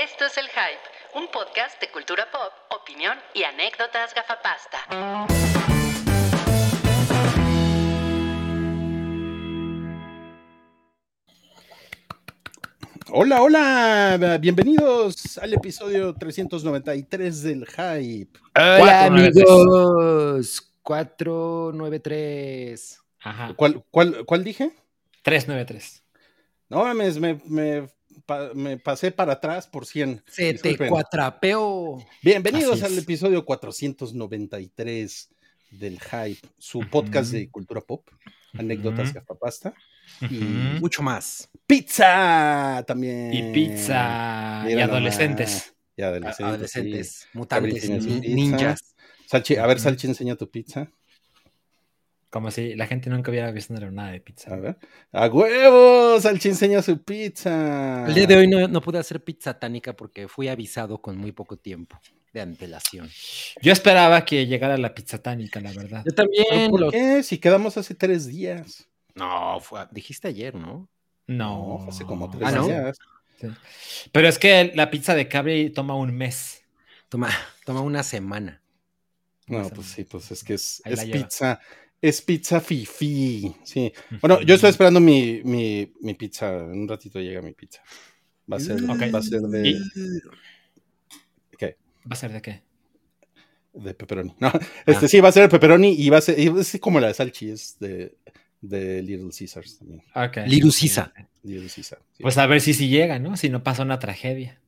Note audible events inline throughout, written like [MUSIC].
Esto es El Hype, un podcast de cultura pop, opinión y anécdotas gafapasta. Hola, hola, bienvenidos al episodio 393 del Hype. Hola 493. amigos, 493. Ajá. ¿Cuál, cuál, cuál dije? 393. No mames, me, me, pa- me pasé para atrás por 100. Se te Disculpen. cuatrapeo. Bienvenidos Así al episodio 493 del Hype, su podcast de cultura pop, anécdotas Ujú. gafapasta y Ujú. Mucho más. pizza también. Y pizza. Mira y adolescentes. Y adolescentes. Adolescentes, sí. mutantes, ninjas. Salchi, a ver. Salchi, enseña tu pizza. Como si la gente nunca hubiera visto nada de pizza. A ver. ¡A huevos! Salchi enseña su pizza. El día de hoy no, no pude hacer pizza tánica porque fui avisado con muy poco tiempo de antelación. Yo esperaba que llegara la pizza tánica, la verdad. Yo ¿Pero también. ¿Por qué? Si quedamos hace tres días. No, fue, dijiste ayer, ¿no? No. fue hace como tres Ah, ¿no? días. Sí. Pero es que la pizza de Cabri toma un mes. Toma, toma una semana. No, pues sí, pues es que es, es lleva. Es pizza fifi. Sí. Bueno, yo estoy esperando mi, mi, mi pizza. En un ratito llega mi pizza. Va a ser, va a ser de, Y- ¿qué? ¿Va a ser de qué? de pepperoni. [LAUGHS] No, este sí va a ser de pepperoni y va a ser es como la de Salchi, es de, de Little Caesars también. Ok. Lirucisa. Little Caesar. sí. Pues a ver si sí llega, ¿no? Si no pasa una tragedia.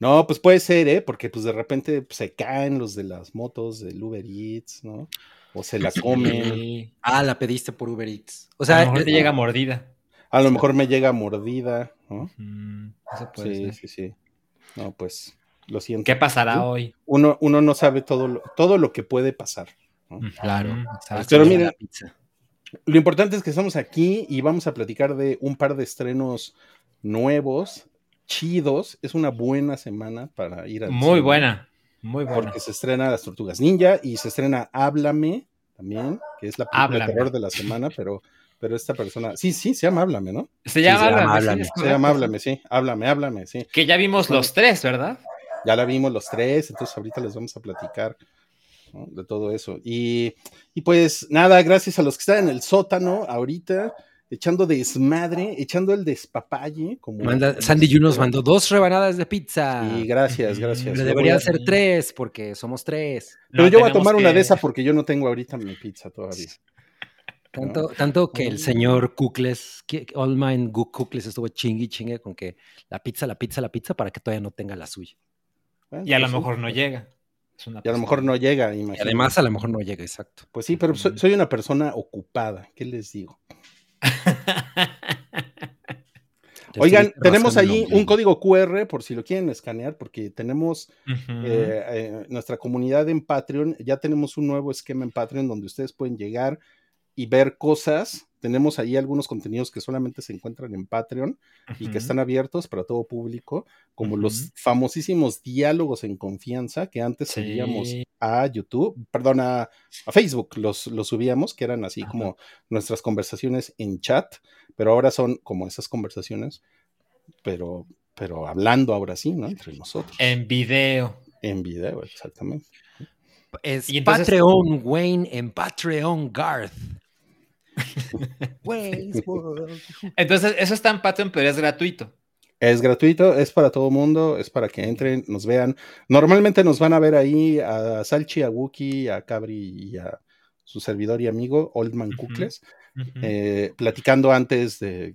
No, pues puede ser, ¿eh? Porque pues de repente pues, se caen los de las motos del Uber Eats, ¿no? O se la comen. Sí. Ah, la pediste por Uber Eats. O sea, a lo mejor te eh, llega mordida. A lo mejor me llega mordida, ¿no? Mm, eso puede Sí, ser. sí, sí. No, pues lo siento. ¿Qué pasará hoy? Uno, uno no sabe todo lo, todo lo que puede pasar. Claro. Ujú, exacto. Pero pizza. Lo importante es que estamos aquí y vamos a platicar de un par de estrenos nuevos, chidos. Es una buena semana para ir al Muy cine, buena. Muy buena. Porque se estrena Las Tortugas Ninja y se estrena Háblame también, que es la película de terror de la semana, pero, pero esta persona, sí, sí, se llama Háblame, ¿no? Se llama se llama Háblame, sí, Se llama Háblame, sí, Háblame, Háblame, sí. Que ya vimos los tres, ¿verdad? Ya la vimos los tres, entonces ahorita les vamos a platicar ¿no? de todo eso. Y, y pues nada, gracias a los que están en el sótano ahorita, echando desmadre, echando el despapalle. Como, Manda- como Sandy Yu nos mandó dos rebanadas de pizza. Y gracias, Ujú. [LAUGHS] gracias. Pero deberían ser tres, porque somos tres. Pero No, yo voy a tomar una de esas porque yo no tengo ahorita mi pizza todavía. Tanto, tanto que el señor Kukles, All Mine Kukles estuvo chingue y chingue con que la pizza, la pizza, la pizza, para que todavía no tenga la suya. Bueno, Y a lo pues sí. mejor no llega. Y a lo mejor no llega, Y imagínate. además a lo mejor no llega, exacto. Pues sí, pero soy, soy una persona ocupada. ¿Qué les digo? [LAUGHS] Oigan, tenemos allí un código QR por si lo quieren escanear, porque tenemos eh, eh, nuestra comunidad en Patreon. Ya tenemos un nuevo esquema en Patreon donde ustedes pueden llegar y ver cosas. Tenemos ahí algunos contenidos que solamente se encuentran en Patreon y que están abiertos para todo público, como los famosísimos diálogos en confianza que antes Sí. subíamos a YouTube, perdón, a, a Facebook, los, los subíamos, que eran así Ajá. como nuestras conversaciones en chat, pero ahora son como esas conversaciones, pero, pero hablando ahora sí, ¿no? Entre nosotros. En video. En video, exactamente. Es Y entonces- Patreon Wayne en Patreon Garth. World. [LAUGHS] Entonces, eso está en Patreon, pero es gratuito. Es gratuito, es para todo mundo, es para que entren, nos vean. Normalmente nos van a ver ahí a Salchi, a Wookie, a Cabri y a su servidor y amigo, Oldman. Kukles, eh, platicando antes de,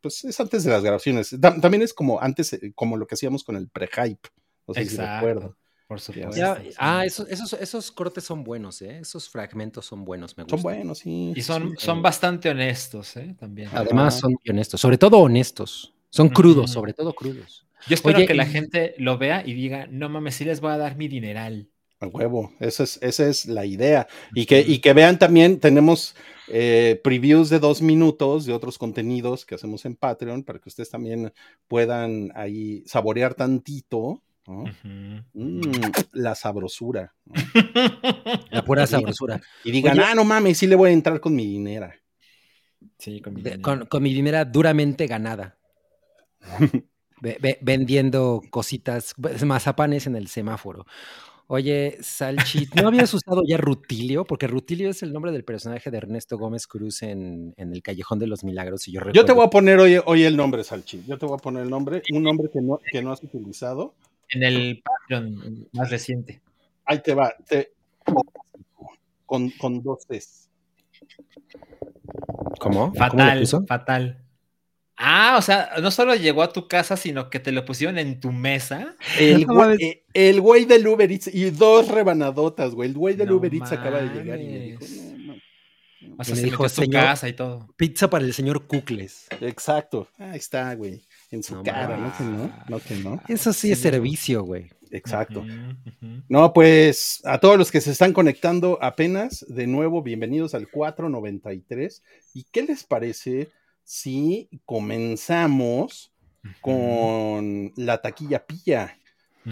pues es antes de las grabaciones. Da- también es como antes, eh, como lo que hacíamos con el pre-hype. No sé si Exacto. Por supuesto. Ya- sí. ah, esos, esos, esos cortes son buenos, ¿eh? Esos fragmentos son buenos, me gustan. Son buenos, sí. Y son, sí. son bastante honestos, ¿eh? También. Además son muy honestos, sobre todo honestos. Son crudos, sobre todo crudos. Yo espero Oye, que la y- gente lo vea y diga, no mames, sí les voy a dar mi dineral. A huevo, esa es, esa es la idea. Y que, y que vean también, tenemos eh, previews de dos minutos de otros contenidos que hacemos en Patreon para que ustedes también puedan ahí saborear tantito Mm, la sabrosura. ¿no? [LAUGHS] La pura sabrosura. Y digan, Oye. ah, no mames, sí le voy a entrar con mi dinero. Sí, con mi dinero. con, con mi dinero duramente ganada. [LAUGHS] ve- ve- vendiendo cositas, pues, mazapanes en el semáforo. Oye, Salchi, ¿no habías usado ya Rutilio? Porque Rutilio es el nombre del personaje de Ernesto Gómez Cruz en, en El Callejón de los Milagros. Y yo, Yo te recuerdo- voy a poner hoy, hoy el nombre, Salchi. Yo te voy a poner el nombre, un nombre que no, que no has utilizado. En el Patreon más reciente. Ahí te va. te- con, con dos Cs. ¿Cómo? ¿Cómo lo Fatal, fatal. Ah, o sea, no solo llegó a tu casa, sino que te lo pusieron en tu mesa. El [LAUGHS] No güey, mames. eh, el güey del Uber Eats y dos rebanadotas, güey. El güey del No Uber Eats acaba de llegar y me dijo, mames. no, no. O sea, me se dijo, metió a tu casa y todo. Pizza para el señor Cucles. Exacto. Ahí está, güey. En su No cara, ¿no? Que no, no que no. Eso sí es servicio, güey. Exacto. No, pues a todos los que se están conectando apenas, de nuevo, bienvenidos al 493. ¿Y qué les parece si comenzamos con la taquilla pilla?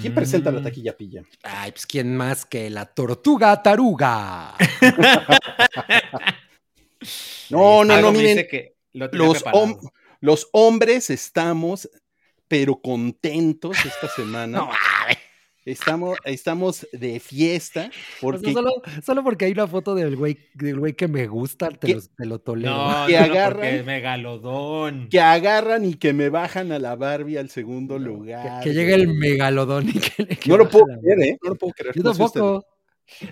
¿Quién presenta la Mm. taquilla pilla? Ay, pues quién más que la tortuga taruga. [LAUGHS] No, no, no, me miren, dice que lo tenía los, preparado. Los hombres estamos, pero contentos esta [LAUGHS] semana. No. Estamos, estamos de fiesta O sea, porque solo, solo porque hay una foto del güey, del güey que me gusta, te lo, te lo tolero. No, que agarran- porque megalodón. que agarran y que me bajan a la Barbie al segundo Que, lugar. que llegue el megalodón y que, que No lo puedo la- creer, ¿eh? No lo puedo creer. Yo tampoco.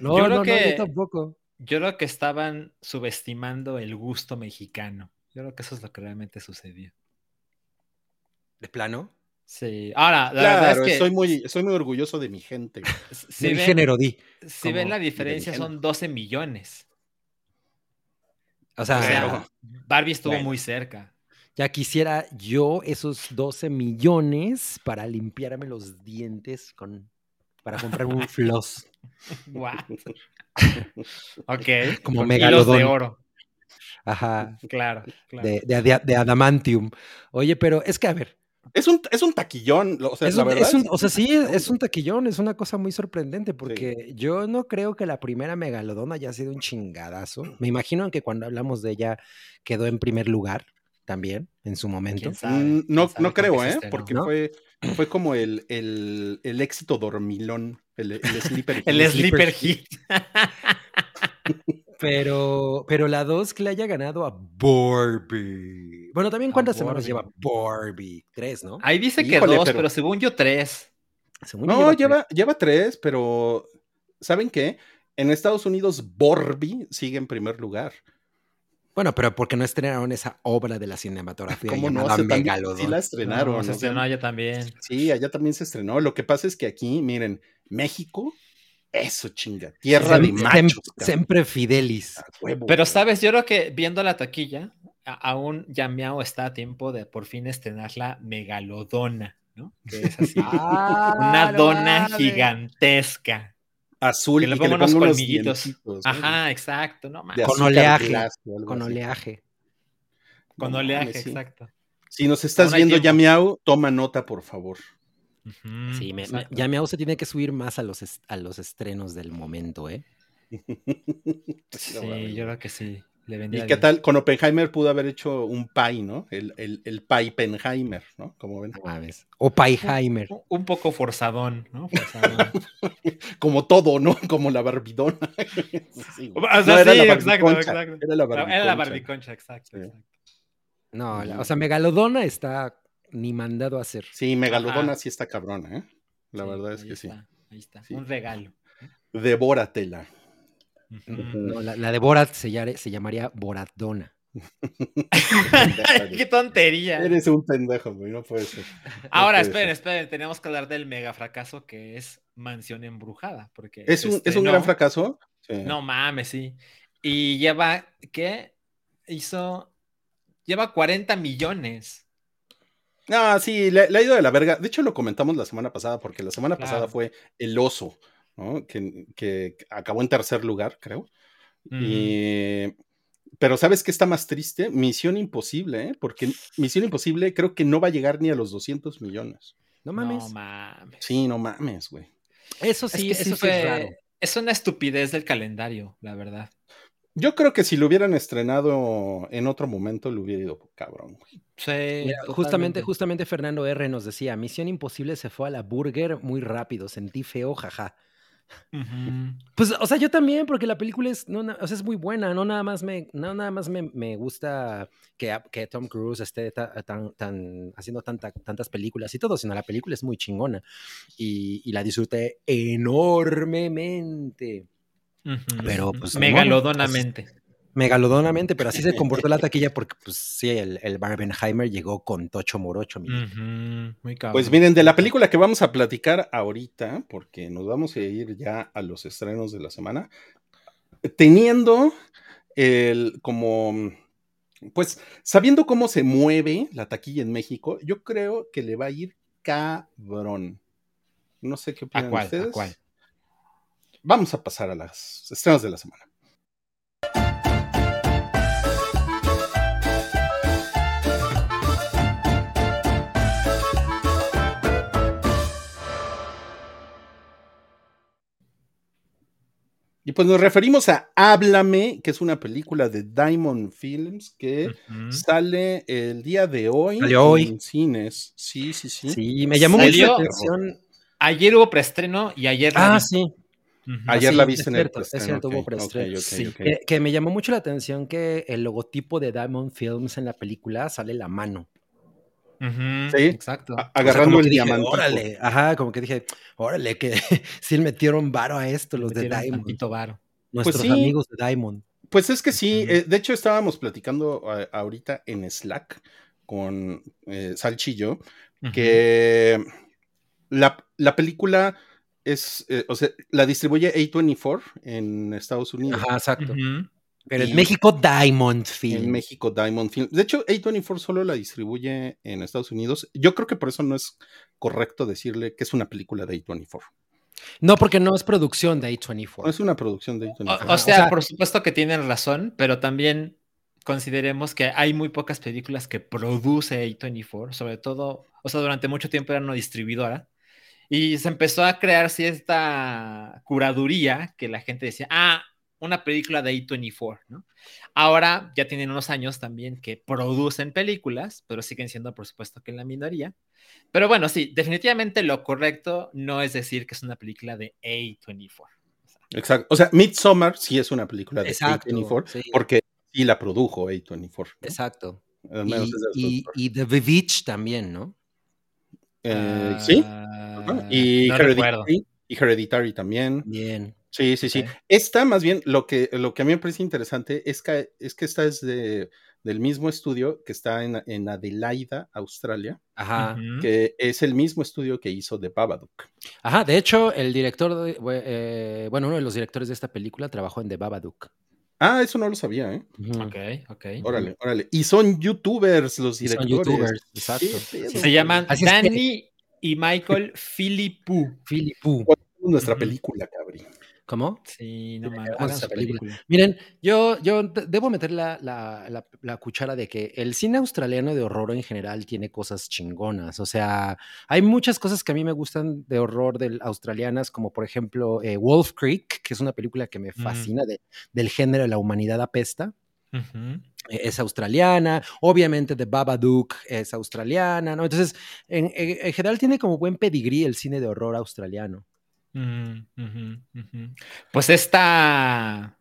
No, Yo creo no, no, que- yo tampoco. Yo creo que estaban subestimando el gusto mexicano. Yo creo que eso es lo que realmente sucedió. ¿De plano? Sí. Ahora, la verdad Claro, es que soy muy, soy muy orgulloso de mi gente. si de ven, género di. si ven la diferencia son 12 millones. O sea, O sea, Bueno. Barbie estuvo Bueno. muy cerca. ya quisiera yo esos 12 millones para limpiarme los dientes con para comprar un [LAUGHS] floss. What? [LAUGHS] ok. Como megalodón. de oro. Ajá. Claro, claro. De, de, de- de adamantium. Oye, pero es que a ver, Es un, es un taquillón. O sea, es la un- verdad. es un- es o sea, sí, es un taquillón, es una cosa muy sorprendente porque yo no creo que la primera megalodona haya sido un chingadazo. Me imagino que cuando hablamos de ella quedó en primer lugar también en su momento. ¿Quién sabe? Mm, ¿Quién No, sabe no creo, ¿eh? estrenó? Porque ¿No? fue, fue como el, el, el éxito dormilón. El, el [LAUGHS] sleeper. El hit. sleeper [LAUGHS] hit. [LAUGHS] Pero, pero la 2 que le haya ganado a Barbie. Bueno, también cuántas semanas lleva Barbie? Tres, ¿no? Ahí dice que dos, pero- pero... según yo tres. Según yo No, tres. lleva, lleva tres, pero ¿saben qué? En Estados Unidos, Barbie sigue en primer lugar. Bueno, pero porque no estrenaron esa obra de la cinematografía ¿Cómo no? llamada Megalodon. sí la estrenaron. No, se o sea, estrenó ya también. Sí, allá también se estrenó. Lo que pasa es que aquí, miren, México, eso chinga, tierra de machos. sem-. Siempre fidelis. Huevo, Pero sabes, yo creo que viendo la taquilla, a- aún Yamiao está a tiempo de por fin estrenar la megalodona, ¿no? Que es así. [LAUGHS] Ah, una no dona gigantesca. azul que le y que le ponga unos colmillitos. Ajá, exacto, no mames. Con oleaje, Con oleaje. Con No oleaje, sí. exacto. Si nos estás viendo ya tiempo. miau, toma nota, por favor. Sí, me, me- exacto. Yamiao se tiene que subir más a los, a los estrenos del momento, ¿eh? [LAUGHS] Sí, yo creo que sí. Le ¿Y qué bien. tal? Con Oppenheimer pudo haber hecho un pie, ¿no? El, el, el Pipenheimer, ¿no? Como ven. O Paiheimer. Un- Un poco forzadón, ¿no? Forzadón. [LAUGHS] Como todo, ¿no? Como la barbidona. [LAUGHS] Sí, güey. O sea, era sí, la exacto, barbiconcha, exacto. Era la Era la barbiconcha. barbiconcha, exacto. Sí. exacto. No, la- o sea, Megalodona está ni mandado a hacer. Sí, Megalodona Ajá. sí está cabrona, ¿eh? La Sí, verdad es que sí. está, Ahí está. Sí. Un regalo. Devóratela. Ujú. No, la, la de Borat se, llare- se llamaría Boratdona. [LAUGHS] ¡Qué tontería! Eres un pendejo, güey, no puede ser. Ahora, puede esperen, ser. esperen, tenemos que hablar del mega fracaso que es Mansión Embrujada. Porque ¿Es un, se ¿Es un gran fracaso? Sí. No mames, sí. Y lleva, ¿qué? Hizo, lleva 40 millones. Ah, sí, le, le ha ido de la verga. De hecho, lo comentamos la semana pasada, porque la semana pasada fue El Oso, ¿no? Que, que acabó en tercer lugar, creo. Y- Pero ¿sabes qué está más triste? Misión Imposible, ¿eh? Porque Misión Imposible creo que no va a llegar ni a los 200 millones. No No mames. mames. Sí, no mames, güey. eso Es sí, que eso sí fue- es raro. es una estupidez del calendario, la verdad. Yo creo que si lo hubieran estrenado en otro momento, le hubiera ido cabrón. güey. Sí, Mira, justamente, justamente Fernando R nos decía, Misión Imposible se fue a la burger muy rápido, sentí feo, jaja. Pues, o sea, yo también, porque la película es, no, o sea, es muy buena, no nada más me, no nada más me, me gusta que, que Tom Cruise esté ta- tan, tan, haciendo tanta- tantas películas y todo, sino la película es muy chingona y, y la disfruté enormemente, Pero pues... Megalodonamente. megalodonamente, pero así se comportó la [LAUGHS] taquilla porque, pues sí, el, el Barbenheimer llegó con Tocho Morocho, Muy cabrón. Pues miren, de la película que vamos a platicar ahorita, porque nos vamos a ir ya a los estrenos de la semana, teniendo el como, pues sabiendo cómo se mueve la taquilla en México, yo creo que le va a ir cabrón. No sé qué opinan ¿A cuál? ustedes. ¿A cuál? Vamos a pasar a las estrenos de la semana. Y pues nos referimos a Háblame, que es una película de Diamond Films que sale el día de hoy Salió hoy. en cines. Sí, sí, sí. Sí, me llamó mucho la atención. Ayer hubo preestreno y ayer. la Ah, vi. Ayer sí, la viste en cierto, el es cierto, hubo sí. Que, que me llamó mucho la atención que el logotipo de Diamond Films en la película sale la mano. Sí. Exacto. A- O sea, agarrando el diamante. Órale, ajá, como que dije, órale, que [LAUGHS] sí le metieron varo a esto, los de Diamond. varo. Nuestros sí. amigos de Diamond. Pues es que sí, eh, de hecho estábamos platicando eh, ahorita en Slack con eh, Salchillo que la, la película es, eh, o sea, la distribuye A24 en Estados Unidos. Ajá, exacto. Ujú. Pero Y- en México, Diamond Films. En México, Diamond Film. De hecho, A24 solo la distribuye en Estados Unidos. Yo creo que por eso no es correcto decirle que es una película de A24. No, porque no es producción de A24. No es una producción de A24. O, o sea, sea- por supuesto que tienen razón, pero también consideremos que hay muy pocas películas que produce A24, sobre todo, o sea, durante mucho tiempo era una distribuidora. Y se empezó a crear cierta curaduría que la gente decía, ah, una película de A24, ¿no? Ahora ya tienen unos años también que producen películas, pero siguen siendo, por supuesto, que en la minoría. Pero bueno, sí, definitivamente lo correcto no es decir que es una película de A24. Exacto. O sea, Midsommar sí es una película de Exacto, A24 sí. porque sí la produjo A24. ¿no? Exacto. Y The Vivitch también, ¿no? Eh, sí. Ah, Ajá. Y, no. Hereditary, y Hereditary también. Bien. Sí, sí, sí. Esta, más bien, lo que, lo que a mí me parece interesante es que, es que esta es de, del mismo estudio que está en, en Adelaida, Australia, Ajá. Que es el mismo estudio que hizo The Babadook. Ajá, de hecho, el director, de- eh, bueno, uno de los directores de esta película trabajó en The Babadook. Ah, eso no lo sabía, ¿eh? Ok, ok. Órale, órale. Y son youtubers los Y son directores. youtubers, exacto. Sí, Se llaman Así es que- Danny y Michael Philippou. Philip Pu. Nuestra Ujú. película, cabri. ¿Cómo? Sí, no mames. hagamos hagan esa su película. película. Miren, yo, yo de- debo meter la, la- la- la cuchara de que el cine australiano de horror en general tiene cosas chingonas. O sea, hay muchas cosas que a mí me gustan de horror del, australianas, como por ejemplo eh, Wolf Creek, que es una película que me Mm. fascina de- del género La humanidad apesta. Eh, es australiana, obviamente The Babadook es australiana, ¿no? Entonces, en, en- en general tiene como buen pedigrí el cine de horror australiano. Mm. Pues esta,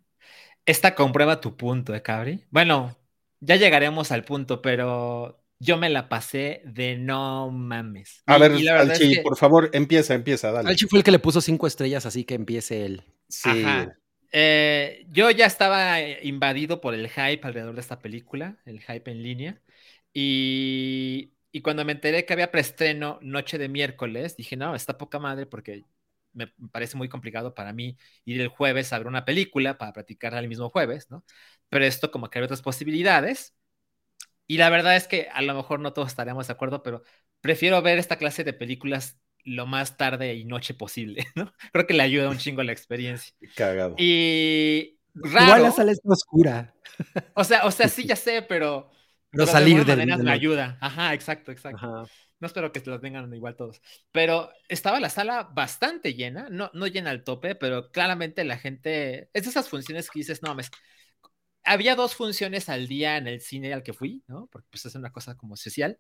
esta comprueba tu punto, ¿eh, Cabri? Bueno, ya llegaremos al punto, pero yo me la pasé de no mames. A Y- ver, y es Alchi, que- por favor, empieza, empieza, dale. Alchi fue el que le puso cinco estrellas, así que empiece él. Sí. Ajá. Eh, yo ya estaba eh, invadido por el hype alrededor de esta película, el hype en línea. Y, y cuando me enteré que había preestreno noche de miércoles, dije, no, está poca madre porque me parece muy complicado para mí ir el jueves a ver una película para platicarla el mismo jueves, ¿no? Pero esto como que hay otras posibilidades. Y la verdad es que a lo mejor no todos estaremos de acuerdo, pero prefiero ver esta clase de películas lo más tarde y noche posible, [LAUGHS] ¿no? Creo que le ayuda un chingo la experiencia. Cagado. Y Igual raro, la sala está oscura, o sea, o sea, sí [LAUGHS] ya sé, pero, pero de salir alguna del... manera del- me ayuda. Ajá, exacto, exacto. Ajá. No espero que los tengan igual todos. Pero estaba la sala bastante llena, no, no llena al tope, pero claramente la gente, es de esas funciones que dices, no mames, había dos funciones al día en el cine al que fui, ¿no? Porque pues es una cosa como social.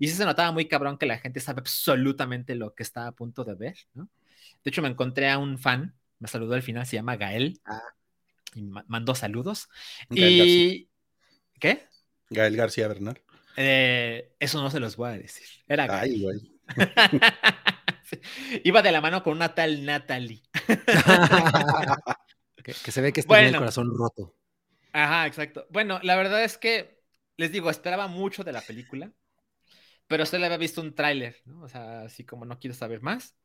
Y sí se notaba muy cabrón que la gente sabe absolutamente lo que está a punto de ver, ¿no? De hecho, me encontré a un fan, me saludó al final, se llama Gael. Ah. Y ma- mandó saludos. Gael y... ¿Qué? Gael García Bernal. Eh, eso no se los voy a decir. Era. Ay, güey. [LAUGHS] Iba de la mano con una tal Natalie. [LAUGHS] que, que se ve que está el Bueno. corazón roto. Ajá, exacto. Bueno, la verdad es que, les digo, esperaba mucho de la película, pero solo había visto un tráiler, ¿no? O sea, así como no quiero saber más.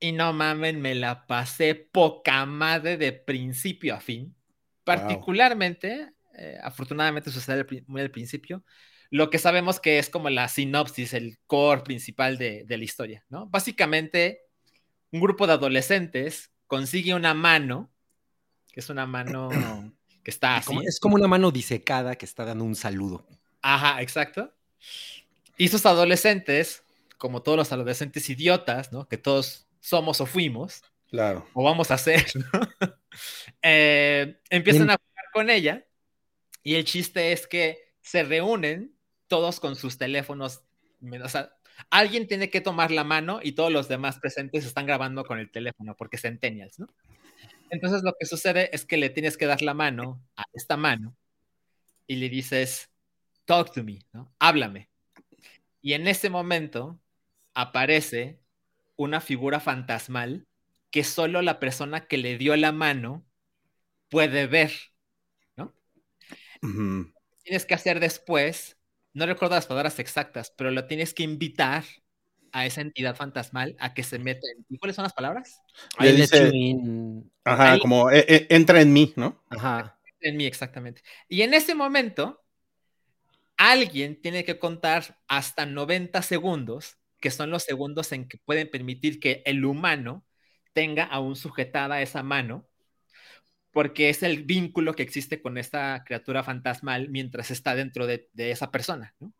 Y no mamen, me la pasé poca madre de principio a fin. Particularmente, eh, afortunadamente sucede muy al principio, lo que sabemos que es como la sinopsis, el core principal de, de la historia, ¿no? Básicamente, un grupo de adolescentes consigue una mano, que es una mano que está así. Como- es como una mano disecada que está dando un saludo. Ajá, exacto. Y sus adolescentes, como todos los adolescentes idiotas, ¿no? Que todos somos o fuimos, Claro. o vamos a ser, [LAUGHS] ¿no? Eh, empiezan Bien. a jugar con ella y el chiste es que se reúnen todos con sus teléfonos. O sea, alguien tiene que tomar la mano y todos los demás presentes están grabando con el teléfono porque centennials, ¿no? Entonces lo que sucede es que le tienes que dar la mano a esta mano y le dices, talk to me, ¿no? Háblame. Y en ese momento aparece una figura fantasmal que solo la persona que le dio la mano puede ver. Ujú. Tienes que hacer después, no recuerdo las palabras exactas, pero lo tienes que invitar a esa entidad fantasmal a que se meta en ti. ¿Cuáles son las palabras? Le dice- in. Ajá, Ahí- como "Eh, eh, entra en mí, ¿no? Ajá. En mí, exactamente. Y en ese momento, alguien tiene que contar hasta 90 segundos, que son los segundos en que pueden permitir que el humano tenga aún sujetada esa mano, porque es el vínculo que existe con esta criatura fantasmal mientras está dentro de, de esa persona, ¿no?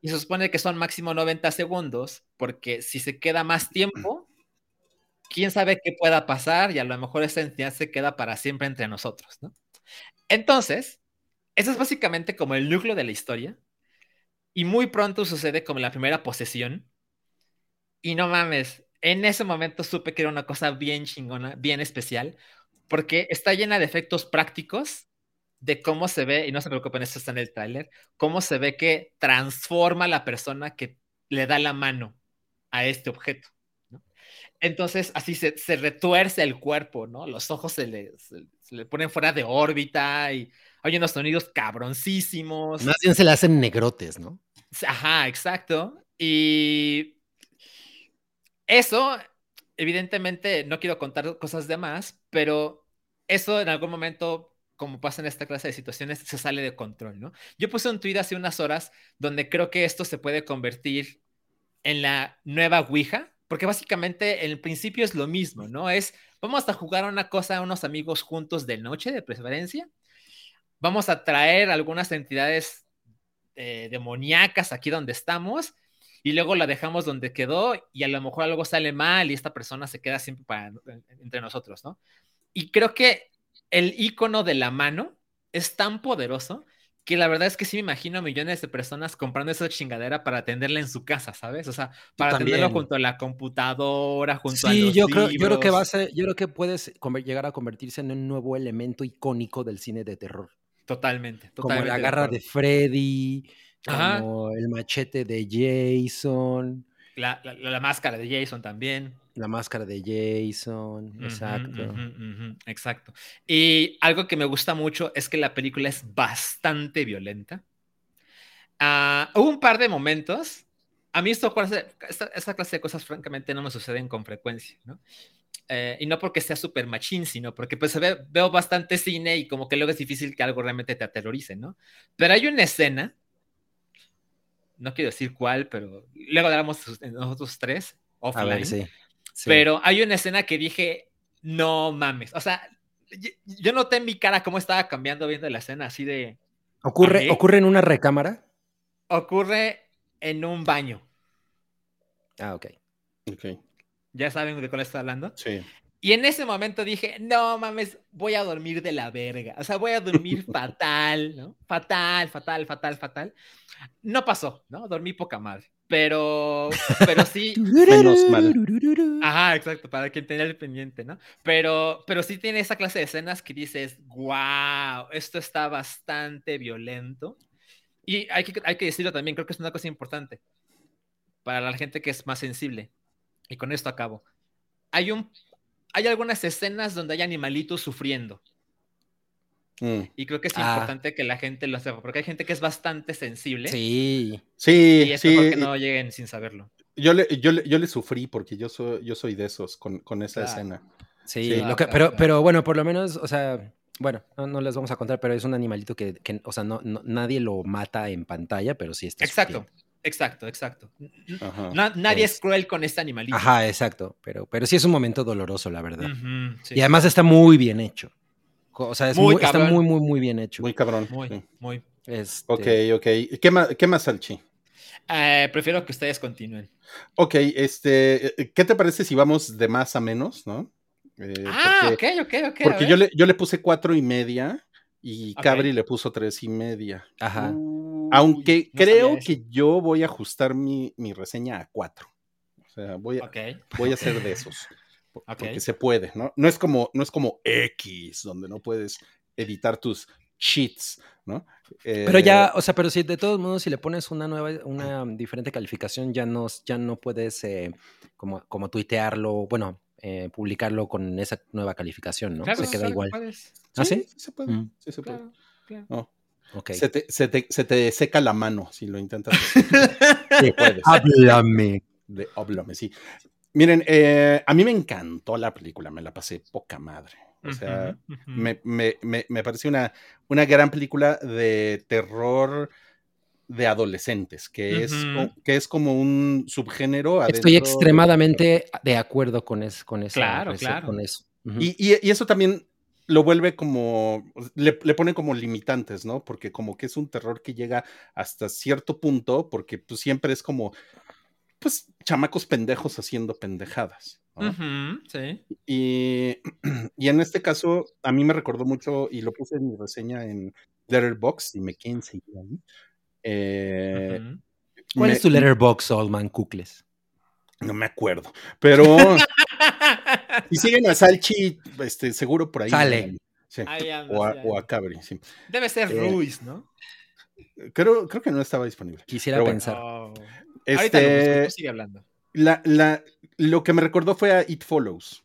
Y se supone que son máximo 90 segundos, porque si se queda más tiempo, quién sabe qué pueda pasar y a lo mejor esa entidad se queda para siempre entre nosotros, ¿no? Entonces, eso es básicamente como el núcleo de la historia. Y muy pronto sucede como la primera posesión. Y no mames, en ese momento supe que era una cosa bien chingona, bien especial, porque está llena de efectos prácticos de cómo se ve, y no se preocupen, esto está en el tráiler, cómo se ve que transforma a la persona que le da la mano a este objeto. ¿no? Entonces, así se, se retuerce el cuerpo, ¿no? Los ojos se le, se- se le ponen fuera de órbita y hay unos sonidos cabroncísimos. Más bien se le hacen negrotes, ¿no? Ajá, exacto. Y eso, evidentemente, no quiero contar cosas de más, pero eso en algún momento, como pasa en esta clase de situaciones, se sale de control, ¿no? Yo puse un tweet hace unas horas donde creo que esto se puede convertir en la nueva Ouija, porque básicamente en el principio es lo mismo, ¿no? Es, vamos a jugar una cosa a unos amigos juntos de noche, de preferencia. Vamos a traer algunas entidades eh, demoníacas aquí donde estamos y luego la dejamos donde quedó y a lo mejor algo sale mal y esta persona se queda siempre para, entre nosotros, ¿no? Y creo que el icono de la mano es tan poderoso que la verdad es que sí me imagino a millones de personas comprando esa chingadera para tenerla en su casa, ¿sabes? O sea, para tenerlo junto a la computadora, junto a Sí, los yo creo, yo creo que va a ser, yo creo que puedes llegar a convertirse en un nuevo elemento icónico del cine de terror. Totalmente, Como totalmente. la de garra de Freddy, Ajá. como el machete de Jason, La, la- la máscara de Jason también. La máscara de Jason, Ujú, exacto. ujú, ujú, exacto. Y algo que me gusta mucho es que la película es bastante violenta. Ah, hubo un par de momentos. A mí esto, esta, esta clase de cosas, francamente, no me suceden con frecuencia, ¿no? Eh, y no porque sea súper machín, sino porque pues ve, veo bastante cine y como que luego es difícil que algo realmente te aterrorice, ¿no? Pero hay una escena, no quiero decir cuál, pero luego hablamos nosotros tres, A offline. ver, sí. Sí. Pero hay una escena que dije, no mames. O sea, yo noté en mi cara cómo estaba cambiando viendo la escena, así de. ¿Ocurre. ¿Ocurre en una recámara? Ocurre en un baño. Ah, ok. Ok, Ya saben de cuál estoy hablando. sí. Y en ese momento dije, no mames, voy a dormir de la verga. O sea, voy a dormir [LAUGHS] fatal, ¿no? Fatal, fatal, fatal, fatal. No pasó, ¿no? Dormí poca madre. Pero, pero sí. [LAUGHS] Menos mal. Ajá, exacto, para quien tenía el pendiente, ¿no? Pero, pero sí tiene esa clase de escenas que dices, wow, esto está bastante violento. Y hay que, hay que decirlo también, creo que es una cosa importante para la gente que es más sensible. Y con esto acabo. Hay un hay algunas escenas donde hay animalitos sufriendo. Mm. Y creo que es Ah. importante que la gente lo sepa, porque hay gente que es bastante sensible. Sí. Sí, Y es sí. mejor que no lleguen sin saberlo. Yo le, yo, le, yo le sufrí porque yo soy, yo soy de esos con, con esa Claro. escena. Sí, Sí. lo que- claro, pero, pero bueno, por lo menos, o sea, bueno, no, no les vamos a contar, pero es un animalito que, que, o sea, no, no- nadie lo mata en pantalla, pero sí está Exacto, sufriendo. exacto, exacto. Ajá. na- nadie es Es- cruel con este animalito. Ajá, exacto, pero, pero sí es un momento doloroso, la verdad. Sí. Y además está muy bien hecho. O sea, es Muy muy- está muy, muy, muy bien hecho. Muy cabrón. Muy, sí. muy. Este, Ok, ok. ¿Qué más, qué más, Salchi? Eh, prefiero que ustedes continúen. Ok, este, eh, ¿qué te parece si vamos de más a menos, no? Eh, ah, porque ok, ok, ok. porque yo le, yo le puse cuatro y media y. Cabri le puso tres y media. Ajá. Uy, Aunque no creo que yo voy a ajustar mi, mi reseña a cuatro. O sea, voy a, voy a ser de esos. [LAUGHS] po- Ok. Porque se puede, ¿no? No es como, no es como X, donde no puedes editar tus cheats, ¿no? Pero Eh, ya, o sea, pero si de todos modos, si le pones una nueva, una diferente calificación, ya no, ya no puedes eh, como, como tuitearlo, bueno, eh, publicarlo con esa nueva calificación, ¿no? Claro, Se queda igual. puedes. ¿Ah, sí? se puede. Mm. Sí, se puede. Claro, claro. No, Ok. se, te, se te- se te seca la mano si lo intentas. [LAUGHS] Sí, puedes. Háblame. De háblame, sí. Miren, eh, a mí me encantó la película, me la pasé poca madre. O sea, me, me, me, me pareció una, una gran película de terror de adolescentes, que, es, que es como un subgénero. Estoy adentro extremadamente de acuerdo con, es, con, esa, Claro, claro. con eso. Y, y- y eso también lo vuelve como, le, le pone como limitantes, ¿no? Porque como que es un terror que llega hasta cierto punto, porque pues siempre es como, pues, chamacos pendejos haciendo pendejadas. sí. Y, [CLEARS THROAT] y en este caso, a mí me recordó mucho, y lo puse en mi reseña en Letterboxd, y me quedé enseguida ahí. eh. ¿Cuál me- es tu letterbox, Oldman Kukles? No me acuerdo, pero [LAUGHS] si siguen a Salchi, este, seguro por ahí. Sale. andan. Sí. Ahí anda, O a, o a. Cabri, sí. Debe ser Eh, Ruiz, ¿no? Creo, creo que no estaba disponible. Quisiera Pero bueno. pensar. Oh. Ahorita lo Este, busco, tú sigue hablando. la, la, lo que me recordó fue a It Follows.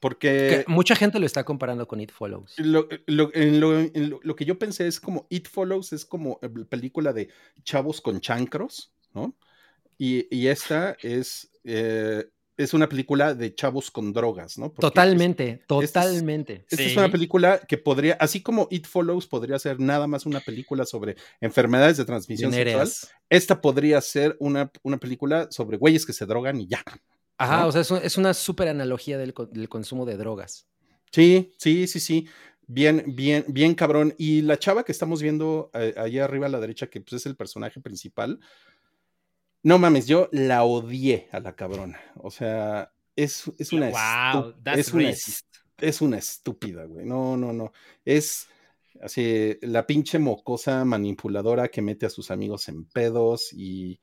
Porque Que mucha gente lo está comparando con It Follows. lo, lo- en lo- en lo- lo que yo pensé es como It Follows es como eh, película de chavos con chancros, ¿no? Y, y esta es, eh, es una película de chavos con drogas, ¿no? Porque es- Totalmente, totalmente. Esta es Sí. una película que podría, así como It Follows podría ser nada más una película sobre enfermedades de transmisión sexual, esta podría ser una, una película sobre güeyes que se drogan y ya. Ajá, ¿no? o sea, es, un- es una súper analogía del, del consumo de drogas. Sí, sí, sí, sí. Bien, bien, bien cabrón. Y la chava que estamos viendo eh, allá arriba a la derecha, que pues, es el personaje principal, no mames, yo la odié a la cabrona. O sea, es, es una, Wow, es una, es una estúpida, güey. No, no, no. Es así la pinche mocosa manipuladora que mete a sus amigos en pedos y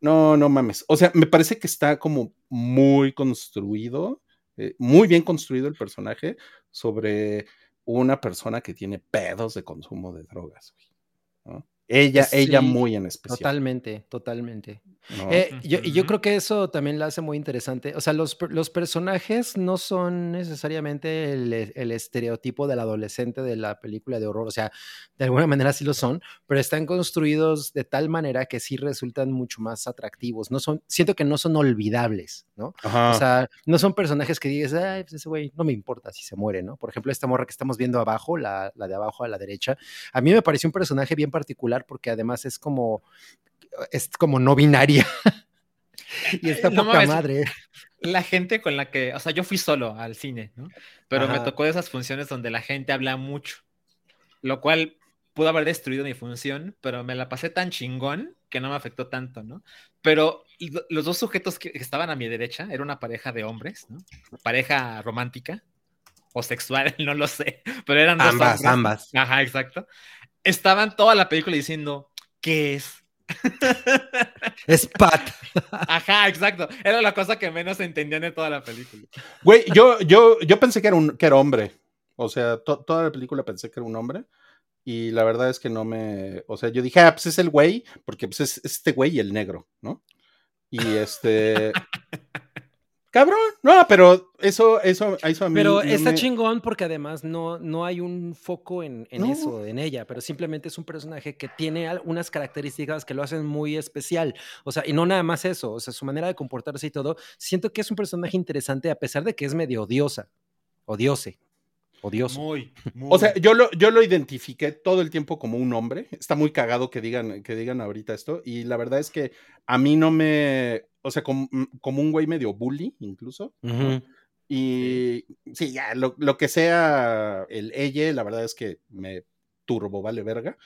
no, no mames. O sea, me parece que está como muy construido, eh, muy bien construido el personaje sobre una persona que tiene pedos de consumo de drogas, güey. ¿no? Ella, Sí, ella muy en especial. Totalmente, totalmente. ¿no? Eh, yo, y yo creo que eso también la hace muy interesante. O sea, los, los personajes no son necesariamente el, el estereotipo del adolescente de la película de horror. O sea, de alguna manera sí lo son, pero están construidos de tal manera que sí resultan mucho más atractivos. No son, siento que no son olvidables, ¿no? Ajá. O sea, no son personajes que digas, ay, pues ese güey no me importa si se muere, ¿no? Por ejemplo, esta morra que estamos viendo abajo, la, la de abajo a la derecha, a mí me pareció un personaje bien particular porque además es como, es como no binaria. [LAUGHS] y está No poca mames. madre. La gente con la que, o sea, yo fui solo al cine, ¿no? Pero me tocó de esas funciones donde la gente habla mucho, lo cual pudo haber destruido mi función, pero me la pasé tan chingón que no me afectó tanto, ¿no? Pero los dos sujetos que estaban a mi derecha era una pareja de hombres, ¿no? Pareja romántica o sexual, [LAUGHS] no lo sé, pero eran dos ambas, ambas. Ajá, exacto. Estaban toda la película diciendo, ¿qué es? [LAUGHS] Es Pat. Ajá, exacto. Era la cosa que menos entendían de toda la película. Güey, yo, yo, yo pensé que era, un, que era hombre. O sea, toda la película pensé que era un hombre. Y la verdad es que no me. O sea, yo dije, ah, pues es el güey, porque pues es este güey y el negro, ¿no? Y este. [LAUGHS] Cabrón, no, pero eso, eso, eso a mí. Pero está me- chingón porque además no, no hay un foco en, en No. eso, en ella, pero simplemente es un personaje que tiene unas características que lo hacen muy especial. O sea, y no nada más eso, o sea, su manera de comportarse y todo. Siento que es un personaje interesante a pesar de que es medio odiosa. Odiose. Odioso. Muy, muy. [LAUGHS] O sea, yo lo, yo lo identifiqué todo el tiempo como un hombre. Está muy cagado que digan, que digan ahorita esto. Y la verdad es que a mí no me. O sea, como, como un güey medio bully, incluso. Ujú. Y sí, ya, lo, lo que sea el ella, la verdad es que me turbo vale verga.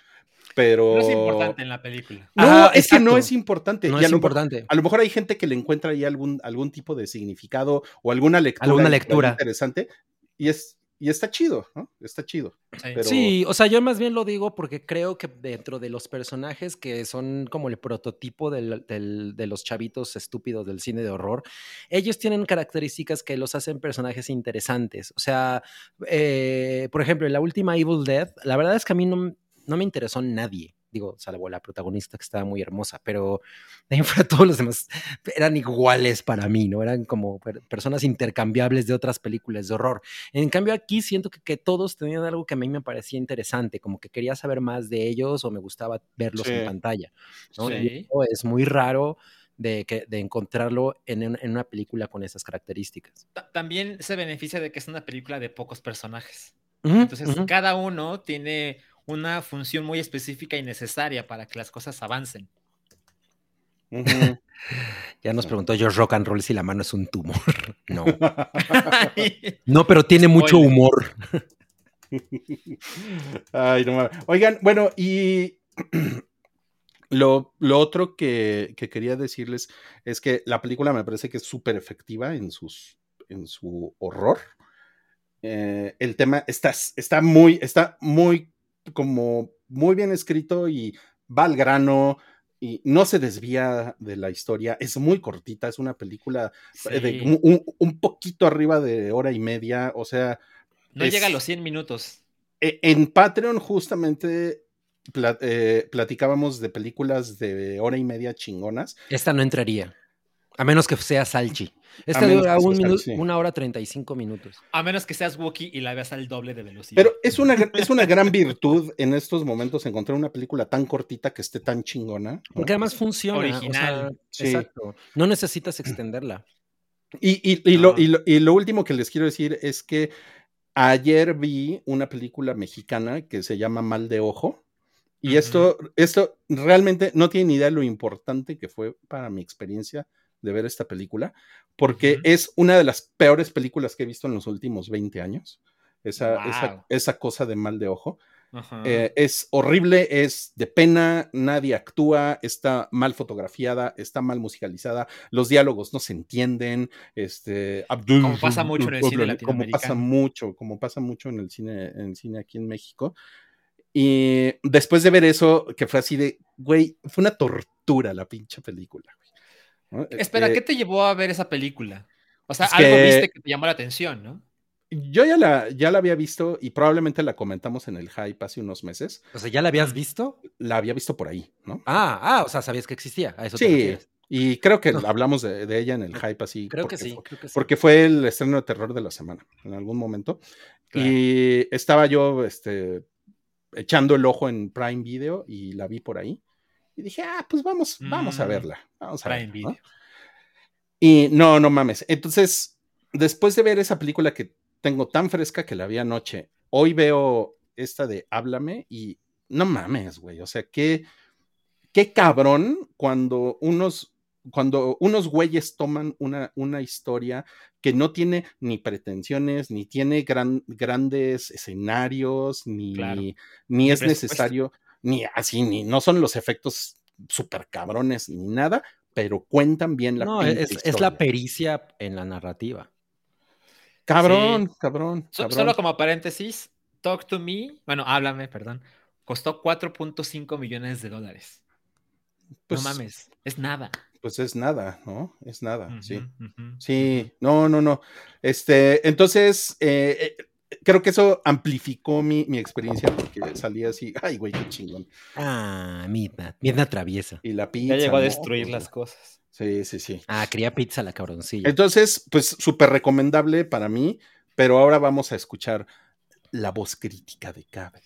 Pero. no es importante en la película. No, Ajá, es que no exacto. es importante. No Y a es lo- importante. A lo mejor hay gente que le encuentra ahí algún, algún tipo de significado o alguna lectura, Alguna lectura. interesante. Y es, y está chido, ¿no? Está chido. Sí. Pero- Sí, o sea, yo más bien lo digo porque creo que dentro de los personajes que son como el prototipo del- del- de los chavitos estúpidos del cine de horror, ellos tienen características que los hacen personajes interesantes. O sea, eh, por ejemplo, en la última Evil Dead, la verdad es que a mí no, no me interesó nadie. Digo, salvo la protagonista que estaba muy hermosa, pero de ahí en fuera todos los demás eran iguales para mí, ¿no? Eran como per- personas intercambiables de otras películas de horror. En cambio, aquí siento que, que todos tenían algo que a mí me parecía interesante, como que quería saber más de ellos o me gustaba verlos Sí. en pantalla. ¿no? Sí. Y eso es muy raro de, que, de encontrarlo en, en una película con esas características. Ta- También se beneficia de que es una película de pocos personajes. Entonces, cada uno tiene una función muy específica y necesaria para que las cosas avancen. [LAUGHS] Ya nos preguntó George Rock and Roll si la mano es un tumor. [LAUGHS] No. No, pero tiene mucho humor. Ay, no mames. Oigan, bueno, y [CLEARS THROAT] lo, lo otro que, que quería decirles es que la película me parece que es súper efectiva en, sus, en su horror. Eh, el tema está, está muy, está muy, como muy bien escrito y va al grano y no se desvía de la historia. Es muy cortita, es una película eh, de un, poquito arriba de hora y media, o sea, No es- llega a los 100 minutos. e- En Patreon justamente eh, platicábamos de películas de hora y media chingonas. Esta no entraría. A menos que sea Salchi. Esta dura un minu- Salchi. una hora 35 minutos. A menos que seas Wookiee y la veas al doble de velocidad. Pero es una, es una gran virtud en estos momentos encontrar una película tan cortita que esté tan chingona. ¿no? Porque además funciona. o sea, Original. Sí. Exacto. No necesitas extenderla. Y, y- y lo, No. y lo- y lo último que les quiero decir es que ayer vi una película mexicana que se llama Mal de Ojo. Y esto, esto realmente no tiene ni idea de lo importante que fue para mi experiencia de ver esta película, porque es una de las peores películas que he visto en los últimos 20 años. Esa, esa, Wow. esa cosa de mal de ojo. Eh, es horrible, es de pena, nadie actúa, está mal fotografiada, está mal musicalizada, los diálogos no se entienden, este, Como pasa mucho en el cine [LAUGHS] como pasa latinoamericano. mucho, como pasa mucho en el cine, en el cine aquí en México. Y después de ver eso, que fue así de, güey, fue una tortura la pinche película. Espera, Eh, ¿qué te llevó a ver esa película? O sea, algo que- viste que te llamó la atención, ¿no? Yo ya la, ya la había visto y probablemente la comentamos en el hype hace unos meses. O sea, ¿ya la habías visto? La había visto por ahí, ¿no? Ah, ah, o sea, sabías que existía. A eso te Sí, y creo que No. hablamos de, de ella en el hype así. Creo porque que sí, fue- creo que sí. Porque fue el estreno de terror de la semana, en algún momento. Claro. Y estaba yo este, echando el ojo en Prime Video y la vi por ahí. Y dije, ah, pues vamos, vamos a Mm, verla. Vamos a verla. ¿no? Y no, no mames. Entonces, después de ver esa película que tengo tan fresca que la vi anoche, hoy veo esta de Háblame y no mames, güey. O sea, qué, qué cabrón cuando unos cuando unos güeyes toman una, una historia que no tiene ni pretensiones, ni tiene gran, grandes escenarios, ni, Claro. ni es necesario, ni así, ni no son los efectos súper cabrones, ni nada, pero cuentan bien la No, es, la pericia en la narrativa. Cabrón, cabrón, So- cabrón. Solo como paréntesis, Talk to Me, bueno, háblame, perdón, costó 4.5 millones de dólares. Pues- no mames, es nada. Pues es nada, ¿no? Es nada, sí. Sí, no, no, no. Este, entonces, eh, eh, creo que eso amplificó mi, mi experiencia porque salí así, ay, güey, qué chingón. Ah, Midna. Midna traviesa. Y la pizza. Ya llegó a destruir las cosas. Sí, sí, sí. Ah, quería pizza la cabroncilla. Entonces, pues súper recomendable para mí, pero ahora vamos a escuchar la voz crítica de Cabe.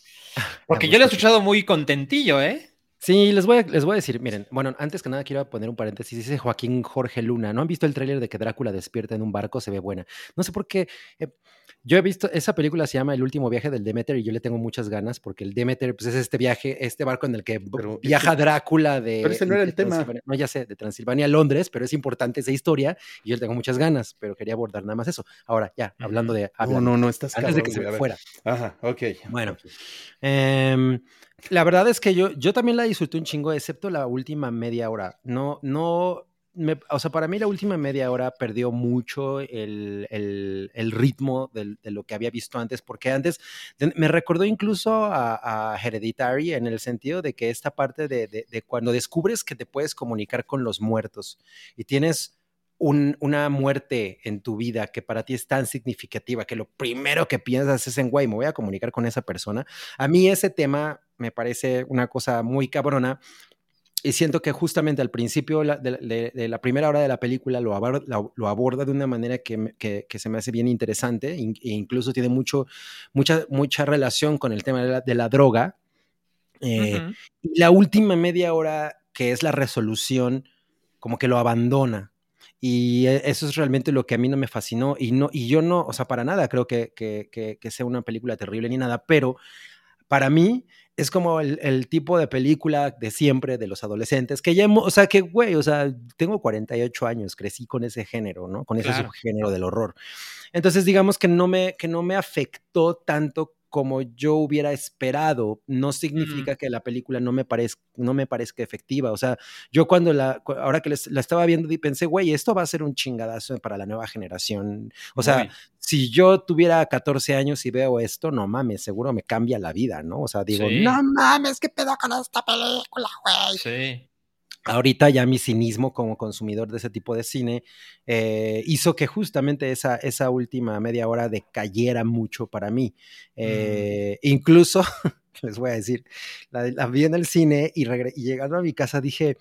Porque yo lo he escuchado muy contentillo, ¿eh? Sí, les voy, a, les voy a decir, miren, bueno, antes que nada quiero poner un paréntesis, dice Joaquín Jorge Luna, ¿no han visto el tráiler de que Drácula despierta en un barco? Se ve buena. No sé por qué, eh, yo he visto, esa película se llama El último viaje del Demeter y yo le tengo muchas ganas porque el Demeter pues, es este viaje, este barco en el que Pero viaja Drácula de... pero ese no era el tema. Transilvania- No, ya sé, de Transilvania a Londres, pero es importante esa historia y yo le tengo muchas ganas, pero quería abordar nada más eso. Ahora, ya, hablando de... No, hablando, no, no, estás antes de que se me fuera. Ajá, ok. Bueno. Em, la verdad es que yo, yo también la disfruté un chingo, excepto la última media hora. No, no, me- o sea, para mí la última media hora perdió mucho el, el- el ritmo del- de lo que había visto antes, porque antes de- me recordó incluso a, a Hereditary en el sentido de que esta parte de, de- de cuando descubres que te puedes comunicar con los muertos y tienes un- una muerte en tu vida que para ti es tan significativa que lo primero que piensas es en, güey, me voy a comunicar con esa persona. A mí ese tema me parece una cosa muy cabrona y siento que justamente al principio de, de- de la primera hora de la película lo aborda, lo, lo aborda de una manera que, que- que se me hace bien interesante in- e incluso tiene mucho, mucha, mucha relación con el tema de la, de la droga. Eh, y la última media hora, que es la resolución, como que lo abandona. Y e- eso es realmente lo que a mí no me fascinó. Y, no, y yo no, o sea, para nada creo que, que- que- que sea una película terrible ni nada, pero para mí es como el, el tipo de película de siempre de los adolescentes, que ya, o sea, que, güey, o sea, tengo 48 años, crecí con ese género, ¿no? Con ese Claro. subgénero del horror. Entonces, digamos que no me, que no me afectó tanto como yo hubiera esperado. No significa que la película no me, parezca, no me parezca efectiva. O sea, yo cuando la, ahora que les- la estaba viendo, pensé, güey, esto va a ser un chingadazo para la nueva generación. O sea, si yo tuviera 14 años y veo esto, no mames, seguro me cambia la vida, ¿no? O sea, digo, Sí. no mames, ¿qué pedo con esta película, güey? Sí. Ahorita ya mi cinismo como consumidor de ese tipo de cine eh, hizo que justamente esa, esa última media hora decayera mucho para mí. Eh, Incluso, [LAUGHS] les voy a decir, la, la vi en el cine y, y llegando a mi casa dije,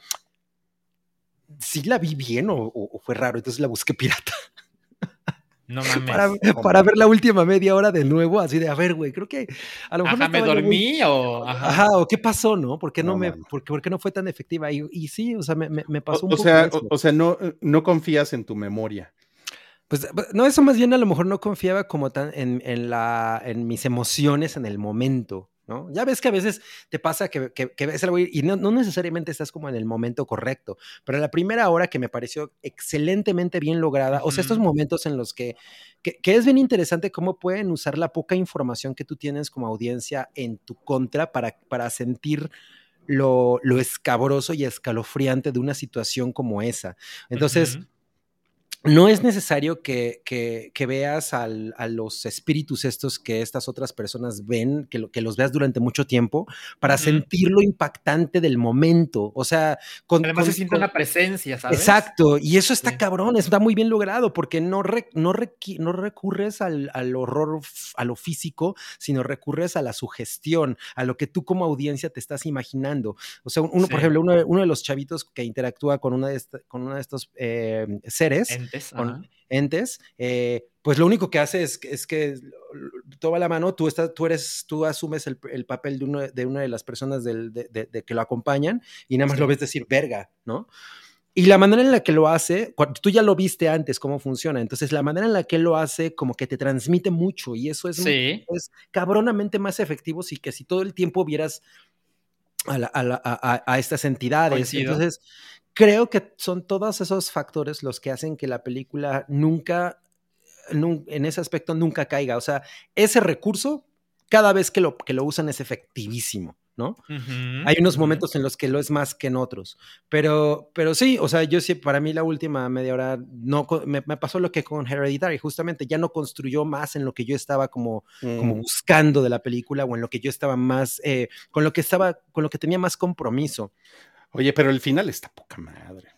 ¿sí la vi bien o, o- o fue raro? Entonces la busqué [LAUGHS] pirata No [LAUGHS] mames. para, para ver la última media hora de nuevo, así de, a ver, güey, creo que a lo mejor... no Ajá, me yo muy- dormí o. Ajá. Ajá, o qué pasó, ¿no? ¿Por qué no, No me, mames. por, qué- por qué no fue tan efectiva? Y, y sí, o sea, me, me- me pasó O, un o poco sea, eso. o, o sea, no, no confías en tu memoria. Pues no, eso más bien a lo mejor no confiaba como tan en, en la, en mis emociones en el momento, ¿no? Ya ves que a veces te pasa que, que, que ves algo y no, no necesariamente estás como en el momento correcto, pero la primera hora que me pareció excelentemente bien lograda, o sea, estos momentos en los que, que, que es bien interesante cómo pueden usar la poca información que tú tienes como audiencia en tu contra para, para sentir lo, lo escabroso y escalofriante de una situación como esa. Entonces. No es necesario que, que- que veas al- a los espíritus estos que estas otras personas ven, que, lo- que los veas durante mucho tiempo, para sentir lo impactante del momento. O sea, con, Además con- se siente una presencia, ¿sabes? Exacto, y eso está Sí. cabrón, está muy bien logrado, porque no, re- no, no recurres al, al horror, a lo físico, sino recurres a la sugestión, a lo que tú como audiencia te estás imaginando. O sea, uno, por ejemplo, uno, de- uno de los chavitos que interactúa con, una de esta- con uno de estos eh, seres, Entes. con ajá. entes, eh, pues lo único que hace es, que- es que toma la mano, tú, estás, tú, eres, tú asumes el, el papel de, uno, de una de las personas del- de, de- de que lo acompañan y nada más lo ves decir verga, ¿no? Y la manera en la que lo hace, tú ya lo viste antes cómo funciona, entonces la manera en la que lo hace como que te transmite mucho y eso es, muy- es cabronamente más efectivo si que si todo el tiempo vieras a, la- a la- a- a- a estas entidades. Coincido. Entonces, creo que son todos esos factores los que hacen que la película nunca, nun- en ese aspecto nunca caiga. O sea, ese recurso, cada vez que lo, que lo usan es efectivísimo, ¿no? Ujú, Hay unos momentos en los que lo es más que en otros. Pero, pero sí, o sea, yo sí, para mí la última media hora no me, me pasó lo que con Hereditary, justamente ya no construyó más en lo que yo estaba como, como Mm. buscando de la película o en lo que yo estaba más, eh, con lo que estaba, con lo que tenía más compromiso. Oye, pero el final está poca madre.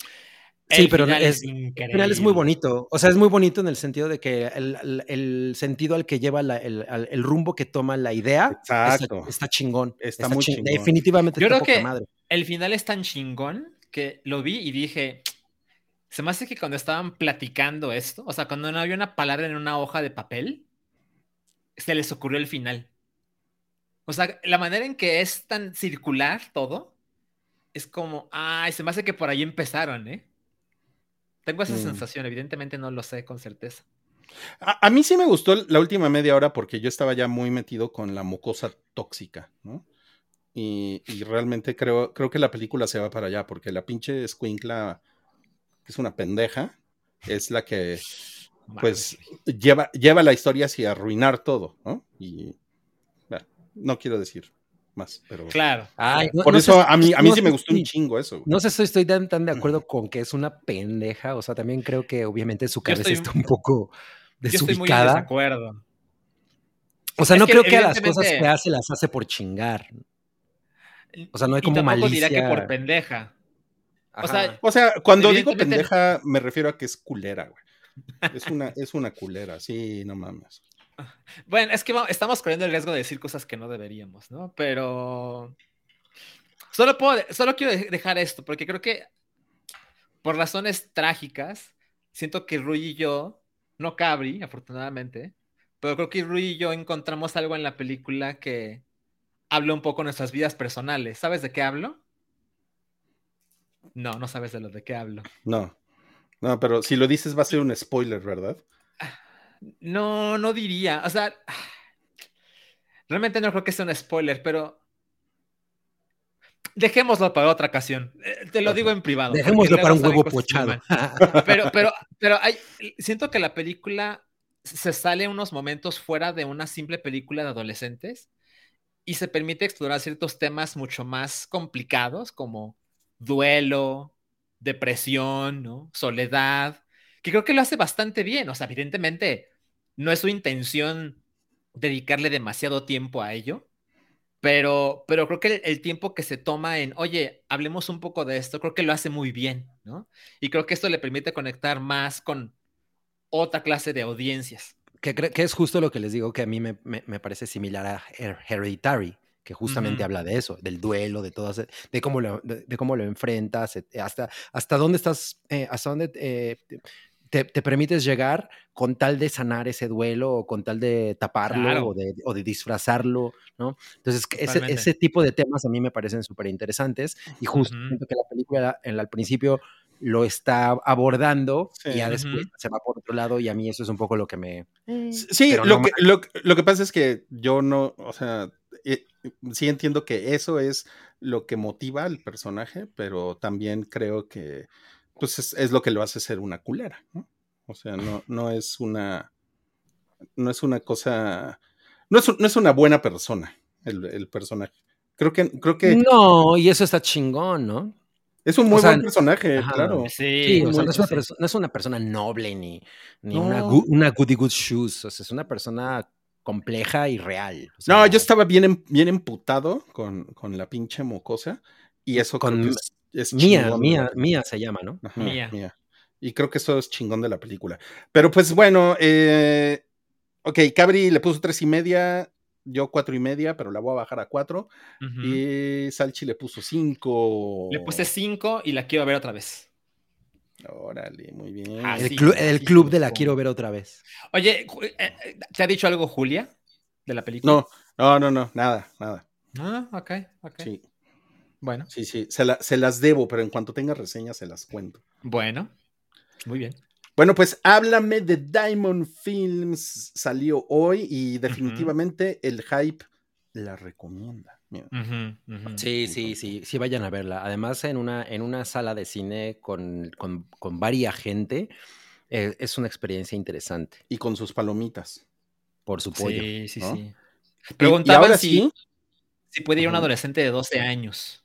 Sí, El pero final es-. El final es muy bonito, o sea, es muy bonito en el sentido de que el, el- el sentido al que lleva la- el, rumbo que toma la idea está- Exacto. Está, chingón. Está muy chin- chingón. Definitivamente Yo está creo poca que madre. el final es tan chingón que lo vi y dije, se me hace que cuando estaban platicando esto, o sea, cuando no había una palabra en una hoja de papel, se les ocurrió el final. O sea, la manera en que es tan circular todo, es como, ay, se me hace que por ahí empezaron, ¿eh? Tengo esa Mm. sensación, evidentemente no lo sé con certeza. A, a mí sí me gustó la última media hora porque yo estaba ya muy metido con la mucosa tóxica, ¿no? Y, y realmente creo, creo que la película se va para allá porque la pinche escuincla, que es una pendeja, es la que pues lleva, lleva la historia hacia arruinar todo, ¿no? Y bueno, no quiero decir más, pero Claro. Ay, no- por no eso sé- a mí, a mí no sí me gustó un chingo eso. güey. No sé si estoy tan, tan de acuerdo con que es una pendeja. O sea, también creo que obviamente su cabeza estoy- está un poco Yo estoy muy en desubicada. desacuerdo. O sea, Es no que creo que a las cosas que hace las hace por chingar. O sea, no hay Y como tampoco diría que malicia. por pendeja. O sea, O sea, cuando digo pendeja, me refiero a que es culera, güey. Es una, es una culera, sí, no mames. [LAUGHS] Bueno, es que estamos corriendo el riesgo de decir cosas que no deberíamos, ¿no? Pero solo puedo, solo quiero de- dejar esto, porque creo que por razones trágicas, siento que Rui y yo, no Cabri, afortunadamente, pero creo que Rui y yo encontramos algo en la película que habla un poco de nuestras vidas personales. ¿Sabes de qué hablo? No, no sabes de lo de qué hablo. No. No, pero si lo dices va a ser un spoiler, ¿verdad? No, no diría. O sea, [SIGHS] realmente no creo que sea un spoiler, pero dejémoslo para otra ocasión. Eh, Te lo digo en privado. Dejémoslo para un huevo pochado. Pero, pero, pero hay, siento que la película se sale unos momentos fuera de una simple película de adolescentes y se permite explorar ciertos temas mucho más complicados como duelo, depresión, ¿no? soledad, que creo que lo hace bastante bien. O sea, evidentemente no es su intención dedicarle demasiado tiempo a ello, pero, pero creo que el, el tiempo que se toma en, oye, hablemos un poco de esto, creo que lo hace muy bien, ¿no? Y creo que esto le permite conectar más con otra clase de audiencias. que, que es justo lo que les digo que a mí me, me- me parece similar a Her- Hereditary, que justamente habla de eso, del duelo, de todo, ese- de cómo lo, de, de cómo lo enfrentas, hasta, hasta dónde estás, eh, hasta dónde eh, te, te permites llegar con tal de sanar ese duelo o con tal de taparlo Claro. o, de, o de disfrazarlo, ¿no? Entonces, ese, tipo de temas a mí me parecen súper interesantes y justo siento que la película en, al principio lo está abordando Sí. y ya después se va por otro lado y a mí eso es un poco lo que me... Sí, lo, no que, lo, lo que pasa es que yo no, o sea, eh, sí entiendo que eso es lo que motiva al personaje, pero también creo que pues es, es lo que lo hace ser una culera, ¿no? O sea, no, no es una, no es una cosa, no es, no es una buena persona el, el personaje. Creo que, creo que No, y eso está chingón, ¿no? es un muy o sea, buen personaje, ajá. claro. Sí, Sí, o sea, no es, una sí. perso- no es una persona noble ni, ni No. una, una goody good shoes. O sea, es una persona compleja y real. o sea, No, yo estaba bien, em- bien emputado con, con la pinche mocosa y eso Con creo que es, es Mía, mía, mía se llama, ¿no? Ajá, Mía. mía. Y creo que eso es chingón de la película. Pero pues bueno, eh, ok, Cabri le puso tres y media, yo cuatro y media, pero la voy a bajar a cuatro. Y Salchi le puso cinco. Le puse 5 y la quiero ver otra vez. Órale, muy bien. Ah, El, sí, clu- el club sí, de la quiero ver otra vez. Oye, eh, eh, ¿te ha dicho algo Julia de la película? No, no, no, no, nada, nada. Ah, ok, ok. Sí, Bueno, sí, sí. Se, la- se las debo, pero en cuanto tenga reseñas se las cuento. bueno. Muy bien. Bueno, pues háblame de Diamond Films. Salió hoy y definitivamente el hype la recomienda. Sí, sí, sí, sí, vayan a verla. Además, en una, en una sala de cine con, con, con varia gente, eh, es una experiencia interesante. Y con sus palomitas. Por su pollo. Sí, sí, ¿no? sí. Preguntaban ahora si, sí, si puede ir un adolescente de 12 años.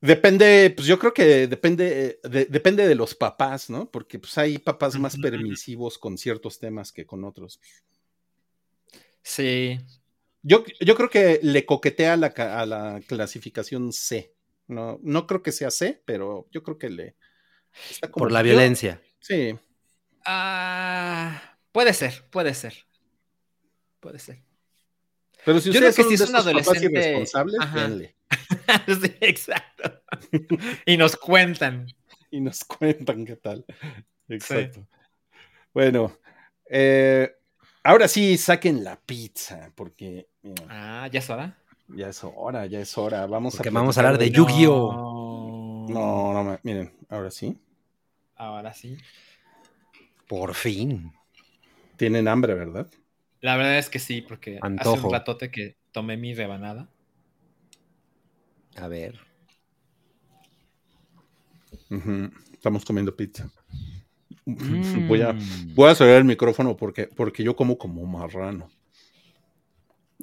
Depende, pues yo creo que depende, eh, de, depende de los papás, ¿no? Porque pues hay papás más permisivos con ciertos temas que con otros. Sí. Yo, yo creo que le coquetea a la, a la clasificación C. No, no creo que sea C, pero yo creo que le. está como- Por la yo- violencia. Sí. Ah, puede ser, puede ser. Puede ser. Pero si Yo creo ustedes que son si de es un esos papás adolescente- irresponsables, denle. [LAUGHS] sí, exacto. y nos cuentan. [LAUGHS] y nos cuentan qué tal. Exacto. Bueno, eh, ahora sí saquen la pizza, porque mira, Ah, ¿ya es hora? ya es hora, ya es hora. Vamos Porque a vamos a hablar de de- Yu-Gi-Oh! No, no, miren, ahora sí. Ahora sí. Por fin. Tienen hambre, ¿verdad? La verdad es que sí, porque hace un ratote que tomé mi rebanada. A ver. Estamos comiendo pizza. Voy a, Mm. voy a cerrar el micrófono porque, porque yo como como marrano.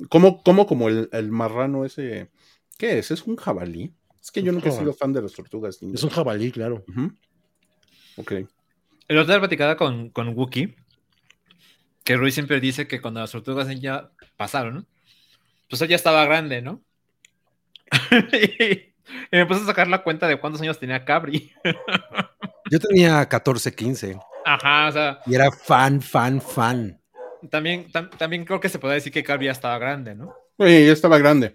Como, como como el, el marrano ese. ¿Qué es? ¿Es un jabalí? Es que yo nunca he sido fan de las tortugas. ninja. Es un jabalí, claro. Ujú. Ok. El otro día platicaba con, con Wookie, que Rui siempre dice que cuando las tortugas ya pasaron, ¿no? Pues él ya estaba grande, ¿no? [LAUGHS] y, me puse a sacar la cuenta de cuántos años tenía Cabri. [LAUGHS] Yo tenía 14, 15 Ajá, o sea, y era fan, fan, fan. también, tam- también creo que se puede decir que Cabri ya estaba grande, ¿no? Oye, ya estaba grande.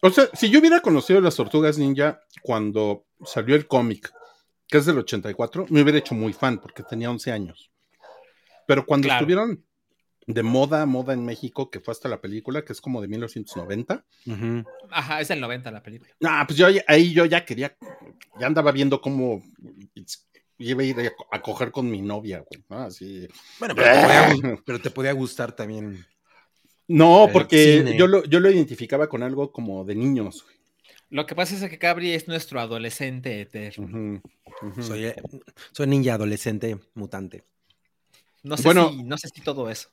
O sea, si yo hubiera conocido las tortugas ninja cuando salió el cómic, que es del 84, me hubiera hecho muy fan porque tenía 11 años. Pero cuando Claro. estuvieron de moda, moda en México, que fue hasta la película, que es como de 1990, Ujú. Ajá, es el 90 la película. ah, pues yo ahí yo ya quería, ya andaba viendo cómo iba a ir a, co- a coger con mi novia, güey, ¿no? Así. Bueno, pero te, podía, [LAUGHS] gu- pero te podía gustar también. No, porque yo lo, yo lo identificaba con algo como de niños. güey. Lo que pasa es que Cabri es nuestro adolescente eterno. Soy, eh, soy ninja adolescente mutante. No sé, Bueno. si, no sé si todo eso.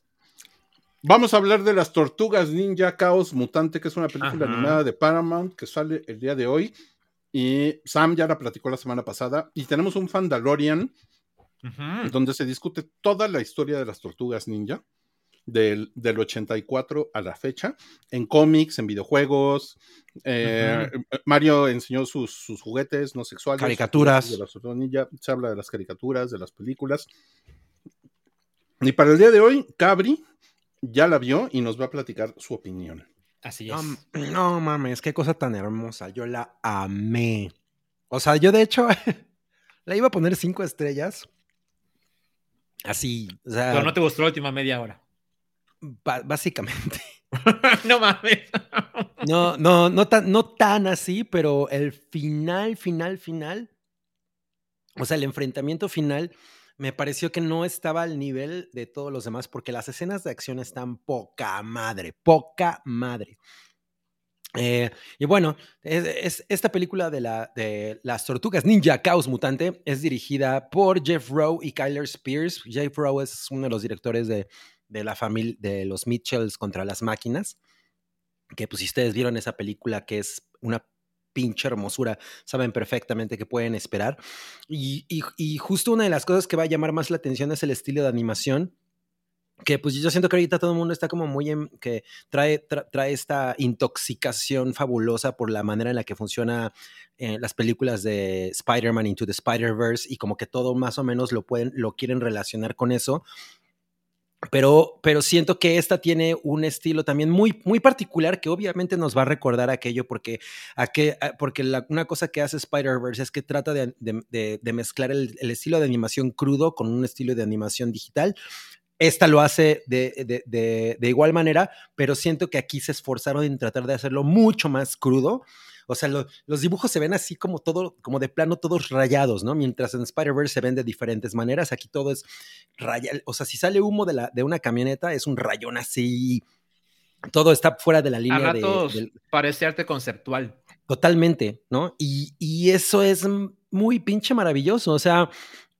Vamos a hablar de las Tortugas Ninja Caos Mutante, que es una película Ajá. animada de Paramount que sale el día de hoy. Y Sam ya la platicó la semana pasada. Y tenemos un Fandalorian donde se discute toda la historia de las Tortugas Ninja del, del 84 a la fecha, en cómics, en videojuegos. eh, Mario enseñó sus, sus juguetes no sexuales. Caricaturas. De las Tortugas Ninja. Se habla de las caricaturas, de las películas. Y para el día de hoy, Cabri ya la vio y nos va a platicar su opinión. Así es. No, no mames, qué cosa tan hermosa. Yo la amé. O sea, yo de hecho [LAUGHS] la iba a poner cinco estrellas. Así, o sea, Pero no te gustó la última media hora. básicamente. [LAUGHS] [LAUGHS] no mames. No, no, no tan, no tan así, pero el final, final, final. O sea, el enfrentamiento final me pareció que no estaba al nivel de todos los demás, porque las escenas de acción están poca madre, poca madre. Eh, y bueno, es, es- esta película de, la, de las tortugas ninja Caos Mutante es dirigida por Jeff Rowe y Kyler Spears. Jeff Rowe es uno de los directores de, de la familia de los Mitchells contra las máquinas. Que pues si ustedes vieron esa película que es una pinche hermosura, saben perfectamente qué pueden esperar. Y, y- justo una de las cosas que va a llamar más la atención es el estilo de animación que pues yo siento que ahorita todo el mundo está como muy en, que trae, tra- trae esta intoxicación fabulosa por la manera en la que funciona eh, las películas de Spider-Man Into the Spider-Verse y como que todo más o menos lo pueden, lo quieren relacionar con eso. Pero, pero siento que esta tiene un estilo también muy, muy particular que obviamente nos va a recordar aquello porque, porque una cosa que hace Spider-Verse es que trata de, de- mezclar el, estilo de animación crudo con un estilo de animación digital. Esta lo hace de- de- de igual manera, pero siento que aquí se esforzaron en tratar de hacerlo mucho más crudo. O sea, lo- los dibujos se ven así como todo, como de plano, todos rayados, ¿no? Mientras en Spider-Verse se ven de diferentes maneras, aquí todo es rayado. O sea, si sale humo de, la, de una camioneta, es un rayón así todo está fuera de la A línea de, ratos del- parece arte conceptual. Totalmente, ¿no? Y, y eso es muy pinche maravilloso. O sea,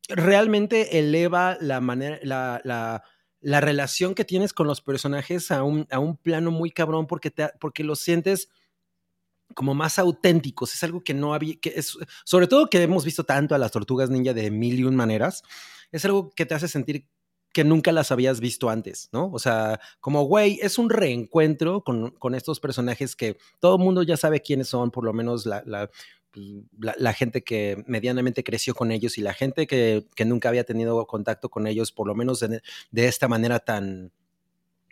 realmente eleva la manera, la, la- la relación que tienes con los personajes a un, a un plano muy cabrón porque, te, porque los sientes como más auténticos. Es algo que no había, que es, sobre todo que hemos visto tanto a las tortugas ninja de mil y un maneras, es algo que te hace sentir que nunca las habías visto antes, ¿no? O sea, como, güey, es un reencuentro con, con estos personajes que todo el mundo ya sabe quiénes son, por lo menos la, la, pues, la- la gente que medianamente creció con ellos y la gente que, que nunca había tenido contacto con ellos, por lo menos de, de esta manera tan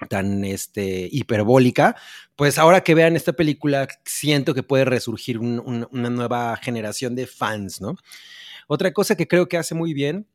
tan este, hiperbólica, pues ahora que vean esta película, siento que puede resurgir un- un- una nueva generación de fans, ¿no? Otra cosa que creo que hace muy bien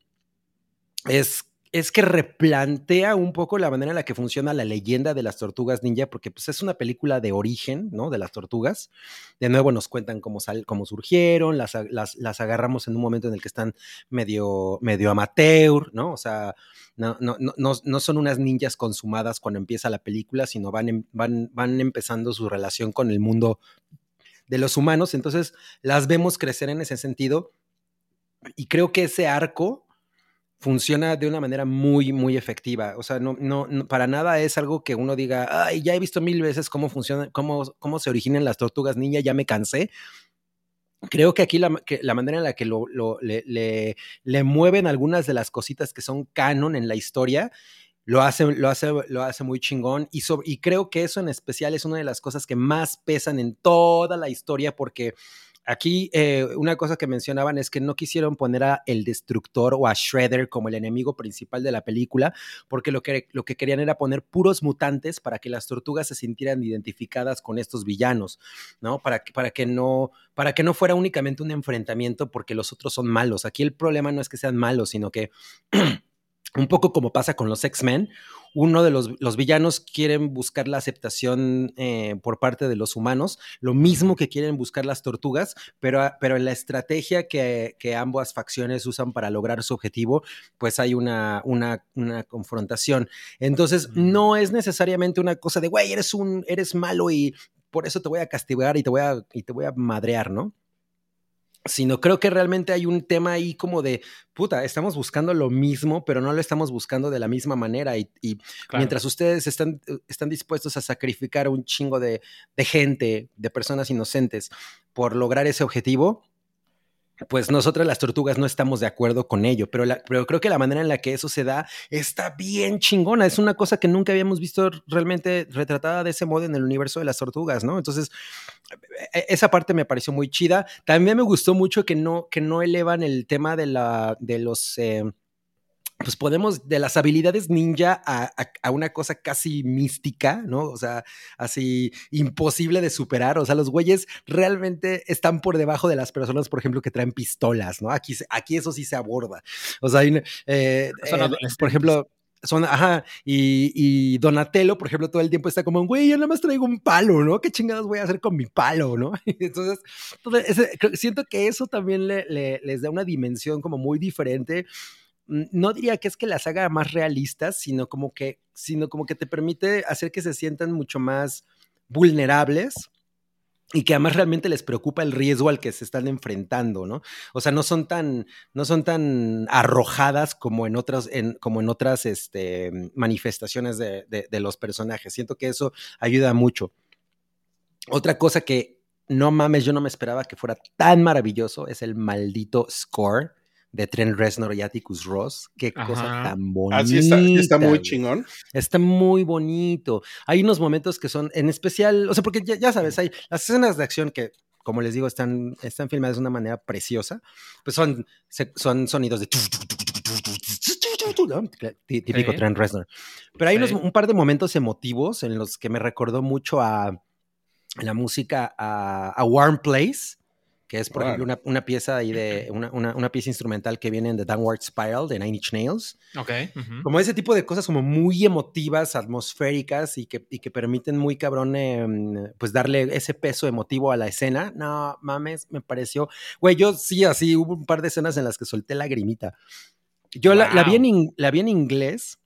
es, es que replantea un poco la manera en la que funciona la leyenda de las tortugas ninja, porque pues, es una película de origen, ¿no? De las tortugas. De nuevo nos cuentan cómo, sal, cómo surgieron, las, las, las agarramos en un momento en el que están medio, medio amateur, ¿no? O sea, no, no, no, no, no son unas ninjas consumadas cuando empieza la película, sino van, em- van, van empezando su relación con el mundo de los humanos. Entonces las vemos crecer en ese sentido. Y creo que ese arco funciona de una manera muy, muy efectiva. O sea, no, no, no- para nada es algo que uno diga, ay, ya he visto mil veces cómo funciona, cómo, cómo se originan las tortugas ninja, ya me cansé. Creo que aquí la, la manera en la que lo, lo- le, le- le mueven algunas de las cositas que son canon en la historia, lo hace, lo hace, lo hace muy chingón. Y, sobre- y creo que eso en especial es una de las cosas que más pesan en toda la historia, porque aquí eh, una cosa que mencionaban es que no quisieron poner a el destructor o a Shredder como el enemigo principal de la película, porque lo que, lo que querían era poner puros mutantes para que las tortugas se sintieran identificadas con estos villanos, ¿no? Para para que no, para que no fuera únicamente un enfrentamiento porque los otros son malos. Aquí el problema no es que sean malos, sino que [CLEARS THROAT] un poco como pasa con los X-Men, uno de los, los, villanos quieren buscar la aceptación eh, por parte de los humanos, lo mismo que quieren buscar las tortugas, pero, pero en la estrategia que, que, ambas facciones usan para lograr su objetivo, pues hay una, una, una confrontación. Entonces, no es necesariamente una cosa de, güey, eres, un, eres malo y por eso te voy a castigar y te voy a, y te voy a madrear, ¿no? Sino creo que realmente hay un tema ahí como de, puta, estamos buscando lo mismo, pero no lo estamos buscando de la misma manera. Y, y claro. mientras ustedes están, están dispuestos a sacrificar un chingo de, de, gente, de personas inocentes, por lograr ese objetivo, pues nosotras las tortugas no estamos de acuerdo con ello, pero, pero creo que la manera en la que eso se da está bien chingona. Es una cosa que nunca habíamos visto realmente retratada de ese modo en el universo de las tortugas, ¿no? Entonces, esa parte me pareció muy chida. También me gustó mucho que no, que no elevan el tema de, la, de los... Eh, pues podemos, de las habilidades ninja a, a, a, una cosa casi mística, ¿no? O sea, así imposible de superar. O sea, los güeyes realmente están por debajo de las personas, por ejemplo, que traen pistolas, ¿no? Aquí, aquí eso sí se aborda. O sea, hay, eh, eh, por ejemplo, son, ajá, y, y, Donatello, por ejemplo, todo el tiempo está como, güey, yo nada más traigo un palo, ¿no? ¿Qué chingados voy a hacer con mi palo, no? [LAUGHS] Entonces, entonces siento que eso también le, le, les da una dimensión como muy diferente no diría que es que las haga más realistas, sino como que, sino como que te permite hacer que se sientan mucho más vulnerables y que además realmente les preocupa el riesgo al que se están enfrentando, ¿no? O sea, no son tan, no son tan arrojadas como en otras, en, como en otras este, manifestaciones de, de, de los personajes. Siento que eso ayuda mucho. Otra cosa que no mames, yo no me esperaba que fuera tan maravilloso es el maldito score de Trent Reznor y Atticus Ross. Qué Ajá. cosa tan bonita. Así está, está muy chingón. Está muy bonito. Hay unos momentos que son, en especial, o sea, porque ya, ya sabes, hay las escenas de acción que como les digo, están, están filmadas de una manera preciosa, pues son, son sonidos de... ¿no? Típico sí. Trent Reznor. Pero hay sí. unos, un par de momentos emotivos en los que me recordó mucho a la música, a, a Warm Place, que es, por wow. ejemplo, una, una, pieza ahí de [CLEARS THROAT] una, una, una, pieza instrumental que viene de Downward Spiral de Nine Inch Nails. Ok. Uh -huh. Como ese tipo de cosas como muy emotivas, atmosféricas y que, y que permiten muy cabrón, eh, pues darle ese peso emotivo a la escena. No mames, me pareció. Güey, yo sí, así hubo un par de escenas en las que solté lagrimita. Yo wow. la, la, vi en, la vi en inglés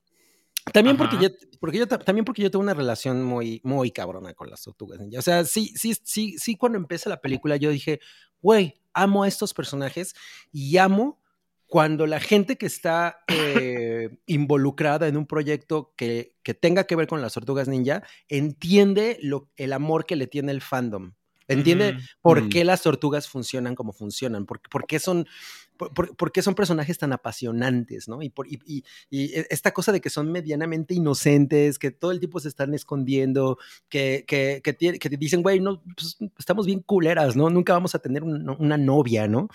También porque, yo, porque yo ta- también porque yo tengo una relación muy, muy cabrona con las tortugas ninja. O sea, sí, sí, sí, sí, cuando empieza la película yo dije, güey, amo a estos personajes y amo cuando la gente que está eh, involucrada en un proyecto que, que tenga que ver con las tortugas ninja entiende lo, el amor que le tiene el fandom. Entiende por Mm. qué las tortugas funcionan como funcionan, por, por qué son, por, por- por qué son personajes tan apasionantes, ¿no? Y, por, y, y- y e- esta cosa de que son medianamente inocentes, que todo el tiempo se están escondiendo, que, que, que, dicen, güey, no, pues, estamos bien culeras, ¿no? Nunca vamos a tener un- una novia, ¿no?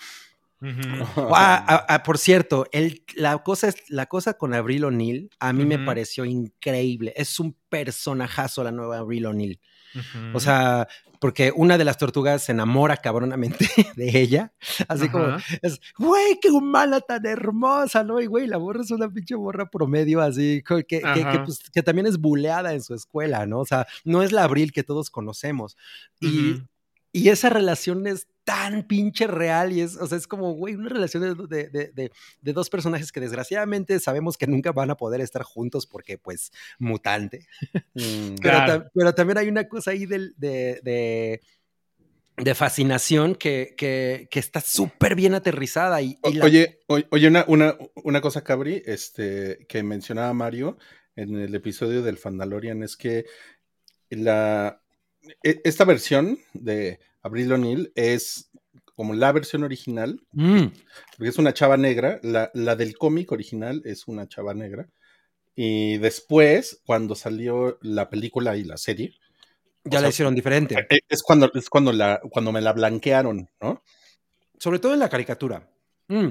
Ah, ah, ah, por cierto, el, la, cosa es, la cosa con Avril O'Neill a mí me pareció increíble. Es un personajazo la nueva Avril O'Neill. Ujú. O sea, porque una de las tortugas se enamora cabronamente [LAUGHS] de ella. Así como, es, güey, qué humana tan hermosa, ¿no? Y güey, la borra es una pinche borra promedio así, que, que, pues, que también es buleada en su escuela, ¿no? O sea, no es la Abril que todos conocemos. Y, y esa relación es tan pinche real y es, o sea, es como, güey, una relación de, de- de- dos personajes que desgraciadamente sabemos que nunca van a poder estar juntos porque, pues, mutante. Mm. Pero, Claro. pero también hay una cosa ahí de, de, fascinación que, que, que está súper bien aterrizada. Y, y la- Oye, oye, una, una, una cosa, Cabri, este, que mencionaba Mario en el episodio del Fandalorian es que la, e- esta versión de Abril O'Neill es como la versión original, Mm, porque es una chava negra, la, la del cómic original es una chava negra, y después, cuando salió la película y la serie, ya la sea, hicieron diferente. e- es cuando, es cuando, la, cuando me la blanquearon, ¿no? Sobre todo en la caricatura. Mm.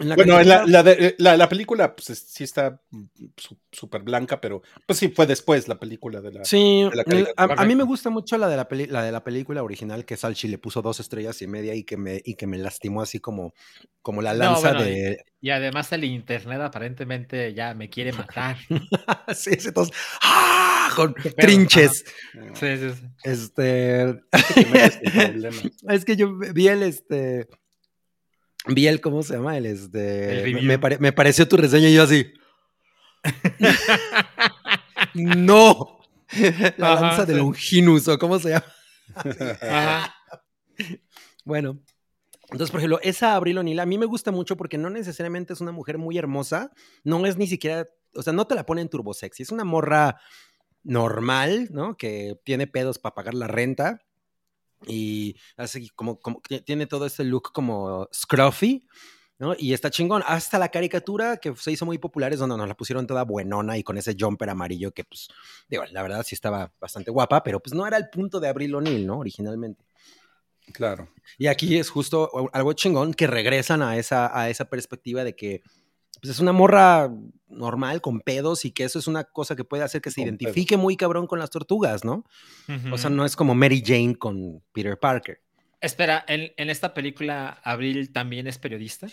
La Bueno, en la, la, de- la, la película pues, es- sí está mm, su- súper blanca, pero pues sí fue después la película de la... Sí, de la el- caricatura. a, a mí me gusta mucho la de la, peli- la de la película original que Salchi le puso dos estrellas y media y que me, y que me lastimó así como, como la No, lanza bueno, de... Y además el internet aparentemente ya me quiere matar. [LAUGHS] sí, sí, todos, ¡ah! Con trinches. No, Sí, sí, sí. Este... [LAUGHS] Es que yo vi el este. Vi el, ¿cómo se llama? El este. El me- pare- me pareció tu reseña y yo así. [LAUGHS] ¡No! [LAUGHS] La Ajá, lanza de sí. Longinus, o cómo se llama. Ajá. [LAUGHS] Bueno. Entonces, por ejemplo, esa Abril O'Neill a mí me gusta mucho porque no necesariamente es una mujer muy hermosa, no es ni siquiera, o sea, no te la ponen turbo sexy, es una morra normal, ¿no? Que tiene pedos para pagar la renta y así como, como tiene todo este look como scruffy, ¿no? Y está chingón. Hasta la caricatura que se hizo muy popular es donde nos la pusieron toda buenona y con ese jumper amarillo que, pues, digo, la verdad sí estaba bastante guapa, pero pues no era el punto de Abril O'Neill, ¿no? Originalmente. Claro. Y aquí es justo algo chingón que regresan a esa, a esa perspectiva de que pues, es una morra normal con pedos y que eso es una cosa que puede hacer que se Con identifique muy cabrón con las tortugas, ¿no? O sea, no es como Mary Jane con Peter Parker. Espera, ¿en, en esta película Abril también es periodista?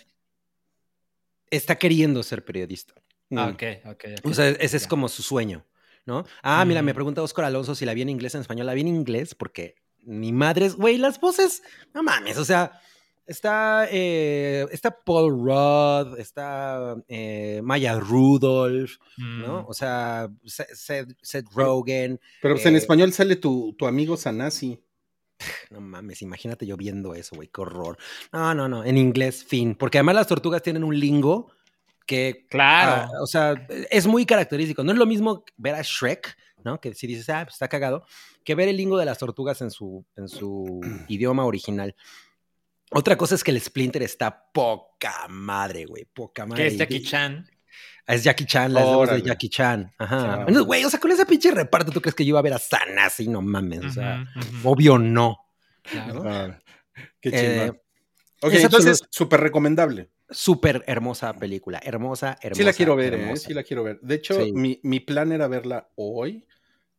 Está queriendo ser periodista. Ah, Mm. ok, ok. ok. O sea, ese es como su sueño, ¿no? Ah, mira, me Ujú. pregunta Oscar Alonso si la vi en inglés o en español. La vi en inglés porque ni madres, güey, las voces, no mames, o sea, está, eh, está Paul Rudd, está eh, Maya Rudolph, ¿no? Mm. O sea, Se- Seth, Seth Rogen, Pero pues, en Eh, español sale tu, tu amigo Sanasi. [LAUGHS] no mames, imagínate yo viendo eso, güey, qué horror. No, no, no, en inglés, fin, porque además las tortugas tienen un lingo que Claro. Ah, o sea, es muy característico. No es lo mismo ver a Shrek, ¿no? Que si dices, ah, pues está cagado, que ver el lingo de las tortugas en su, en su [CLEARS THROAT] idioma original. Otra cosa es que el Splinter está poca madre, güey, poca madre. que es Jackie Chan. Es Jackie Chan, la voz de. Jackie Chan. Ajá. Güey, o sea, con ese pinche reparto, ¿tú crees que yo iba a ver a Sanasi? No mames, o sea, ujú. obvio no. Claro. Ah, qué Eh, chingón. ok, es entonces, súper recomendable. Súper hermosa película, hermosa, hermosa. Sí la quiero ver, ¿eh? Sí la quiero ver. De hecho, Sí. mi, mi plan era verla hoy,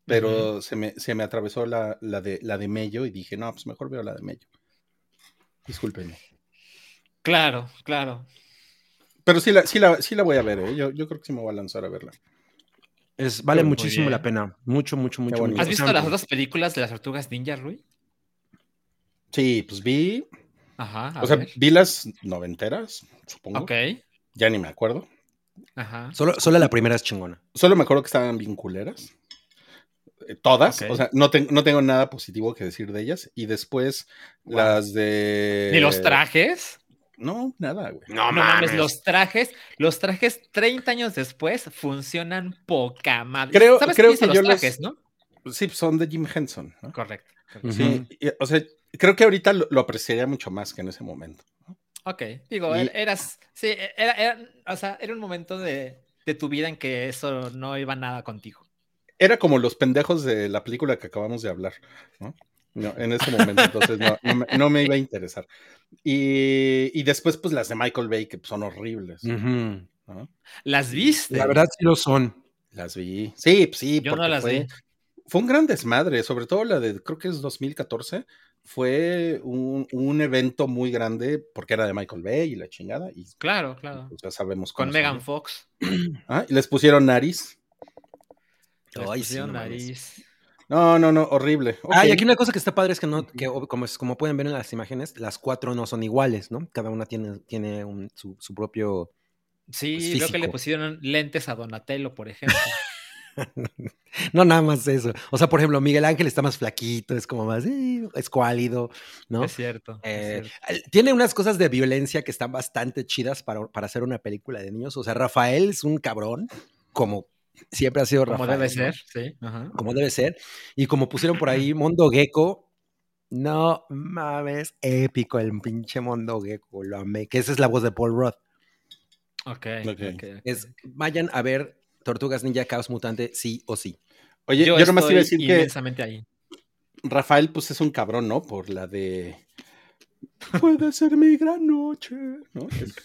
pero se, me, se me atravesó la, la, de, la de Mello y dije, no, pues mejor veo la de Mello. Discúlpenme. Claro, claro. Pero sí la, sí la, sí la voy a ver, ¿eh? Yo, yo creo que sí me voy a lanzar a verla. Es, vale muchísimo la pena. Mucho, mucho, mucho. bonito. mucho. ¿Has visto las otras películas de las tortugas ninja, Rui? Sí, pues vi, Ajá. o sea, ver. vi las noventeras, supongo. Ok. Ya ni me acuerdo. Ajá. Solo, solo la primera es chingona. Solo me acuerdo que estaban bien culeras. Eh, Todas, o sea, no, ten- no tengo nada positivo que decir de ellas. Y después Wow. las de. ¿Ni los trajes? No, nada, güey. No, No mames, los trajes, los trajes 30 años después funcionan poca madre. Creo- ¿Sabes creo que yo los los- trajes, no? Sí, son de Jim Henson. ¿no? Correcto. Sí, y, o sea, creo que ahorita lo, lo apreciaría mucho más que en ese momento. Ok, digo, Y- er- eras, sí, era, era- o sea, era un momento de, de tu vida en que eso no iba nada contigo. Era como los pendejos de la película que acabamos de hablar, ¿no? No, en ese momento, entonces no, no me, no me iba a interesar. Y, y después, pues las de Michael Bay, que son horribles. ¿Las viste? La verdad sí lo son. Las vi. Sí, pues sí, Yo no las fue, vi. fue un gran desmadre, sobre todo la de, creo que es 2014, fue un, un evento muy grande porque era de Michael Bay y la chingada, y Claro, claro. pues, ya sabemos Con cómo Megan salió. Fox. Ah, y les pusieron nariz. Les Ay, sí, pusieron no nariz. No, no, no, horrible. Ah, y aquí una cosa que está padre es que no, que como, es- como pueden ver en las imágenes, las cuatro no son iguales, ¿no? Cada una tiene, tiene un- su, su propio. Sí, Pues, creo que le pusieron lentes a Donatello, por ejemplo. [LAUGHS] No, nada más eso. O sea, por ejemplo, Miguel Ángel está más flaquito, es como más eh, escuálido, ¿no? Es cierto. es Eh, cierto. tiene unas cosas de violencia que están bastante chidas para, para hacer una película de niños. O sea, Rafael es un cabrón, como siempre ha sido Como Rafael. debe ¿no? ser, sí. ajá. Como debe ser. Y como pusieron por ahí Mondo Gecko, no mames, épico el pinche Mondo Gecko, lo amé. Que esa es la voz de Paul Roth. Ok, Ok. ok, ok. Es, vayan a ver Tortugas Ninja Caos Mutante, sí o sí. Oye, yo, Yo, nomás iba a decir que ahí. Rafael, pues es un cabrón, ¿no? Por la de. Puede ser mi gran noche, ¿no? Es-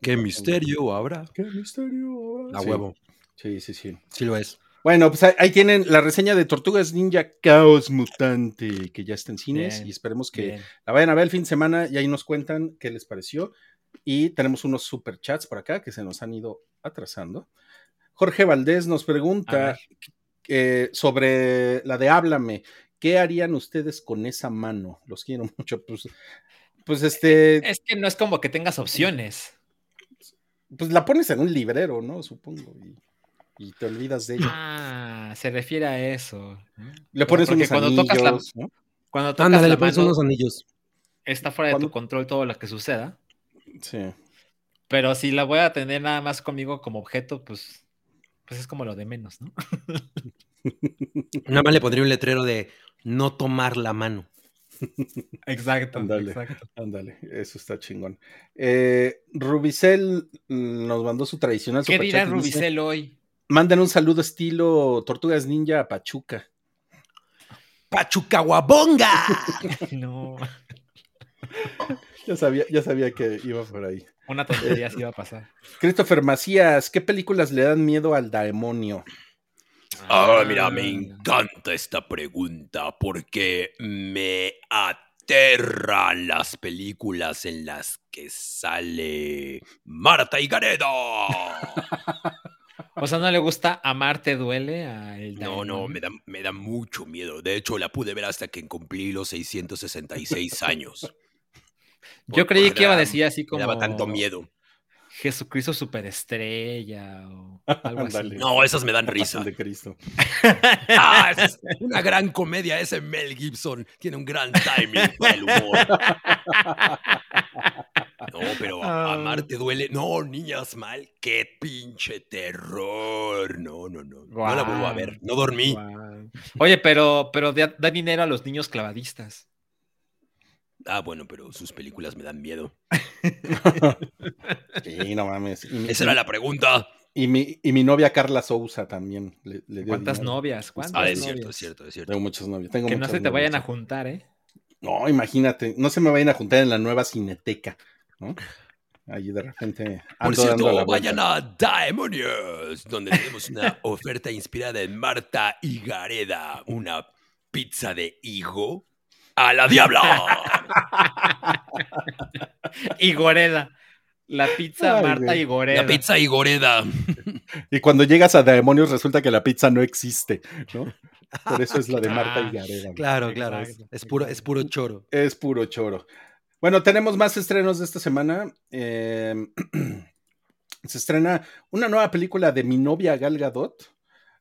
Qué misterio habrá. Qué misterio. A Sí, huevo. Sí, sí, sí. Sí lo es. Bueno, pues ahí, ahí tienen la reseña de Tortugas Ninja Caos Mutante, que ya está en cines Bien, y esperemos que Bien. la vayan a ver el fin de semana y ahí nos cuentan qué les pareció. Y tenemos unos super chats por acá que se nos han ido atrasando. Jorge Valdés nos pregunta eh, sobre la de Háblame. ¿Qué harían ustedes con esa mano? Los quiero mucho. Pues, pues este, Es que no es como que tengas opciones. pues la pones en un librero, ¿no? Supongo. Y, y te olvidas de ella. Ah, se refiere a eso. Le pones Porque unos cuando tocas la- anillos, ¿no? Cuando tocas Ándale, la le pones mano, unos anillos. está fuera de tu control todo lo que suceda. Sí. Pero si la voy a tener nada más conmigo como objeto, pues, pues es como lo de menos, ¿no? [LAUGHS] Nada más le pondría un letrero de no tomar la mano. Exacto, Ándale. exacto. Ándale, eso está chingón. Eh, Rubicel nos mandó su tradicional ¿Qué dirá dice, Rubicel hoy? Manden un saludo estilo Tortugas Ninja a Pachuca. ¡Pachucahuabonga! [LAUGHS] No, Ya sabía, ya sabía que iba por ahí. una tontería sí iba a pasar. Christopher Macías, ¿qué películas le dan miedo al demonio? Ah, mira, me encanta esta pregunta porque me aterran las películas en las que sale Marta y Gareda. [LAUGHS] O sea, ¿no le gusta Amarte duele a el No, no, me da, me da mucho miedo. De hecho, la pude ver hasta que cumplí los 666 años. Yo creí me que iba a decir así Me como daba tanto miedo. Jesucristo superestrella o algo así. No, esas me dan risa. de Cristo. Ah, es una gran comedia. Ese Mel Gibson tiene un gran timing para el humor. [LAUGHS] No, pero a- Ah. amarte duele. No, niñas mal. Qué pinche terror. No, no, no. No la vuelvo a ver. No dormí. Oye, pero, pero da, da dinero a los niños clavadistas. Ah, bueno, pero sus películas me dan miedo. [LAUGHS] Sí, no mames. Mi, Esa era la pregunta. y mi, y mi novia Carla Sousa también le, le dio ¿Cuántas dinero. novias? ¿Cuántas Ah, es novias? cierto, es cierto, es cierto. Tengo muchas novias. Tengo Que no se te novias, vayan a juntar, ¿eh? No, imagínate, no se me vayan a juntar en la nueva cineteca, ¿no? Ahí de repente. Por cierto, vayan a Demonios, donde tenemos una [LAUGHS] oferta inspirada en Marta y Gareda, una pizza de higo a la diabla. [LAUGHS] Y Goreda. La pizza Ay, Marta güey. y Goreda. La pizza y Goreda. Y cuando llegas a Demonios resulta que la pizza no existe, ¿no? Por eso es la de Marta y Gareda. güey. Claro, claro. Es, puro, es puro choro. Es puro choro. Bueno, tenemos más estrenos de esta semana. Eh, [CLEARS THROAT] se estrena una nueva película de mi novia Gal Gadot.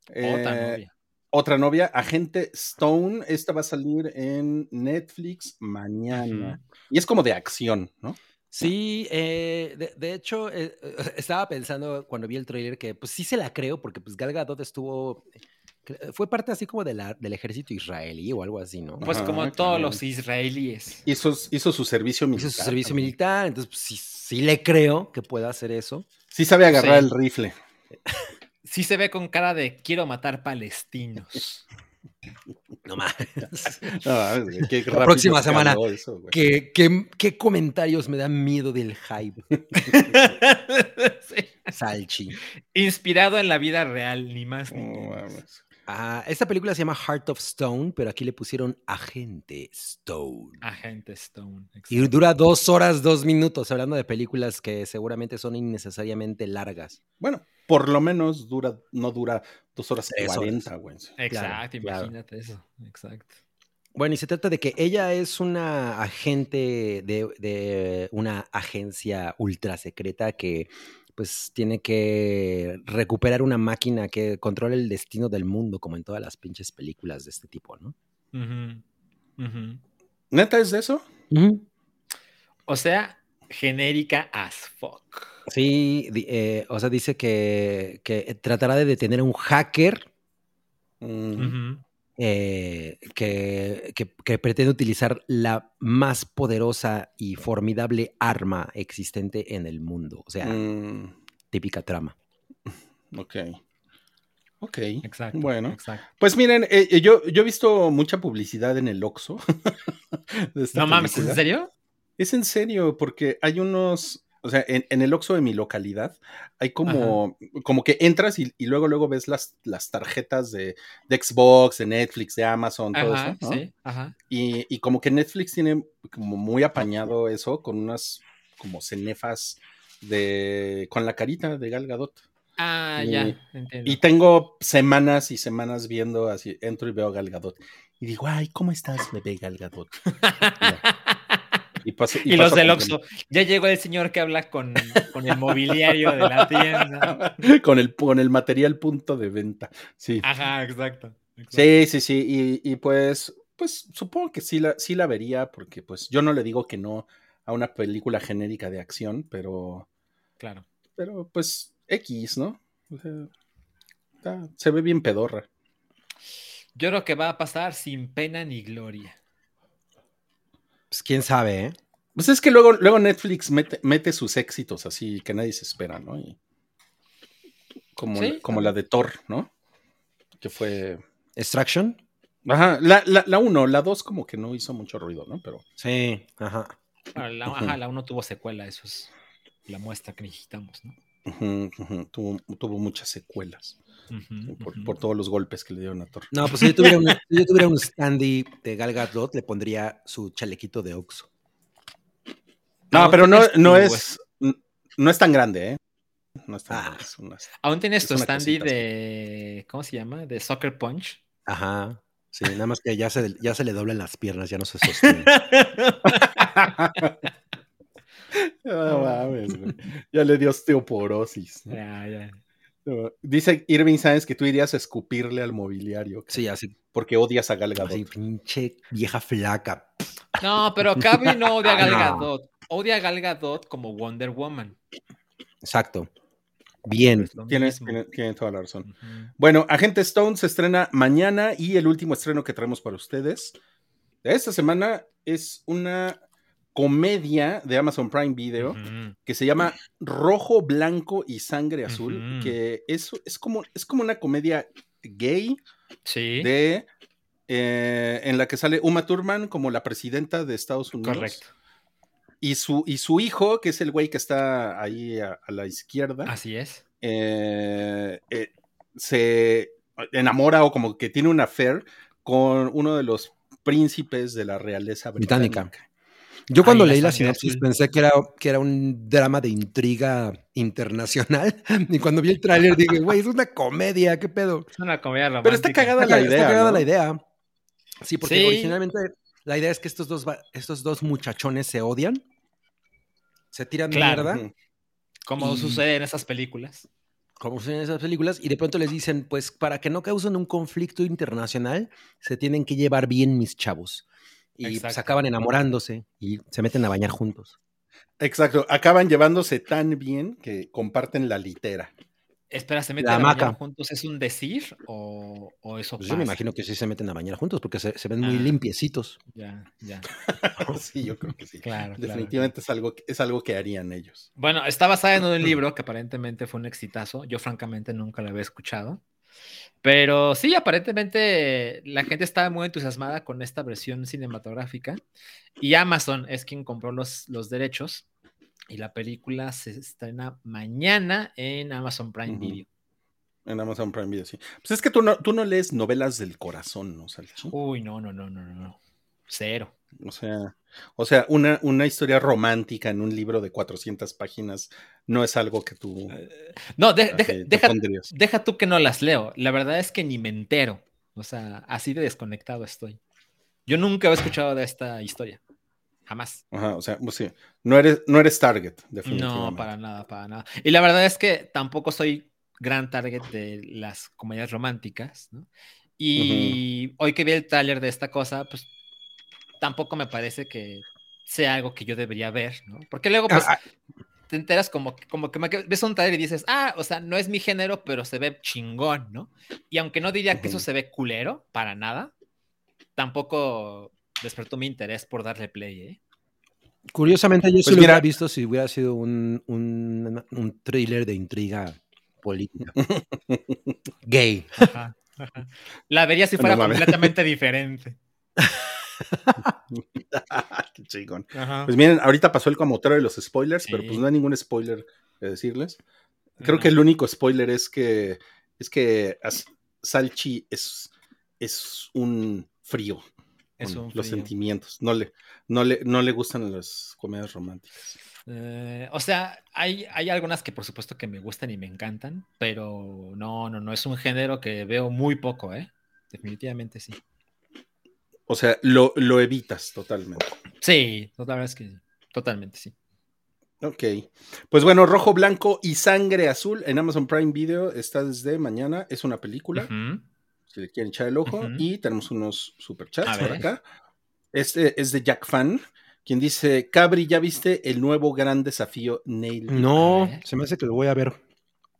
Otra Eh, novia. Otra novia, Agente Stone. Esta va a salir en Netflix mañana. Y es como de acción, ¿no? Sí, eh, de, de hecho, eh, [LAUGHS] estaba pensando cuando vi el tráiler que pues sí se la creo, porque pues Gal Gadot estuvo, fue parte así como de la, del ejército israelí o algo así, ¿no? Pues Ajá, como claro. todos los israelíes. Hizo, hizo su servicio militar. Hizo su servicio también. militar, entonces pues, sí, sí le creo que pueda hacer eso. Sí sabe agarrar Sí. el rifle. Sí se ve con cara de quiero matar palestinos. [LAUGHS] No más. No, qué La próxima semana. eso. ¿Qué, qué, qué comentarios me dan miedo del hype? [LAUGHS] [LAUGHS] Sí. Salchi. Inspirado en la vida real, ni más ni No menos. mames. Ah, esta película se llama Heart of Stone, pero aquí le pusieron Agente Stone. Agente Stone. Y exacto. dura dos horas, dos minutos, hablando de películas que seguramente son innecesariamente largas. Bueno, por lo menos dura, no dura dos horas cuarenta, güey. Exacto, claro. imagínate eso. Exacto. Bueno, y se trata de que ella es una agente de, de una agencia ultra secreta que pues tiene que recuperar una máquina que controla el destino del mundo, como en todas las pinches películas de este tipo, ¿no? Ujú, ujú. ¿Neta es de eso? O sea, genérica as fuck. Sí, eh, o sea, dice que, que tratará de detener a un hacker Mm, Ujú. Eh, que, que- que pretende utilizar la más poderosa y formidable arma existente en el mundo. O sea, mm, típica trama. ok. Ok. Exacto. Bueno. exacto. Pues miren, eh, eh, yo, yo he visto mucha publicidad en el Oxxo. [LAUGHS] No mames, ¿en película. serio? Es en serio, porque hay unos, o sea, en, en el Oxxo de mi localidad, hay como, como que entras y, y luego, luego ves las, las tarjetas de, de Xbox, de Netflix, de Amazon, todo eso, ¿no? sí, ajá. Y, y como que Netflix tiene como muy apañado eso con unas como cenefas de, con la carita de Gal Gadot. Ah, Y- ya, entiendo. Y tengo semanas y semanas viendo así, entro y veo a Gal Gadot. Y digo, ay, ¿cómo estás, bebé Gal Gadot? [LAUGHS] Y, paso- Y, los del Oxxo. Ya llegó el señor que habla con, con el mobiliario de la tienda. [LAUGHS] con el, con el material punto de venta. Sí. Ajá, exacto. exacto. Sí, sí, sí. Y, y pues, pues supongo que sí la, sí la vería, porque pues yo no le digo que no a una película genérica de acción, pero, Claro. pero pues X, ¿no? O sea, está- se ve bien pedorra. Yo creo que va a pasar sin pena ni gloria. Pues quién sabe, ¿eh? Pues es que luego, luego Netflix mete, mete sus éxitos así que nadie se espera, ¿no? Y como, Sí, como la de Thor, ¿no? Que fue. Extraction. Ajá, la, la, la uno, la dos como que no hizo mucho ruido, ¿no? Pero. Sí, ajá. Bueno, la, ajá, la uno tuvo secuela, eso es la muestra que necesitamos, ¿no? ujú, ujú, tuvo, tuvo muchas secuelas Por, todos los golpes que le dieron a Thor. No, pues si yo tuviera un, [LAUGHS] si yo tuviera un standy de Gal Gadot, le pondría su chalequito de Oxxo. No, pero no, no es. No es tan grande, ¿eh? No es tan Ah. grande. es Aún tienes Es tu standy de. ¿Cómo se llama? De Soccer Punch. Ajá. Sí, nada más que ya se, ya se le doblan las piernas, ya no se sostiene. [LAUGHS] [LAUGHS] No mames, güey. Ya le dio osteoporosis. ¿no? ya, ya. No, Dice Irving Sáenz que tú irías a escupirle al mobiliario. Sí, así, Porque odias a Gal Gadot. así pinche vieja flaca. No, pero Cavi no odia a [LAUGHS] Gal No. Gadot. Odia a Gal Gadot como Wonder Woman. Exacto. Bien. Tienes, tiene, tiene toda la razón. Bueno, Agente Stone se estrena mañana y el último estreno que traemos para ustedes de esta semana es una comedia de Amazon Prime Video que se llama Rojo, Blanco y Sangre Azul, que es, es, como, es como una comedia gay Sí, de eh, en la que sale Uma Thurman como la presidenta de Estados Unidos. correcto. Y su, y su hijo, que es el güey que está ahí a, a la izquierda, Así es. eh, eh, se enamora o como que tiene una affair con uno de los príncipes de la realeza británica. Británica. Yo cuando leí la sinopsis azul. pensé que era, que era un drama de intriga internacional. [LAUGHS] Y cuando vi el tráiler dije, güey, es una comedia, ¿qué pedo? Es una comedia romántica. Pero está cagada la ca- está idea. cagada ¿no? la idea. Sí, porque Sí. originalmente la idea es que estos dos, estos dos muchachones se odian, se tiran Claro. mierda. Como Y- sucede en esas películas. como sucede en esas películas, y de pronto les dicen, pues para que no causen un conflicto internacional, se tienen que llevar bien mis chavos. Y pues Exacto. acaban enamorándose y se meten a bañar juntos. Exacto, acaban llevándose tan bien que comparten la litera. Espera, ¿se meten La a bañar hamaca. juntos? ¿Es un decir o, o eso Pues yo me imagino que sí se meten a bañar juntos porque se, se ven muy Ah. limpiecitos. Ya, ya. [LAUGHS] sí, yo creo que sí. Claro, claro. Definitivamente es algo, que- es algo que harían ellos. Bueno, está basada en un [CLEARS THROAT] libro que aparentemente fue un exitazo. Yo francamente nunca lo había escuchado. Pero sí, aparentemente la gente estaba muy entusiasmada con esta versión cinematográfica. Y Amazon es quien compró los, los derechos. Y la película se estrena mañana en Amazon Prime. Video. En Amazon Prime Video, sí. Pues es que tú no, tú no lees novelas del corazón, ¿no? Uy, no, no, no, no, no. Cero. O sea, o sea una, una historia romántica en un libro de 400 páginas no es algo que tú No, de- deja, deja, tú que no las leo. La verdad es que ni me entero. O sea, así de desconectado estoy. Yo nunca he escuchado de esta historia. Jamás. Ajá, o sea, pues sí, no eres, no eres target, definitivamente. No, para nada, para nada. Y la verdad es que tampoco soy gran target de las comedias románticas, ¿no? Y hoy que vi el tráiler de esta cosa, pues tampoco me parece que sea algo que yo debería ver, ¿no? Porque luego, pues, Ah, te enteras como, que- como que me- ves un trailer y dices, ah, o sea, no es mi género, pero se ve chingón, ¿no? Y aunque no diría que eso se ve culero, para nada, tampoco despertó mi interés por darle play, ¿eh? Curiosamente, yo sí Pues lo mira- hubiera visto si hubiera sido un, un, un thriller de intriga política. Gay. Ajá, ajá. La vería si fuera completamente diferente. [LAUGHS] Qué chingón. Ajá. Pues miren, ahorita pasó el camotero de los spoilers, pero Sí. pues no hay ningún spoiler que decirles. Creo No. que el único spoiler es que es que Salchi es, es un frío. Es un los frío. sentimientos. No le, no le, no le gustan las comedias románticas. Eh, o sea, hay, hay algunas que por supuesto que me gustan y me encantan, pero no, no, no, es un género que veo muy poco, ¿eh? Definitivamente sí. O sea, lo, lo evitas totalmente. Sí, la verdad es que totalmente sí. Ok. Pues bueno, Rojo, Blanco y Sangre Azul en Amazon Prime Video está desde mañana. Es una película. Ujú. si le quieren echar el ojo. Y tenemos unos superchats por acá. Este es de Jack Fan, quien dice: Cabri, ¿ya viste el nuevo gran desafío Nail? It?" No, se me hace que lo voy a ver.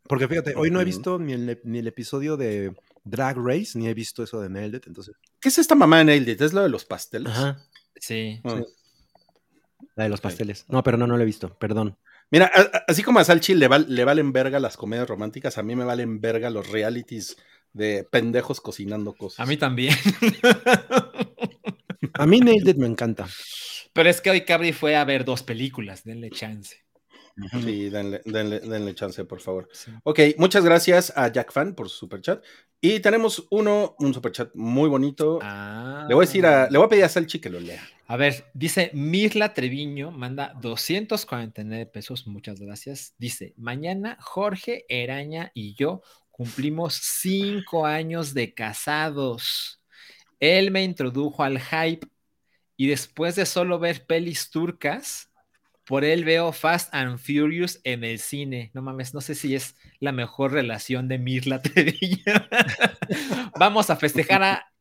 Porque fíjate, hoy no he visto ni el, ni el episodio de Drag Race, ni he visto eso de Nailed It, entonces. ¿Qué es esta mamá de Nailed It? ¿Es lo de los pasteles? Ajá. Sí. Ah. La de los pasteles. No, pero no, no lo he visto, perdón. Mira, a- a- así como a Salchi le, val- le valen verga las comedias románticas, a mí me valen verga los realities de pendejos cocinando cosas. A mí también. [LAUGHS] A mí Nailed It me encanta. Pero es que hoy Cabri fue a ver dos películas, denle chance. Sí, denle, denle- denle chance, por favor. Sí. Ok, muchas gracias a Jack Fan por su superchat. Y tenemos uno, un superchat muy bonito. Ah. Le voy a decir a, le voy a pedir a Salchi que lo lea. A ver, dice Mirla Treviño, manda 249 pesos, muchas gracias. Dice, mañana Jorge Eraña y yo cumplimos cinco años de casados. Él me introdujo al hype y después de solo ver pelis turcas, por él veo Fast and Furious en el cine. No mames, no sé si es la mejor relación de Mirla [LAUGHS] Treviño. Vamos a festejar a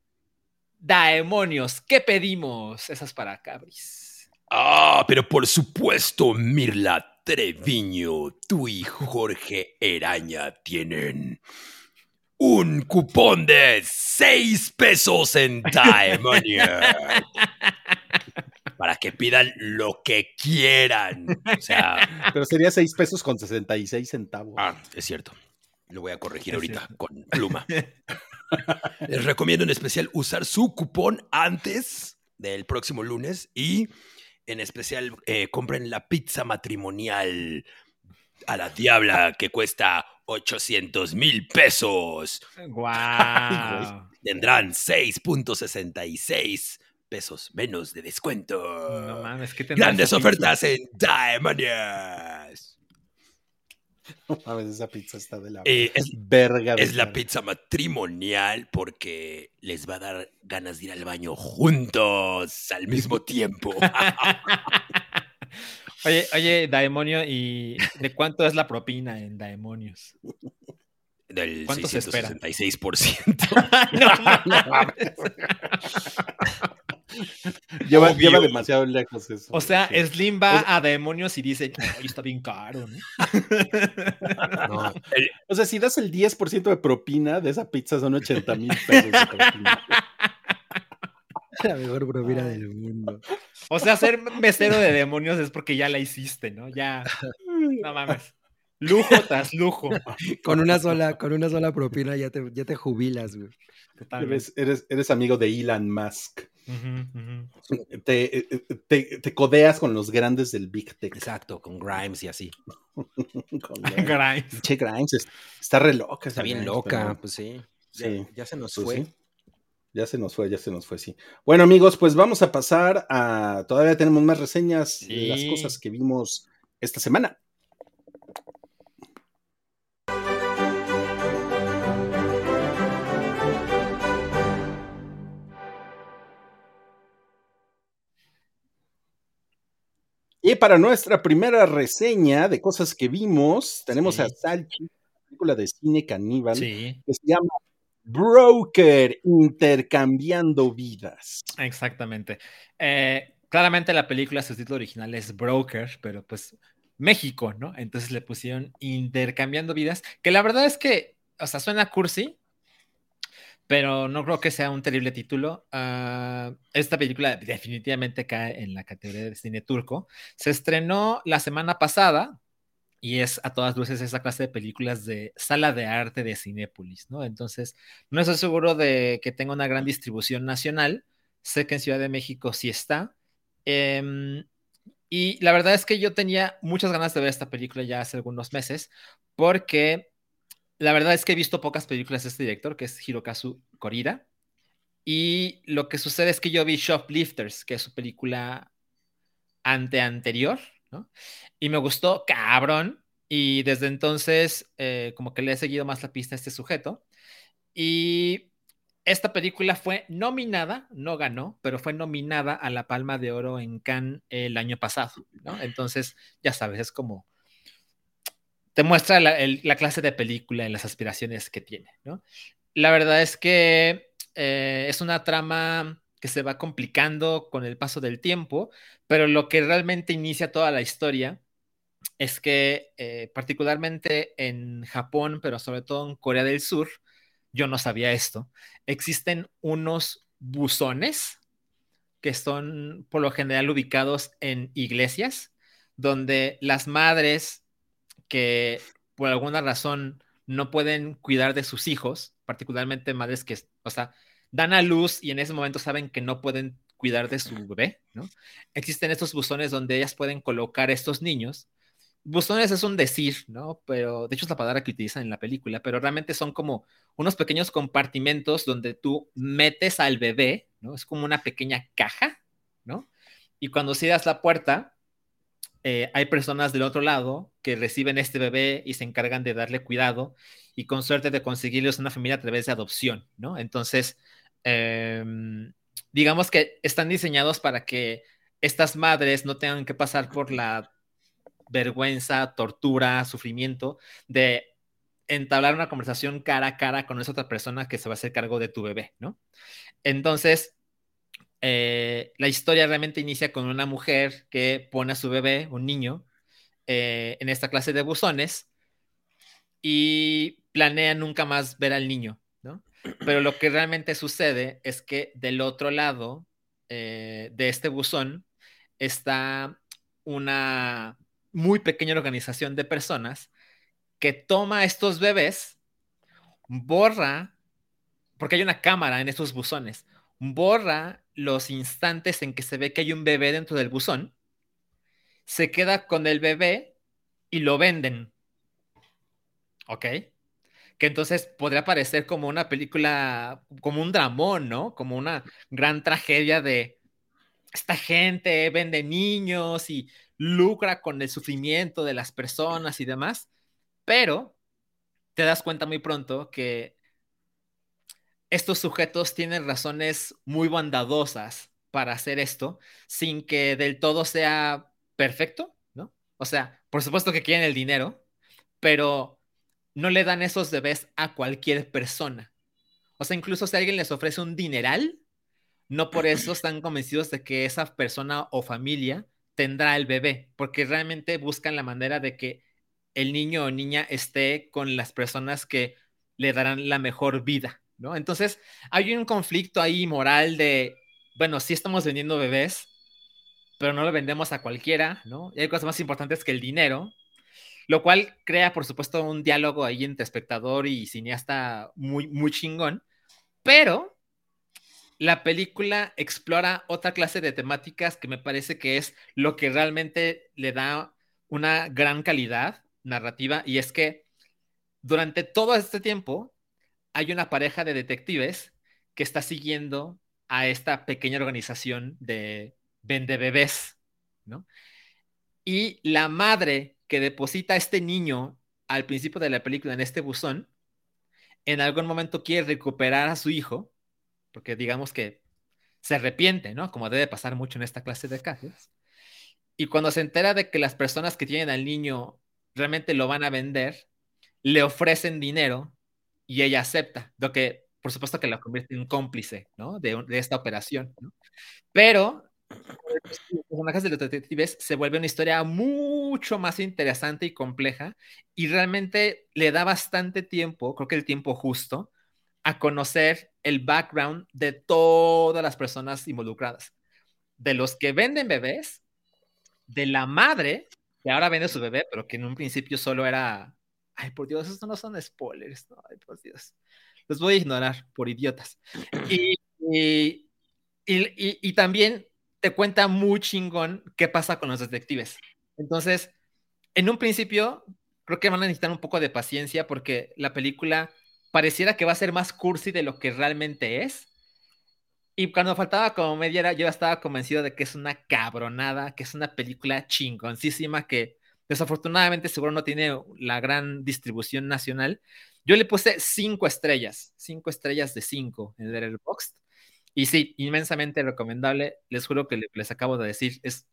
Daemonios, ¿qué pedimos? Esas para Cabris. Ah, pero por supuesto, Mirla Treviño, tú y Jorge Eraña tienen un cupón de 6 pesos en [LAUGHS] Daemonio. Para que pidan lo que quieran. O sea, [LAUGHS] Pero sería 6 pesos con 66 centavos. ah, es cierto. Lo voy a corregir Es ahorita cierto. con pluma. [LAUGHS] Les recomiendo en especial usar su cupón antes del próximo lunes y en especial eh, compren la pizza matrimonial a la diabla que cuesta 800 mil pesos. ¡Guau! [LAUGHS] Tendrán 6.66 pesos menos de descuento. No mames, ¿qué Grandes pizza? ofertas en Diamonias. No mames, esa pizza está de la Eh, es verga. de Es la pizza matrimonial porque les va a dar ganas de ir al baño juntos al mismo tiempo. [LAUGHS] Oye, oye, Daemonio, ¿y de cuánto es la propina en Daemonios? Del ¿Cuánto se espera? 666%. [LAUGHS] no, [LAUGHS] mames. [LAUGHS] Lleva, demasiado lejos eso. O sea, Sí. Slim va a Demonios y dice, ay, está bien caro, ¿no? [LAUGHS] No, O sea, si das el 10% de propina de esa pizza son 80 mil pesos de propina. [LAUGHS] la mejor propina del mundo. O sea, ser mesero de demonios es porque ya la hiciste, ¿no? Ya, no mames. Lujo tras lujo. Con una sola, con una sola propina ya te, ya te jubilas, güey. Totalmente. Eres, eres, eres amigo de Elon Musk. Te, eh, te, te codeas con los grandes del Big Tech. Exacto, con Grimes y así. [LAUGHS] Con Grimes. Che, Grimes es- está re loca. Está bien Grimes, loca, pero- pues sí. Sí. Ya, ya se nos Pues fue. sí. Ya se nos fue, ya se nos fue, sí. Bueno, amigos, pues vamos a pasar a. Todavía tenemos más reseñas de las cosas que vimos esta semana. Y para nuestra primera reseña de cosas que vimos, tenemos Sí. a Salchi, película de cine caníbal Sí, que se llama Broker Intercambiando Vidas. exactamente. Eh, claramente la película, su título original es Broker, pero pues México, ¿no? Entonces le pusieron Intercambiando Vidas, que la verdad es que, o sea, suena cursi, pero no creo que sea un terrible título. Ah, esta película definitivamente cae en la categoría de cine turco. Se estrenó la semana pasada y es a todas luces esa clase de películas de sala de arte de Cinépolis, ¿no? Entonces, no estoy seguro de que tenga una gran distribución nacional. Sé que en Ciudad de México sí está. Em, y la verdad es que yo tenía muchas ganas de ver esta película ya hace algunos meses, porque la verdad es que he visto pocas películas de este director, que es Hirokazu Korida. Y lo que sucede es que yo vi Shoplifters, que es su película ante anterior, ¿no? Y me gustó cabrón. Y desde entonces, eh, como que le he seguido más la pista a este sujeto. Y esta película fue nominada, no ganó, pero fue nominada a la Palma de Oro en Cannes el año pasado, ¿no? Entonces, ya sabes, es como te muestra la, el, la clase de película y las aspiraciones que tiene, ¿no? La verdad es que eh, es una trama que se va complicando con el paso del tiempo, pero lo que realmente inicia toda la historia es que eh, particularmente en Japón, pero sobre todo en Corea del Sur, yo no sabía esto, existen unos buzones que son por lo general ubicados en iglesias, donde las madres que por alguna razón no pueden cuidar de sus hijos, particularmente madres que, o sea, dan a luz y en ese momento saben que no pueden cuidar de su bebé, ¿no? Existen estos buzones donde ellas pueden colocar estos niños. Buzones es un decir, ¿no? Pero de hecho es la palabra que utilizan en la película, pero realmente son como unos pequeños compartimentos donde tú metes al bebé, ¿no? Es como una pequeña caja, ¿no? Y cuando cierras la puerta, eh, hay personas del otro lado que reciben este bebé y se encargan de darle cuidado y con suerte de conseguirles una familia a través de adopción, ¿no? Entonces, eh, digamos que están diseñados para que estas madres no tengan que pasar por la vergüenza, tortura, sufrimiento de entablar una conversación cara a cara con esa otra persona que se va a hacer cargo de tu bebé, ¿no? Entonces, eh, la historia realmente inicia con una mujer que pone a su bebé, un niño, eh, en esta clase de buzones y planea nunca más ver al niño, ¿no? Pero lo que realmente sucede es que del otro lado eh, de este buzón está una muy pequeña organización de personas que toma estos bebés, borra, porque hay una cámara en estos buzones, borra los instantes en que se ve que hay un bebé dentro del buzón, se queda con el bebé y lo venden. ¿Ok? Que entonces podría parecer como una película, como un dramón, ¿no? Como una gran tragedia de esta gente vende niños y lucra con el sufrimiento de las personas y demás, pero te das cuenta muy pronto que estos sujetos tienen razones muy bondadosas para hacer esto sin que del todo sea perfecto, O sea, por supuesto que quieren el dinero, pero no le dan esos bebés a cualquier persona. O sea, incluso si alguien les ofrece un dineral, no por eso están convencidos de que esa persona o familia tendrá el bebé, porque realmente buscan la manera de que el niño o niña esté con las personas que le darán la mejor vida, ¿no? Entonces, hay un conflicto ahí moral de, bueno, sí estamos vendiendo bebés, pero no lo vendemos a cualquiera, ¿no? Y hay cosas más importantes que el dinero, lo cual crea, por supuesto, un diálogo ahí entre espectador y cineasta muy, muy chingón, pero la película explora otra clase de temáticas que me parece que es lo que realmente le da una gran calidad narrativa y es que durante todo este tiempo hay una pareja de detectives que está siguiendo a esta pequeña organización de vende bebés, ¿no? Y la madre que deposita a este niño al principio de la película en este buzón, en algún momento quiere recuperar a su hijo, porque digamos que se arrepiente, ¿no? Como debe pasar mucho en esta clase de casos. Y cuando se entera de que las personas que tienen al niño realmente lo van a vender, le ofrecen dinero y ella acepta, lo que por supuesto que la convierte en cómplice, ¿no? De, de esta operación, ¿no? Pero los personajes de los detectives se vuelve una historia mucho más interesante y compleja y realmente le da bastante tiempo, creo que el tiempo justo, a conocer el background de todas las personas involucradas, de los que venden bebés, de la madre que ahora vende su bebé, pero que en un principio solo era, ay por Dios, esto no son spoilers, no, ay por Dios, los voy a ignorar por idiotas. Y, y, y, y también te cuenta muy chingón qué pasa con los detectives. Entonces, en un principio, creo que van a necesitar un poco de paciencia porque la película pareciera que va a ser más cursi de lo que realmente es. Y cuando faltaba como media hora, yo estaba convencido de que es una cabronada, que es una película chingoncísima que desafortunadamente seguro no tiene la gran distribución nacional. Yo le puse cinco estrellas, cinco estrellas de cinco en el box y sí, inmensamente recomendable. Les juro que les acabo de decir, es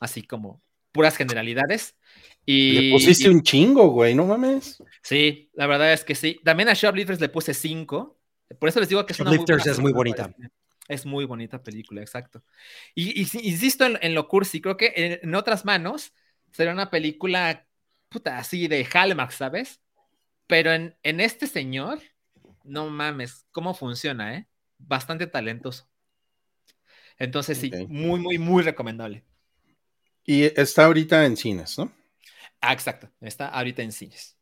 así como puras generalidades. Y, le pusiste un chingo, güey, no mames. Sí, la verdad es que sí. También a Shoplifters le puse cinco. Por eso les digo que es una muy es muy bonita. Es muy bonita película, exacto. Y, insisto en, lo cursi, creo que en, otras manos sería una película puta así de Hallmark, ¿sabes? Pero en, en este señor, no mames, cómo funciona, ¿eh? bastante talentoso. Entonces, sí, muy, muy, muy recomendable. Y está ahorita en cines, ¿no? Ah, exacto, está ahorita en cines.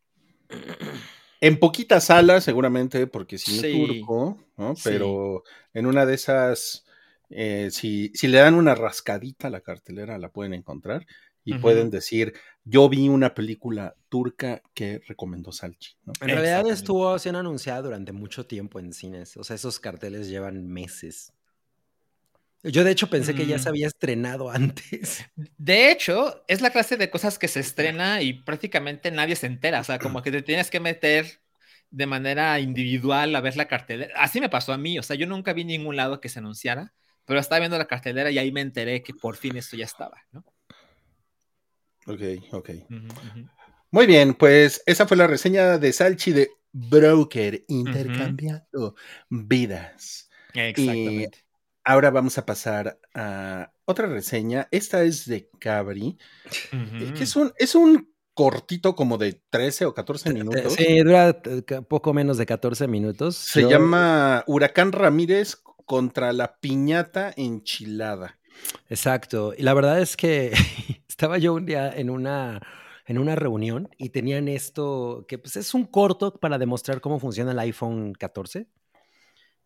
En poquitas salas, seguramente, porque si no turco, ¿no? Pero en una de esas, eh, si, si, le dan una rascadita a la cartelera, la pueden encontrar y pueden decir, yo vi una película turca que recomendó Salchi. En realidad estuvo siendo anunciada durante mucho tiempo en cines, o sea, esos carteles llevan meses. Yo de hecho pensé que ya se mm. había estrenado [LAUGHS] antes. De hecho, es la clase de cosas que se estrena y prácticamente nadie se entera, o sea, como que te tienes que meter de manera individual a ver la cartelera. Así me pasó a mí, o sea, yo nunca vi ningún lado que se anunciara, pero estaba viendo la cartelera y ahí me enteré que por fin esto ya estaba, ¿no? Ok, ok. Muy bien, pues esa fue la reseña de Salchi de Broker, intercambiando vidas. Exactamente. Y ahora vamos a pasar a otra reseña. Esta es de Cabri, eh, que es un, es un cortito como de 13 o 14 minutos. Sí, dura poco menos de 14 minutos. Se llama Huracán Ramírez contra la piñata enchilada. Exacto. Y la verdad es que [LAUGHS] estaba yo un día en una, en una reunión y tenían esto, que pues es un corto para demostrar cómo funciona el iPhone 14.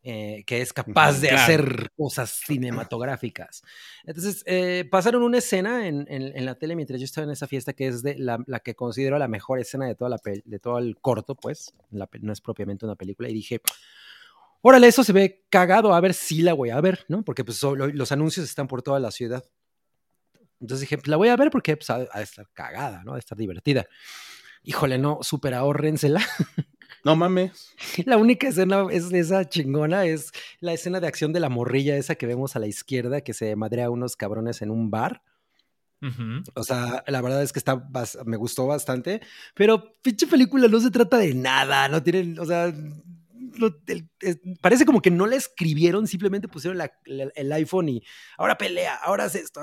Eh, que es capaz de hacer cosas cinematográficas. Entonces, eh, pasaron una escena en, en, la tele mientras yo estaba en esa fiesta, que es de la, la que considero la mejor escena de, toda la de todo el corto, pues, no es propiamente una película, y dije, órale, eso se ve cagado, a ver si la voy a ver, ¿no? Porque pues los anuncios están por toda la ciudad. Entonces dije, pues la voy a ver porque pues, ha, de estar cagada, ¿no? Ha de estar divertida. Híjole, no, súper ahórrensela. [LAUGHS] No mames. La única escena es esa chingona, es la escena de acción de la morrilla esa que vemos a la izquierda que se madrea a unos cabrones en un bar. O sea, la verdad es que está bas- me gustó bastante, pero pinche película no se trata de nada, no tienen, o sea, el- es- parece como que no la escribieron, simplemente pusieron la- la- el iPhone y ahora pelea, ahora hace esto.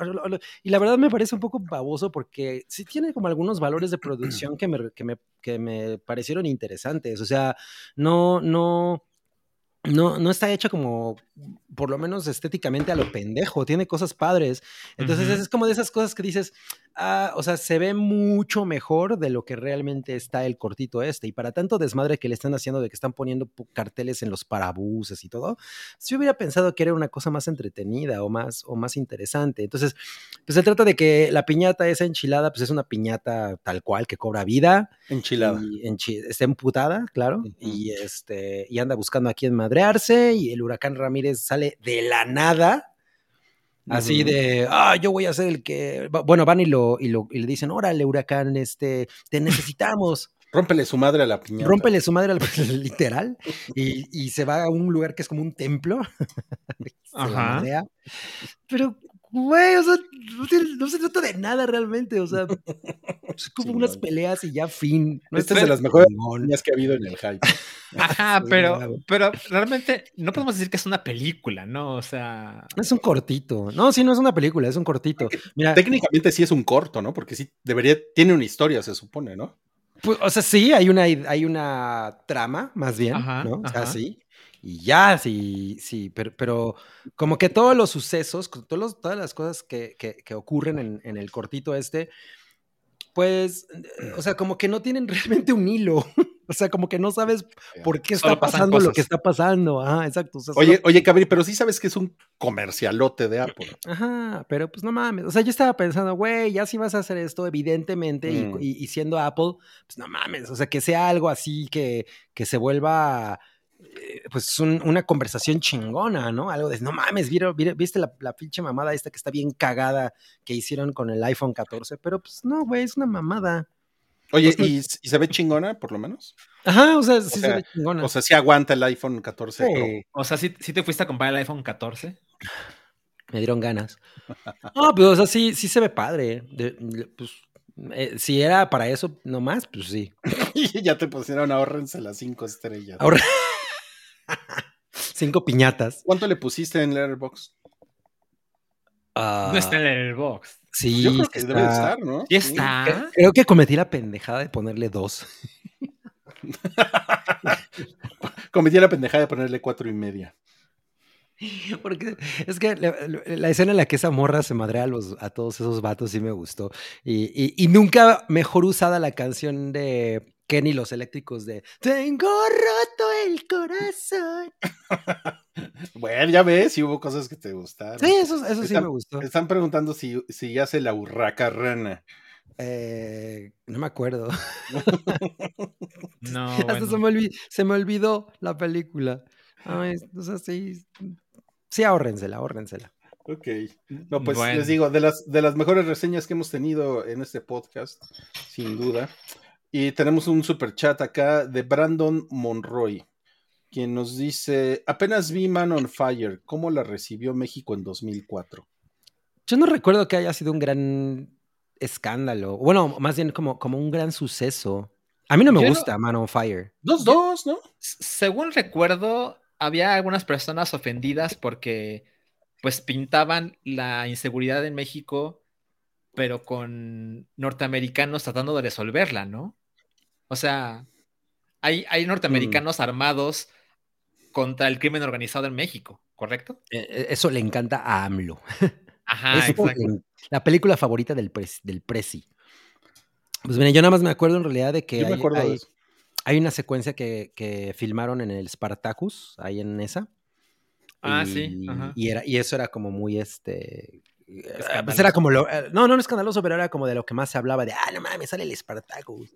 Y la verdad me parece un poco baboso porque sí tiene como algunos valores de producción que me, que me, que me parecieron interesantes. O sea, no, no, no, no está hecha como, por lo menos estéticamente a lo pendejo, tiene cosas padres. Entonces es como de esas cosas que dices, ah, o sea, se ve mucho mejor de lo que realmente está el cortito este. Y para tanto desmadre que le están haciendo de que están poniendo carteles en los parabuses y todo, yo hubiera pensado que era una cosa más entretenida o más, o más interesante. Entonces, pues se trata de que la piñata esa enchilada, pues es una piñata tal cual que cobra vida Enchilada. y enchi- está emputada, claro, y este y anda buscando a quién madrearse y el huracán Ramírez sale de la nada. Así de, ah, yo voy a ser el que. Bueno, van y, lo, y, lo, y le dicen, órale, huracán, este, te necesitamos. Rómpele su madre a la piñata. Rómpele su madre al [LAUGHS] literal. Y, y se va a un lugar que es como un templo. [LAUGHS] Ajá. Pero, güey, o sea, no, tiene- no se trata de nada realmente. O sea, [LAUGHS] es como unas peleas y ya fin. No Esta es de las mejores piñas que ha habido en el hype. [LAUGHS] Ajá, pero, pero realmente no podemos decir que es una película, ¿no? O sea, Es un cortito. No, sí, no es una película, es un cortito. Mira, Técnicamente sí es un corto, ¿no? Porque sí debería, tiene una historia, se supone, ¿no? pues, o sea, sí, hay una, hay una trama, más bien, Ajá, ¿no? O sea, ajá. sí. Y ya, sí, sí, pero, pero como que todos los sucesos, todos los- todas las cosas que, que- que ocurren en, en el cortito este, pues, eh, o sea, [CLEARS THROAT] como que no tienen [LAUGHS] realmente un hilo. O sea, como que no sabes por qué está pasan pasando lo que está pasando. Ajá, exacto. o sea, Oye, solo- oye, Cabri, pero sí sabes que es un comercialote de Apple. Ajá, pero pues no mames. O sea, yo estaba pensando, güey, ya si vas a hacer esto, evidentemente, y- Mm. y, y siendo Apple, pues no mames. O sea, que sea algo así que, que se vuelva, eh, pues, un- una conversación chingona, ¿no? Algo de, no mames, ¿vieron- vieron- ¿viste la, la pinche mamada esta que está bien cagada que hicieron con el iPhone 14? Pero pues no, güey, es una mamada. Oye, ¿y, y se ve chingona, por lo menos? Ajá, o sea, sí se sea, ve chingona. O sea, sí aguanta el iPhone 14 Pro. Sí, o sea, ¿sí, sí te fuiste a comprar el iPhone 14? [LAUGHS] me dieron ganas. No, pero o sea, sí, sí se ve padre. De- de- pues, eh, si era para eso nomás, pues sí. [LAUGHS] Y ya te pusieron ahorrense las cinco estrellas. Ahora. Cinco piñatas. ¿Cuánto le pusiste en Letterboxd? No está en el box. Sí, Yo creo sí que está. debe de estar, ¿no? Creo que cometí la pendejada de ponerle dos. [LAUGHS] Cometí la pendejada de ponerle cuatro y media. [LAUGHS] Porque es que la, la escena en la que esa morra se madrea a, los, a todos esos vatos sí me gustó. Y, y- y nunca mejor usada la canción de Kenny los eléctricos de Tengo roto el corazón. [LAUGHS] Bueno, ya ves, si hubo cosas que te gustaron. Sí, eso, eso sí Están- me gustó. Están preguntando si, si hace la urraca rana. Eh, no me acuerdo. [LAUGHS] No, Hasta bueno. se, me olvi- se me olvidó la película. Ay, o sea, sí, sí, ahórrensela, ahórrensela. Ok. No, pues Bueno. les digo, de las, de las mejores reseñas que hemos tenido en este podcast, sin duda. Y tenemos un super chat acá de Brandon Monroy, quien nos dice: Apenas vi Man on Fire, ¿cómo la recibió México en 2004? Yo no recuerdo que haya sido un gran escándalo. Bueno, más bien como, como un gran suceso. A mí no me Yo no- gusta Man on Fire. Dos, dos, ¿no? Según recuerdo, había algunas personas ofendidas porque pues pintaban la inseguridad en México, pero con norteamericanos tratando de resolverla, ¿no? O sea, hay, hay norteamericanos armados contra el crimen organizado en México, ¿correcto? Eh, eh, Eso le encanta a AMLO. [LAUGHS] Ajá, Eso exacto. le- la película favorita del, pres- del Prezi. Pues mira, yo nada más me acuerdo en realidad de que Yo me hay, acuerdo de eso. Hay una secuencia que, que filmaron en el Spartacus, ahí en esa. Ah, y, sí, ajá. Y, era, y eso era como muy este. eh, Pues era como lo. eh, No, no, no escandaloso, pero era como de lo que más se hablaba de, ah, no mames, sale el Spartacus.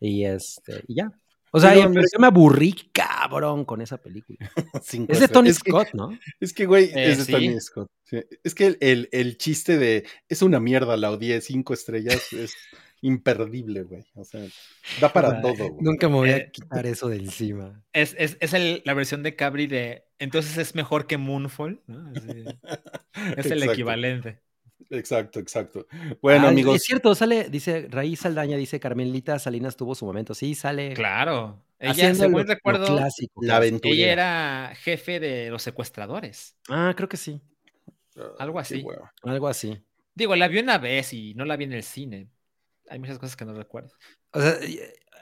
Y este, y ya. O sea, yo- pero me aburrí cabrón con esa película. [LAUGHS] Es de. Tony Es que- Scott, ¿no? Es que, güey, Eh, es de sí. Tony Scott. Sí. Es que el, el- el chiste de es una mierda, la odié cinco estrellas, es imperdible, güey. O sea, da para Ay, todo, güey. Nunca me voy a Eh, quitar eso de encima. Es, es, es el- la versión de Cabri de entonces es mejor que Moonfall, ¿no? Así, [LAUGHS] es el Exacto. equivalente. Exacto, exacto. Bueno, Ah, amigos. Es cierto, sale, dice Raíz Saldaña, dice Carmelita Salinas tuvo su momento. Sí, sale. Claro. Ella, haciendo según lo- lo recuerdo, clásico. La aventura. ella era jefe de los secuestradores. Ah, creo que sí. algo así. Algo así. Digo, la vi una vez y no la vi en el cine. Hay muchas cosas que no recuerdo. O sea,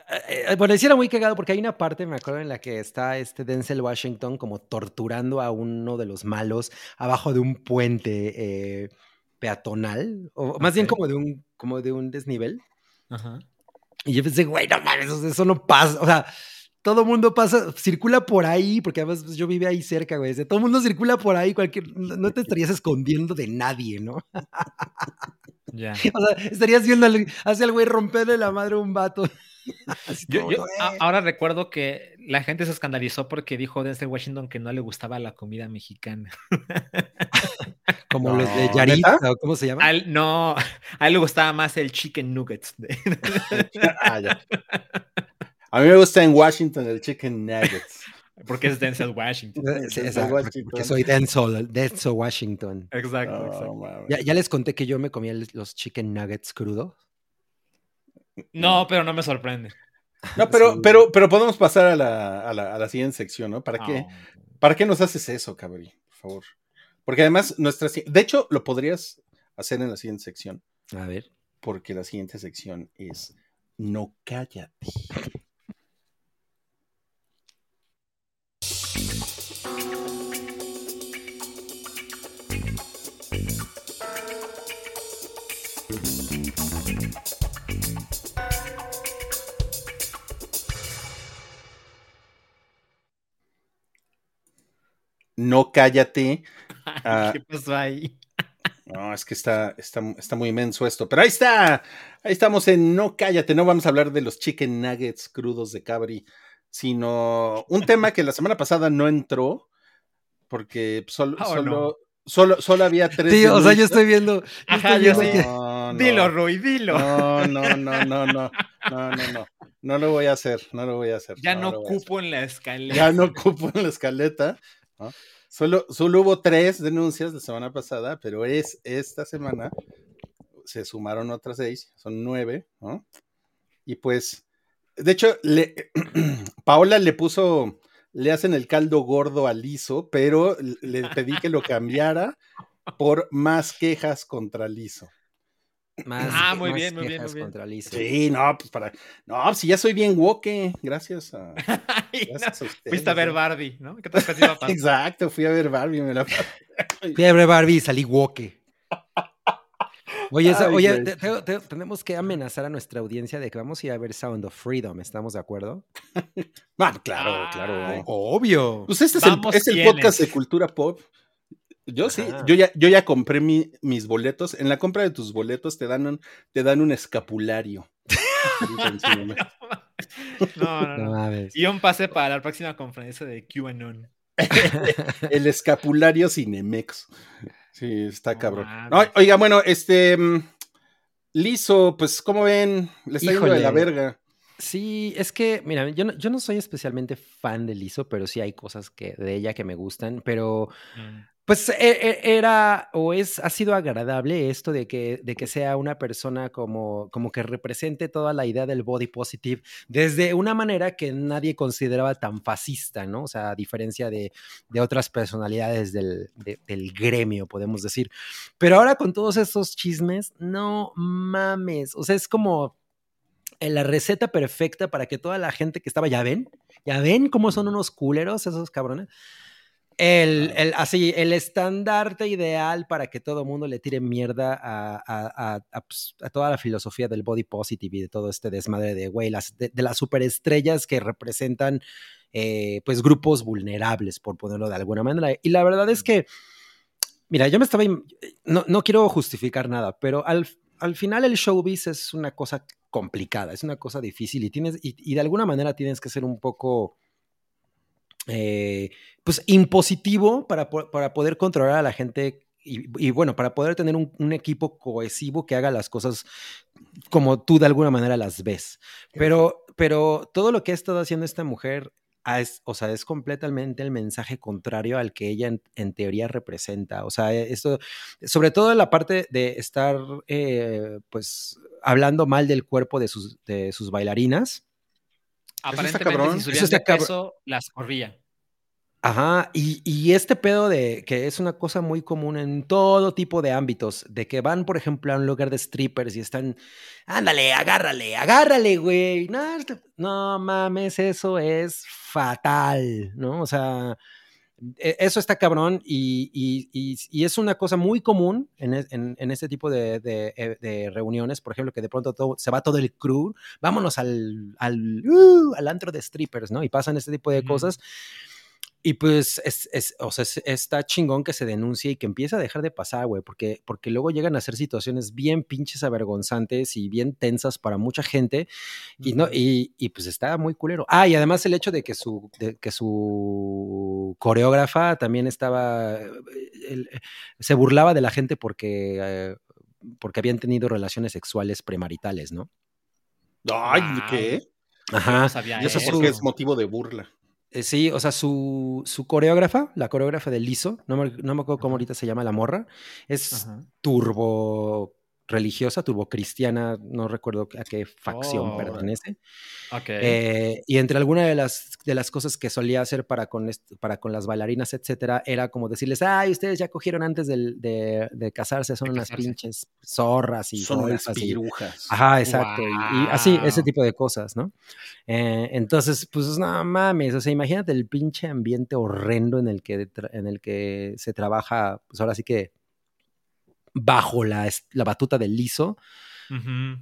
eh, eh, bueno, sí era muy cagado porque hay una parte, me acuerdo, en la que está este Denzel Washington como torturando a uno de los malos abajo de un puente eh, peatonal, o más bien como de un, como de un desnivel. Ajá. Y yo pensé, güey, no mames, eso no pasa. O sea, todo mundo pasa, circula por ahí, porque además pues, yo vivía ahí cerca, güey. todo mundo circula por ahí, cualquier, no no te estarías escondiendo de nadie, ¿no? [LAUGHS] Ya. [LAUGHS] O sea, estarías viendo al- hacia el güey romperle la madre a un vato. [LAUGHS] Ahora recuerdo que la gente se escandalizó porque dijo Denzel Washington que no le gustaba la comida mexicana. [LAUGHS] Como los de ¿neta? ¿o ¿cómo se llama? No, a él le gustaba más el chicken nuggets. de- Ah, ya. A mí me gusta en Washington el chicken nuggets. Porque es Denzel Washington. Sí, Denzel exacto, porque- Washington. porque soy Denzel, Denzel Washington. Exacto, exacto. Ya, ya les conté que yo me comía los chicken nuggets crudos. No, pero no me sorprende. No, pero, Sí. pero, pero podemos pasar a la, a la, a la siguiente sección, ¿no? ¿Para qué? ¿Para qué nos haces eso, Cabri? Por favor. Porque además, nuestra. De hecho, lo podrías hacer en la siguiente sección, A ver. porque la siguiente sección es No cállate. No cállate. [LAUGHS] Ah. ¿Qué pasó ahí? No, es que está, está, está muy inmenso esto. Pero ahí está. Ahí estamos en No Cállate. No vamos a hablar de los chicken nuggets crudos de Cabri, sino un tema que la semana pasada no entró, porque solo, Oh, solo, no. solo, solo había [LAUGHS] tres. Sí, o sea, yo estoy viendo. yo Ajá, estoy yo viendo sí. que- No. Dilo, Rui, dilo. No, no, no, no, no. No, no, no. No lo voy a hacer. No lo voy a hacer. ya no cupo en la escalera. Ya no cupo en la escaleta. Solo, solo hubo tres denuncias la semana pasada, pero es esta semana se sumaron otras seis, son nueve, ¿no? Y pues, de hecho, [CLEARS THROAT] Paola le puso, le hacen el caldo gordo al liso, pero le pedí que lo cambiara por más quejas contra liso. Más, Ah, muy más bien, muy bien, muy bien. contra. Sí, no, pues para, no, si ya soy bien woke, gracias a, [LAUGHS] no. gracias a ustedes. Fuiste a ver. Barbie, ¿no? ¿Qué te iba a [LAUGHS] pasar? Exacto, fui a ver Barbie, me la [LAUGHS] Fiebre Barbie, salí woke. Oye, Ay, oye güey. te- te- te- tenemos que amenazar a nuestra audiencia de que vamos a ir a ver Sound of Freedom, ¿estamos de acuerdo? Claro, claro. Obvio. Pues este es el, es el podcast de cultura pop. Yo sí, yo ya, yo ya compré mi- mis boletos. En la compra de tus boletos te dan un, te dan un escapulario. [LAUGHS] No, no, No. Y un pase para la próxima conferencia de QAnon. [LAUGHS] El escapulario Cinemex. Sí, está No cabrón. No, oiga, bueno, este. mm, Liso, pues, ¿cómo ven? Le está yendo de la Híjole. verga. Sí, es que, mira, yo no, yo no soy especialmente fan de Lizo, pero sí hay cosas que, de ella que me gustan, pero Mm. Pues e- e- era o es, ha sido agradable esto de que, de que sea una persona como, como que represente toda la idea del body positive desde una manera que nadie consideraba tan fascista, ¿no? O sea, a diferencia de, de otras personalidades del, de- del gremio, podemos decir. Pero ahora con todos estos chismes, no mames. O sea, es como la receta perfecta para que toda la gente que estaba, ya ven, ya ven cómo son unos culeros esos cabrones. El, el- así, el estandarte ideal para que todo mundo le tire mierda a, a- a- a, pues, a toda la filosofía del body positive y de todo este desmadre de, güey, las, de, de las superestrellas que representan, eh, pues, grupos vulnerables, por ponerlo de alguna manera. Y la verdad es que, mira, yo me estaba, no, no quiero justificar nada, pero al, al final el showbiz es una cosa complicada, es una cosa difícil y tienes, y, y de alguna manera tienes que ser un poco eh, pues impositivo para, para poder controlar a la gente y, y bueno, para poder tener un, un equipo cohesivo que haga las cosas como tú de alguna manera las ves. Pero, pero todo lo que ha estado haciendo esta mujer es, o sea, es completamente el mensaje contrario al que ella en, en teoría representa. O sea, esto, sobre todo en la parte de estar, eh, pues, hablando mal del cuerpo de sus, de sus bailarinas. Aparentemente, si subían Eso está de peso, las corría. Ajá, y, y este pedo de que es una cosa muy común en todo tipo de ámbitos, de que van, por ejemplo, a un lugar de strippers y están, ándale, agárrale, agárrale, güey. No, este- no mames, eso es fatal, ¿no? O sea, eso está cabrón y, y- y- y es una cosa muy común en, en- en este tipo de, de- eh, de reuniones, por ejemplo, que de pronto todo- se va todo el crew, vámonos al, al, uh, al antro de strippers, ¿no? Y pasan este tipo de cosas. Y pues, es, es- o sea, es- está chingón que se denuncie y que empiece a dejar de pasar, güey, porque, porque luego llegan a ser situaciones bien pinches avergonzantes y bien tensas para mucha gente y, no, y, y, pues está muy culero. Ah, y además el hecho de que su, de que su coreógrafa también estaba, eh, el- se burlaba de la gente porque, eh, porque habían tenido relaciones sexuales premaritales, ¿no? Ay. ¿qué? Ajá. no sabía Y eso eso. porque es motivo de burla. Eh, Sí, o sea, su, su coreógrafa, la coreógrafa de Liso, no me, no me acuerdo cómo ahorita se llama la morra, es Ajá. turbo religiosa, turbo cristiana, no recuerdo a qué facción Oh. pertenece. Ok. Eh, y entre algunas de las, de las cosas que solía hacer para con, para con las bailarinas, etcétera, era como decirles, ay, ustedes ya cogieron antes de, de casarse, son De unas casarse. pinches zorras y Son unas y- pirujas. Ajá, exacto. y- Y, así, ese tipo de cosas, ¿no? Eh, entonces, pues no mames, o sea, imagínate el pinche ambiente horrendo en el que, en el que se trabaja, pues ahora sí que bajo la, la batuta del liso.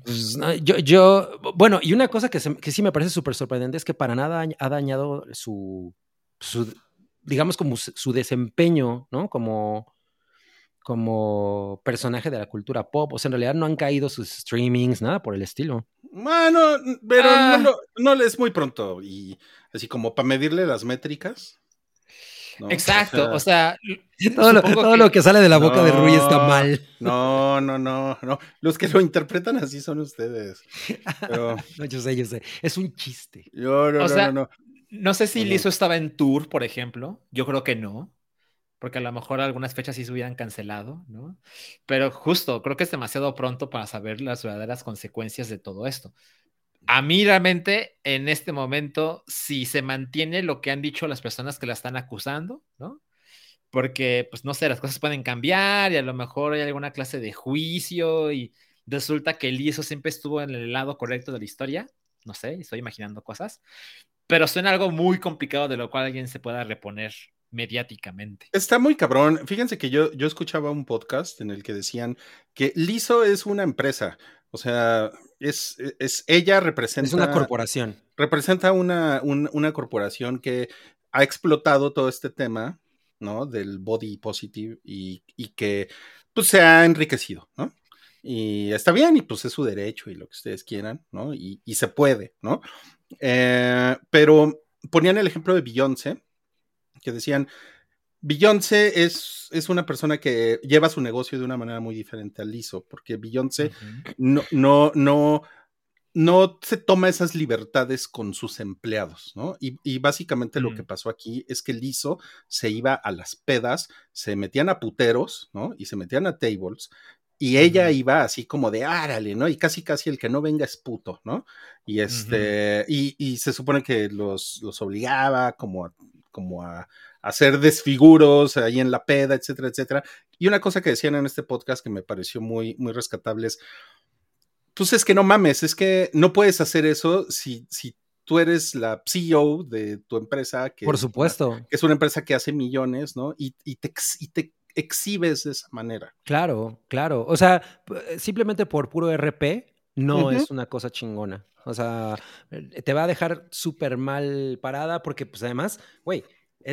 Pues, no, yo, yo, bueno, y una cosa que, se- que sí me parece súper sorprendente es que para nada ha- dañado su, su digamos, como su desempeño, ¿no? Como, como personaje de la cultura pop. O sea, en realidad no han caído sus streamings, nada por el estilo. Bueno, pero Ah. no, no le es muy pronto. Y así como para medirle las métricas. ¿No? Exacto, O sea, [LAUGHS] Todo, lo, todo que- lo que sale de la boca de Rui está mal. No, no, no, no. Los que lo interpretan así son ustedes. Pero [LAUGHS] No, yo sé, yo sé. Es un chiste. yo no, O no, sea, no, no. No sé si Ujú. Lizzo estaba en tour, por ejemplo. Yo creo que no. Porque a lo mejor algunas fechas sí se hubieran cancelado, ¿no? Pero justo, creo que es demasiado pronto para saber las verdaderas consecuencias de todo esto. A mí realmente, en este momento, si se mantiene lo que han dicho las personas que la están acusando, ¿no? Porque, pues no sé, las cosas pueden cambiar y a lo mejor hay alguna clase de juicio y resulta que Lizzo siempre estuvo en el lado correcto de la historia. No sé, estoy imaginando cosas. Pero suena algo muy complicado de lo cual alguien se pueda reponer mediáticamente. Está muy cabrón. Fíjense que yo, yo escuchaba un podcast en el que decían que Lizo es una empresa. O sea, es, es ella representa. Es una corporación. representa una, un- una corporación que ha explotado todo este tema, ¿no? Del body positive y, y que pues se ha enriquecido, ¿no? Y está bien, y pues es su derecho y lo que ustedes quieran, ¿no? Y, y se puede, ¿no? Eh, pero ponían el ejemplo de Beyoncé, que decían, Beyoncé es, es una persona que lleva su negocio de una manera muy diferente al Lizzo, porque Beyoncé no, no, no, no se toma esas libertades con sus empleados, ¿no? Y, y básicamente lo Mm. que pasó aquí es que Lizo se iba a las pedas, se metían a puteros, ¿no? Y se metían a tables. Y ella iba así como de árale, ¿no? Y casi casi el que no venga es puto, ¿no? Y este, y, y se supone que los, los obligaba como a, como a, hacer desfiguros ahí en la peda, etcétera, etcétera. Y una cosa que decían en este podcast que me pareció muy, muy rescatable es, pues es que no mames, es que no puedes hacer eso si, si tú eres la CEO de tu empresa, que, Por es supuesto. que es una empresa que hace millones, ¿no? Y, y, te, ex- y te exhibes de esa manera. Claro, claro. O sea, simplemente por puro RP no es una cosa chingona. O sea, eh, te va a dejar súper mal parada porque, pues además, güey,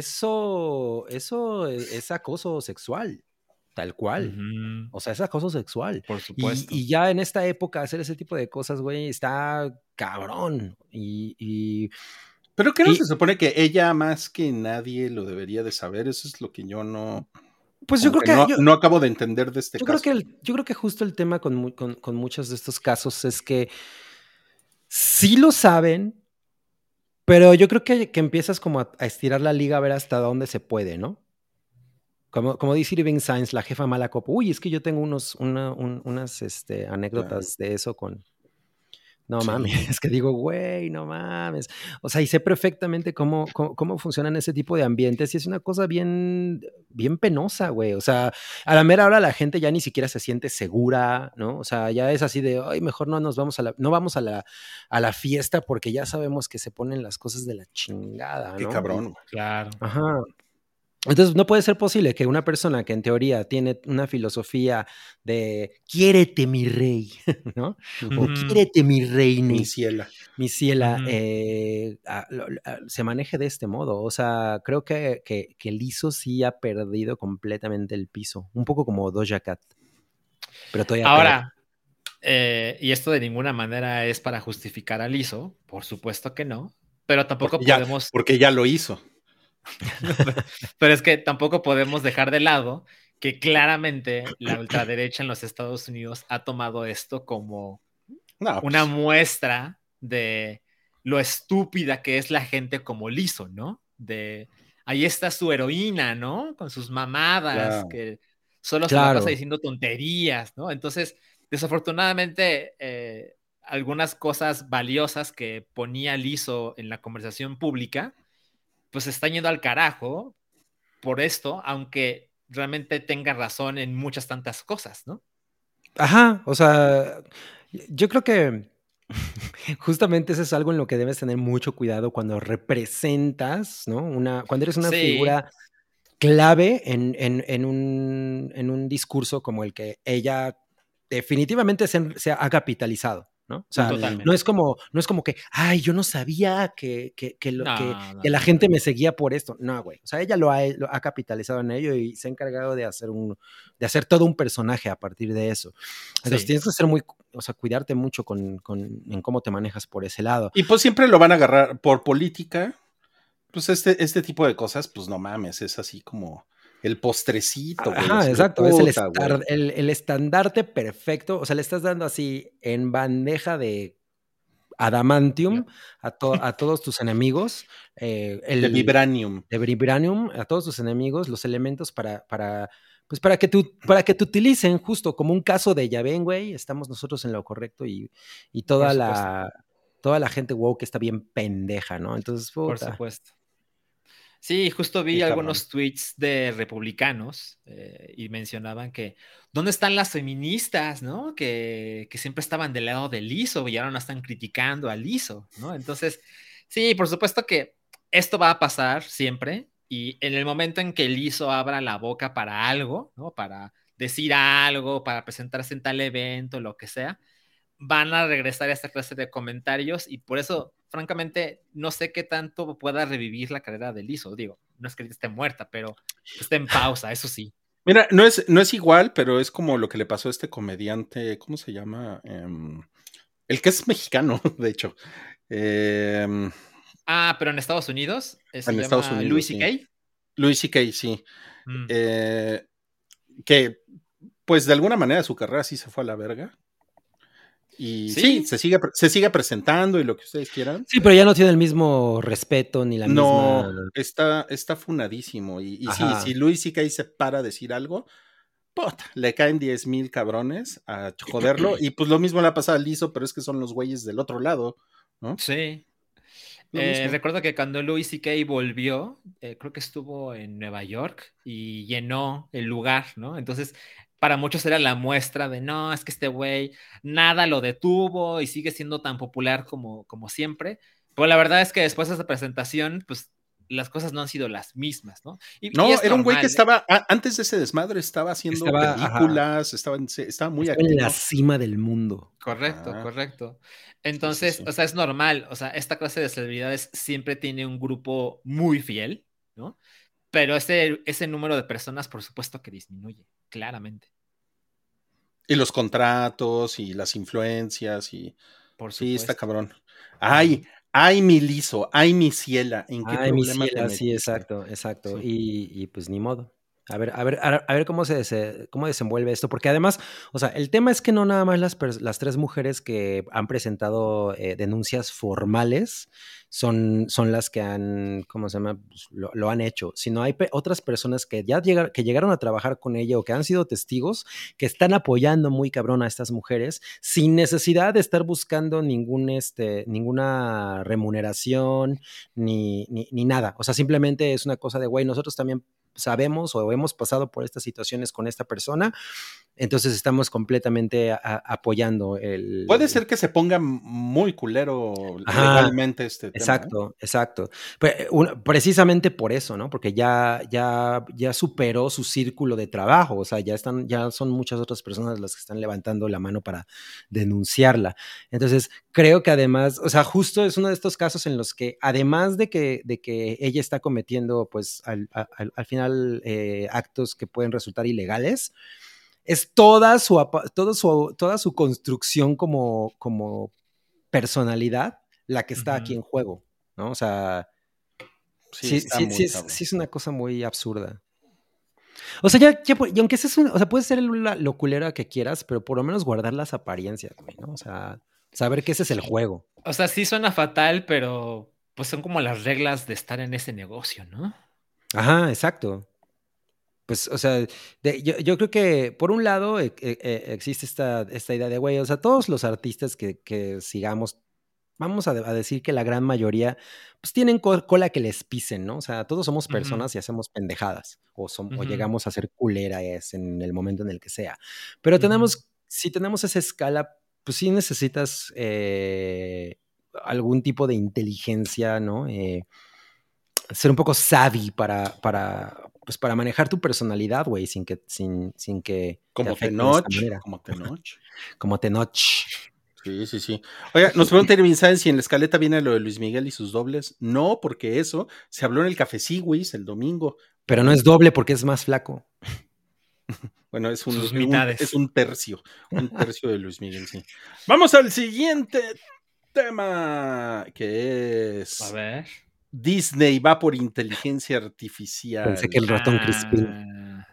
eso, eso es es acoso sexual, tal cual. O sea, es acoso sexual. Por Y, supuesto. y ya en esta época hacer ese tipo de cosas, güey, está cabrón. Y, y Pero que no Y- se supone que ella más que nadie lo debería de saber, eso es lo que yo no, pues yo creo que, no, yo- no acabo de entender de este Yo caso. creo, que el- yo creo que justo el tema con, con- con muchos de estos casos es que sí lo saben, Pero yo creo que, que empiezas como a, a estirar la liga a ver hasta dónde se puede, ¿no? Como, como dice Irving Sainz, la jefa mala copa. Uy, es que yo tengo unos, una- un- unas este, anécdotas de eso con. No Sí. mames, [LAUGHS] es que digo, güey, no mames. O sea, y sé perfectamente cómo, cómo, cómo funcionan ese tipo de ambientes y es una cosa bien, bien penosa, güey. O sea, a la mera hora la gente ya ni siquiera se siente segura, ¿no? O sea, ya es así de, ay, mejor no nos vamos a la, no vamos a la, a la fiesta porque ya sabemos que se ponen las cosas de la chingada, Qué ¿no? cabrón. güey. Claro. Ajá. Entonces, no puede ser posible que una persona que en teoría tiene una filosofía de quiérete mi rey, [LAUGHS] ¿no? O quiérete mi reina, Mi ciela. mi ciela, eh, a- a- se maneje de este modo. O sea, creo que, que, que Lizzo sí ha perdido completamente el piso. Un poco como Doja Cat. Pero todavía. Ahora, eh, y esto de ninguna manera es para justificar al ISO, por supuesto que no, pero tampoco Porque ya, podemos, porque ya lo hizo. [LAUGHS] pero es que tampoco podemos dejar de lado que claramente la ultraderecha en los Estados Unidos ha tomado esto como No, una pues, muestra de lo estúpida que es la gente como Lizo, ¿no? De ahí está su heroína, ¿no? Con sus mamadas, Claro. que solo se la Claro. pasa diciendo tonterías, ¿no? Entonces, desafortunadamente, eh, algunas cosas valiosas que ponía Lizo en la conversación pública, pues están yendo al carajo por esto, aunque realmente tenga razón en muchas tantas cosas, ¿no? Ajá, o sea, yo creo que [LAUGHS] justamente eso es algo en lo que debes tener mucho cuidado cuando representas, ¿no? Una, cuando eres una Sí. figura clave en, en- en un, en un discurso como el que ella definitivamente se, se ha capitalizado, ¿no? O sea, Totalmente. no es como, no es como que, ay, yo no sabía que, que, que lo- No, que- no, que la gente me seguía por esto. No, güey. O sea, ella lo ha, lo ha capitalizado en ello y se ha encargado de hacer un, de hacer todo un personaje a partir de eso. Entonces Sí. tienes que ser muy, o sea, cuidarte mucho con, con- en cómo te manejas por ese lado. Y pues siempre lo van a agarrar por política. Pues este, este tipo de cosas, pues no mames, es así como el postrecito. Ajá, exacto. Es el, güey. el, el estandarte perfecto. O sea, le estás dando así en bandeja de adamantium a, to- a todos tus enemigos. eh, el, De Vibranium. de vibranium a todos tus enemigos los elementos para, para, pues para que tú, para que te utilicen justo como un caso de ya ven, güey, estamos nosotros en lo correcto y, y toda la toda la gente wow que está bien pendeja, ¿no? Entonces, Por supuesto. Sí, justo vi algunos tweets de republicanos eh, y mencionaban que ¿dónde están las feministas, no? Que, que siempre estaban del lado del ISO y ahora no están criticando al ISO, ¿no? Entonces, sí, por supuesto que esto va a pasar siempre y en el momento en que el ISO abra la boca para algo, ¿no? Para decir algo, para presentarse en tal evento, lo que sea, van a regresar a esta clase de comentarios y por eso, francamente, no sé qué tanto pueda revivir la carrera de Lizo. Digo, no es que esté muerta, pero está en pausa, eso sí. Mira, no es, no es igual, pero es como lo que le pasó a este comediante, ¿cómo se llama? Em, el que es mexicano, [LAUGHS] de hecho. Em, Ah, pero en Estados Unidos eh, se En llama Estados Unidos, Louis sí. C.K. Luis C.K., sí. Mm. Eh, que, pues de alguna manera su carrera sí se fue a la verga. Y sí, Sí. se, sigue, se sigue presentando y lo que ustedes quieran. Sí, pero ya no tiene el mismo respeto ni la no, misma. está, está funadísimo. Y, y sí, si Luis C.K. se para a decir algo, puta, le caen 10 mil cabrones a joderlo. [CLEARS THROAT] y pues lo mismo le ha pasado a Lizo, pero es que son los güeyes del otro lado, ¿no? Sí. Eh, recuerdo que cuando Louis C.K. volvió, eh, creo que estuvo en Nueva York y llenó el lugar, ¿no? Entonces, para muchos era la muestra de, no, es que este güey nada lo detuvo y sigue siendo tan popular como, como siempre. Pero la verdad es que después de esa presentación, pues las cosas no han sido las mismas, ¿no? Y- No, era un güey que ¿eh? estaba, a- antes de ese desmadre, estaba haciendo Estaba, ajá. películas, estaba, estaba muy Está en la cima del mundo. Correcto, Ah. correcto. Entonces, sí. o sea, es normal, o sea, esta clase de celebridades siempre tiene un grupo muy fiel, ¿no? Pero ese, ese número de personas, por supuesto que disminuye, claramente, Y los contratos y las influencias y por sí, está supuesto. cabrón. Ay, ay mi liso, ay mi ciela, ¿en qué Ay, mi ciela, sí, exacto, exacto. Sí. Y, y pues ni modo. A ver, a ver, a ver cómo se, cómo desenvuelve esto, porque además, o sea, el tema es que no nada más las, las tres mujeres que han presentado eh, denuncias formales son, son las que han, ¿cómo se llama? Pues, lo, han hecho, sino hay otras personas que ya llegar, que llegaron a trabajar con ella o que han sido testigos que están apoyando muy cabrón a estas mujeres sin necesidad de estar buscando ningún, este, ninguna remuneración ni, ni, ni nada. O sea, simplemente es una cosa de, güey, nosotros también sabemos o hemos pasado por estas situaciones con esta persona, entonces estamos completamente a, a, apoyando el... Puede ser que se ponga muy culero Ajá, legalmente este tema. Exacto, ¿eh? exacto. Pero, un, precisamente por eso, ¿no? Porque ya, ya, ya superó su círculo de trabajo, o sea, ya, están, ya son muchas otras personas las que están levantando la mano para denunciarla. Entonces, creo que además, o sea, justo es uno de estos casos en los que, además de que, de que ella está cometiendo, pues, al, al, al final, eh, actos que pueden resultar ilegales, es toda su, toda su, toda su construcción como, como personalidad la que está uh -huh. aquí en juego, ¿no? O sea, sí, sí, sí, sí, es, es, una cosa muy absurda. O sea, ya, ya y aunque seas un, o sea, puedes ser la loculera que quieras, pero por lo menos guardar las apariencias, ¿no? O sea, saber que ese es el juego. O sea, sí suena fatal, pero pues son como las reglas de estar en ese negocio, ¿no? Ajá, exacto pues, o sea, de, yo, yo, creo que por un lado eh, eh, existe esta, esta idea de, güey, o sea, todos los artistas que, que sigamos, vamos a, a, decir que la gran mayoría, pues tienen cola que les pisen, ¿no? O sea, todos somos personas uh -huh. y hacemos pendejadas, o, son, uh -huh. o, llegamos a ser culeras en el momento en el que sea. Pero uh -huh. tenemos, si tenemos esa escala, pues sí necesitas eh, algún tipo de inteligencia, ¿no? Eh, ser un poco savvy para, para, pues para manejar tu personalidad, güey, sin que, sin, sin que. Como te Tenoch. Como Tenoch. [LAUGHS] como Tenoch. Sí, sí, sí. Oiga, nos pregunta Irving Sáenz si en la escaleta viene lo de Luis Miguel y sus dobles. No, porque eso se habló en el Café Sigüis el domingo. Pero no es doble porque es más flaco. Bueno, es un, un, es un tercio, un [LAUGHS] tercio de Luis Miguel, sí. Vamos al siguiente tema, que es... A ver. Disney va por inteligencia artificial. Pensé que el ratón ah. Crispin.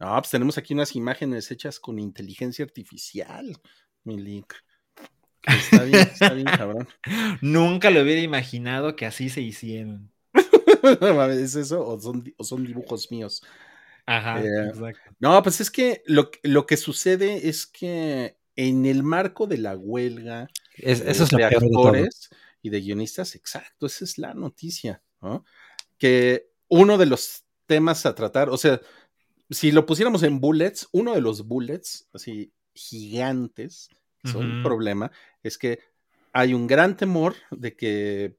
No, pues tenemos aquí unas imágenes hechas con inteligencia artificial, mi link. Está bien, está bien, cabrón. [LAUGHS] Nunca lo hubiera imaginado que así se hicieron. [LAUGHS] ¿Es eso? ¿O son, o son dibujos míos? Ajá, eh, exacto. No, pues es que lo, lo, que sucede es que en el marco de la huelga es, eso es de actores, y de guionistas, exacto, esa es la noticia, ¿no? Que uno de los temas a tratar, o sea, si lo pusiéramos en bullets, uno de los bullets, así gigantes, son uh -huh. un problema, es que hay un gran temor de que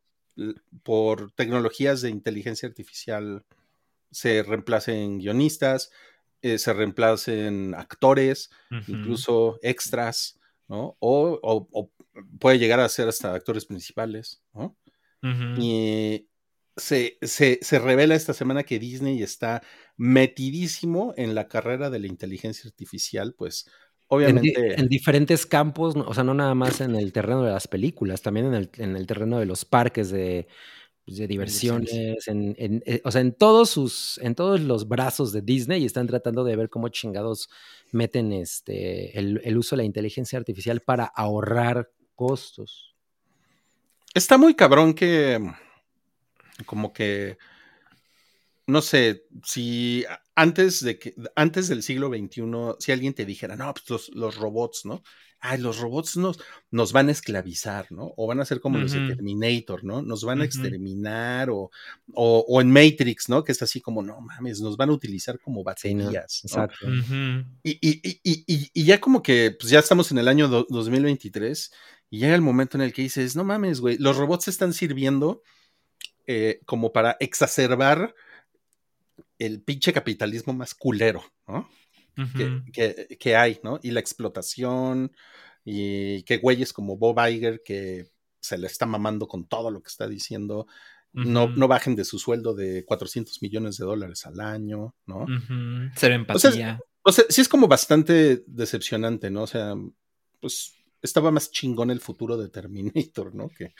por tecnologías de inteligencia artificial se reemplacen guionistas, eh, se reemplacen actores, uh -huh. incluso extras, ¿no? O, o, o, puede llegar a ser hasta actores principales, ¿no? Uh -huh. Y se, se, se, revela esta semana que Disney está metidísimo en la carrera de la inteligencia artificial, pues obviamente... En, en, diferentes campos, o sea, no nada más en el terreno de las películas, también en el, en el terreno de los parques de, pues, de diversiones, en, en, eh, o sea, en todos sus, en todos los brazos de Disney están tratando de ver cómo chingados meten este, el, el uso de la inteligencia artificial para ahorrar costos. Está muy cabrón que como que no sé, si antes de que antes del siglo XXI, si alguien te dijera, no, pues los, los robots, ¿no? Ay, los robots nos, nos van a esclavizar, ¿no? O van a ser como uh -huh. los de Terminator, ¿no? Nos van a uh -huh. exterminar, o, o, o, en Matrix, ¿no? Que es así como, no mames, nos van a utilizar como baterías. Sí, no, Exacto. Uh -huh. y, y, y, y, ya como que, pues ya estamos en el año do, 2023, y llega el momento en el que dices, no mames, güey, los robots están sirviendo eh, como para exacerbar el pinche capitalismo más culero, ¿no? Uh -huh. que, que, que, hay, ¿no? Y la explotación, y que güeyes como Bob Iger, que se le está mamando con todo lo que está diciendo, uh -huh. no, no, bajen de su sueldo de 400 millones de dólares al año, ¿no? Uh -huh. Ser empatía. O sea, o sea, sí es como bastante decepcionante, ¿no? O sea, pues estaba más chingón el futuro de Terminator, ¿no? Que,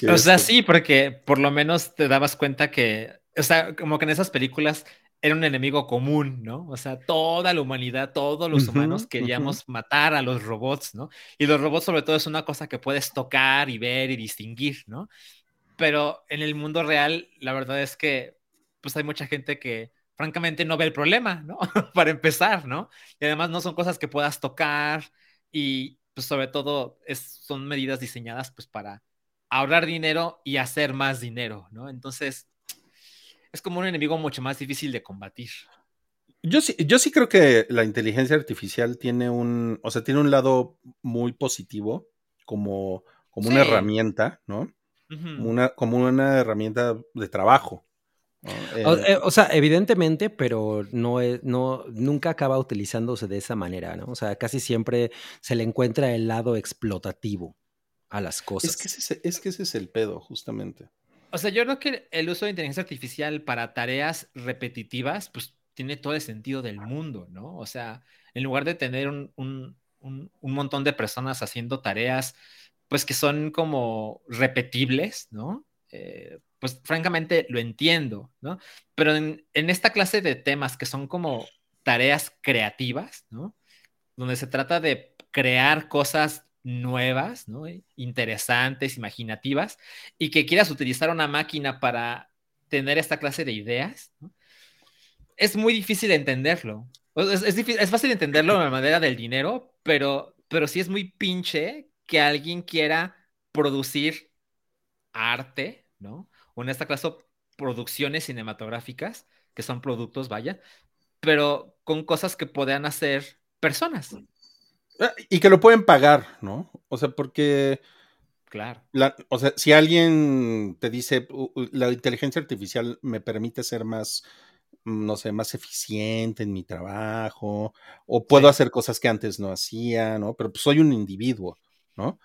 que o sea, esto. sí, porque por lo menos te dabas cuenta que o sea, como que en esas películas era un enemigo común, ¿no? O sea, toda la humanidad, todos los humanos queríamos matar a los robots, ¿no? Y los robots sobre todo es una cosa que puedes tocar y ver y distinguir, ¿no? Pero en el mundo real, la verdad es que pues hay mucha gente que francamente no ve el problema, ¿no? [LAUGHS] Para empezar, ¿no? Y además no son cosas que puedas tocar y pues sobre todo es, son medidas diseñadas pues para ahorrar dinero y hacer más dinero, ¿no? Entonces es como un enemigo mucho más difícil de combatir. Yo sí, yo sí creo que la inteligencia artificial tiene un, o sea, tiene un lado muy positivo como, como una herramienta, ¿no? Ujú. Una, como una herramienta de trabajo. Eh, eh, o sea, evidentemente, pero no, es- no nunca acaba utilizándose de esa manera, ¿no? O sea, casi siempre se le encuentra el lado explotativo a las cosas. es, que ese, es- es que ese es el pedo, justamente. O sea, yo creo que el uso de inteligencia artificial para tareas repetitivas, pues tiene todo el sentido del mundo, ¿no? O sea, en lugar de tener un, un- un- montón de personas haciendo tareas, pues que son como repetibles, ¿no? Eh, pues francamente lo entiendo, ¿no? Pero en, en esta clase de temas que son como tareas creativas, ¿no? Donde se trata de crear cosas nuevas, ¿no? Interesantes, imaginativas, y que quieras utilizar una máquina para tener esta clase de ideas, es muy difícil entenderlo. Es, es fácil entenderlo de la manera del dinero, pero, pero sí es muy pinche que alguien quiera producir arte, ¿no? O en esta clase producciones cinematográficas, que son productos, vaya, pero con cosas que puedan hacer personas. Ah, Y que lo pueden pagar, ¿no? O sea, porque, Claro. la- o sea, si alguien te dice, "U- u- la inteligencia artificial me permite ser más, mm, no sé, más eficiente en mi trabajo, o puedo Sí. hacer cosas que antes no hacía, ¿no? Pero pues soy un individuo, ¿no?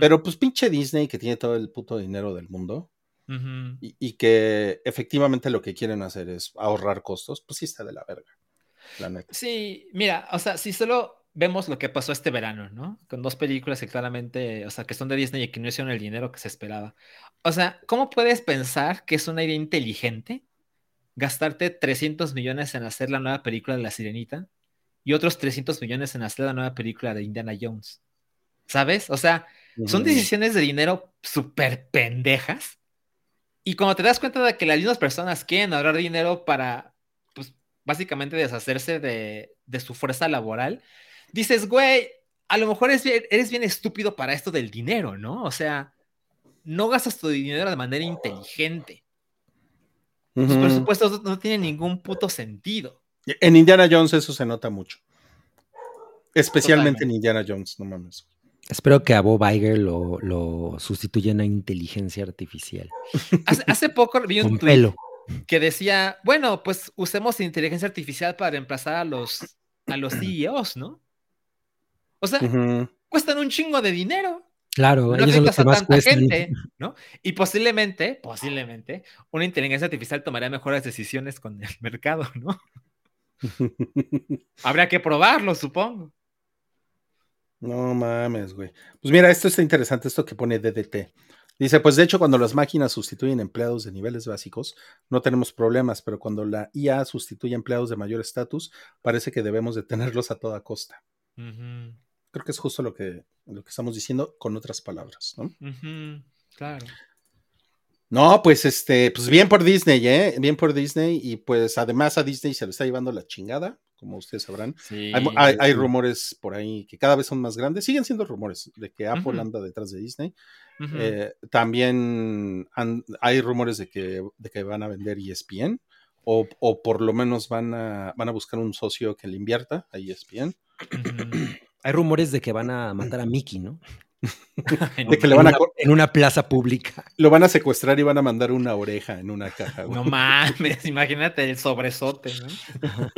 Pero pues pinche Disney que tiene todo el puto dinero del mundo y, y que efectivamente lo que quieren hacer es ahorrar costos, pues sí está de la verga, la neta. Sí, mira, o sea, si solo vemos lo que pasó este verano, ¿no? Con dos películas que claramente, o sea, que son de Disney y que no hicieron el dinero que se esperaba. O sea, ¿cómo puedes pensar que es una idea inteligente gastarte 300 millones en hacer la nueva película de La Sirenita y otros 300 millones en hacer la nueva película de Indiana Jones? ¿Sabes? O sea, son decisiones de dinero súper pendejas. Y cuando te das cuenta de que las mismas personas quieren ahorrar dinero para, pues, básicamente deshacerse de, de su fuerza laboral, dices, güey, a lo mejor eres bien, eres bien estúpido para esto del dinero, ¿no? O sea, no gastas tu dinero de manera inteligente. Tus Ujú. presupuestos no tienen ningún puto sentido. En Indiana Jones eso se nota mucho. Especialmente Totalmente. en Indiana Jones, no mames. Espero que a Bob Iger lo, lo sustituyan a inteligencia artificial. Hace, hace poco vi un Con tweet pelo. que decía, bueno, pues usemos inteligencia artificial para reemplazar a los, a los CEOs, ¿no? O sea, cuestan un chingo de dinero. Claro, No ellos son los necesitas que a más tanta cuestan. gente, ¿no? Y posiblemente, posiblemente, una inteligencia artificial tomaría mejores decisiones con el mercado, ¿no? [LAUGHS] Habría que probarlo, supongo. No mames, güey. Pues mira, esto está interesante, esto que pone DDT. Dice, pues de hecho, cuando las máquinas sustituyen empleados de niveles básicos, no tenemos problemas, pero cuando la IA sustituye empleados de mayor estatus, parece que debemos detenerlos a toda costa. Ujú, Creo que es justo lo que, lo que estamos diciendo con otras palabras, ¿no? claro. No, pues este, pues bien por Disney, ¿eh? Bien por Disney. Y pues además a Disney se le está llevando la chingada, como ustedes sabrán. Sí. Hay, hay- hay rumores por ahí que cada vez son más grandes. Siguen siendo rumores de que Apple anda detrás de Disney. Eh, también han- hay rumores de que, de que van a vender ESPN. O, o por lo menos van a, van a buscar un socio que le invierta a ESPN. ujú. Hay rumores de que van a matar a Mickey, ¿no? [LAUGHS] De que le van en, a, en una plaza pública. lo van a secuestrar y van a mandar una oreja en una caja. güey. No mames, imagínate el sobresote, ¿no?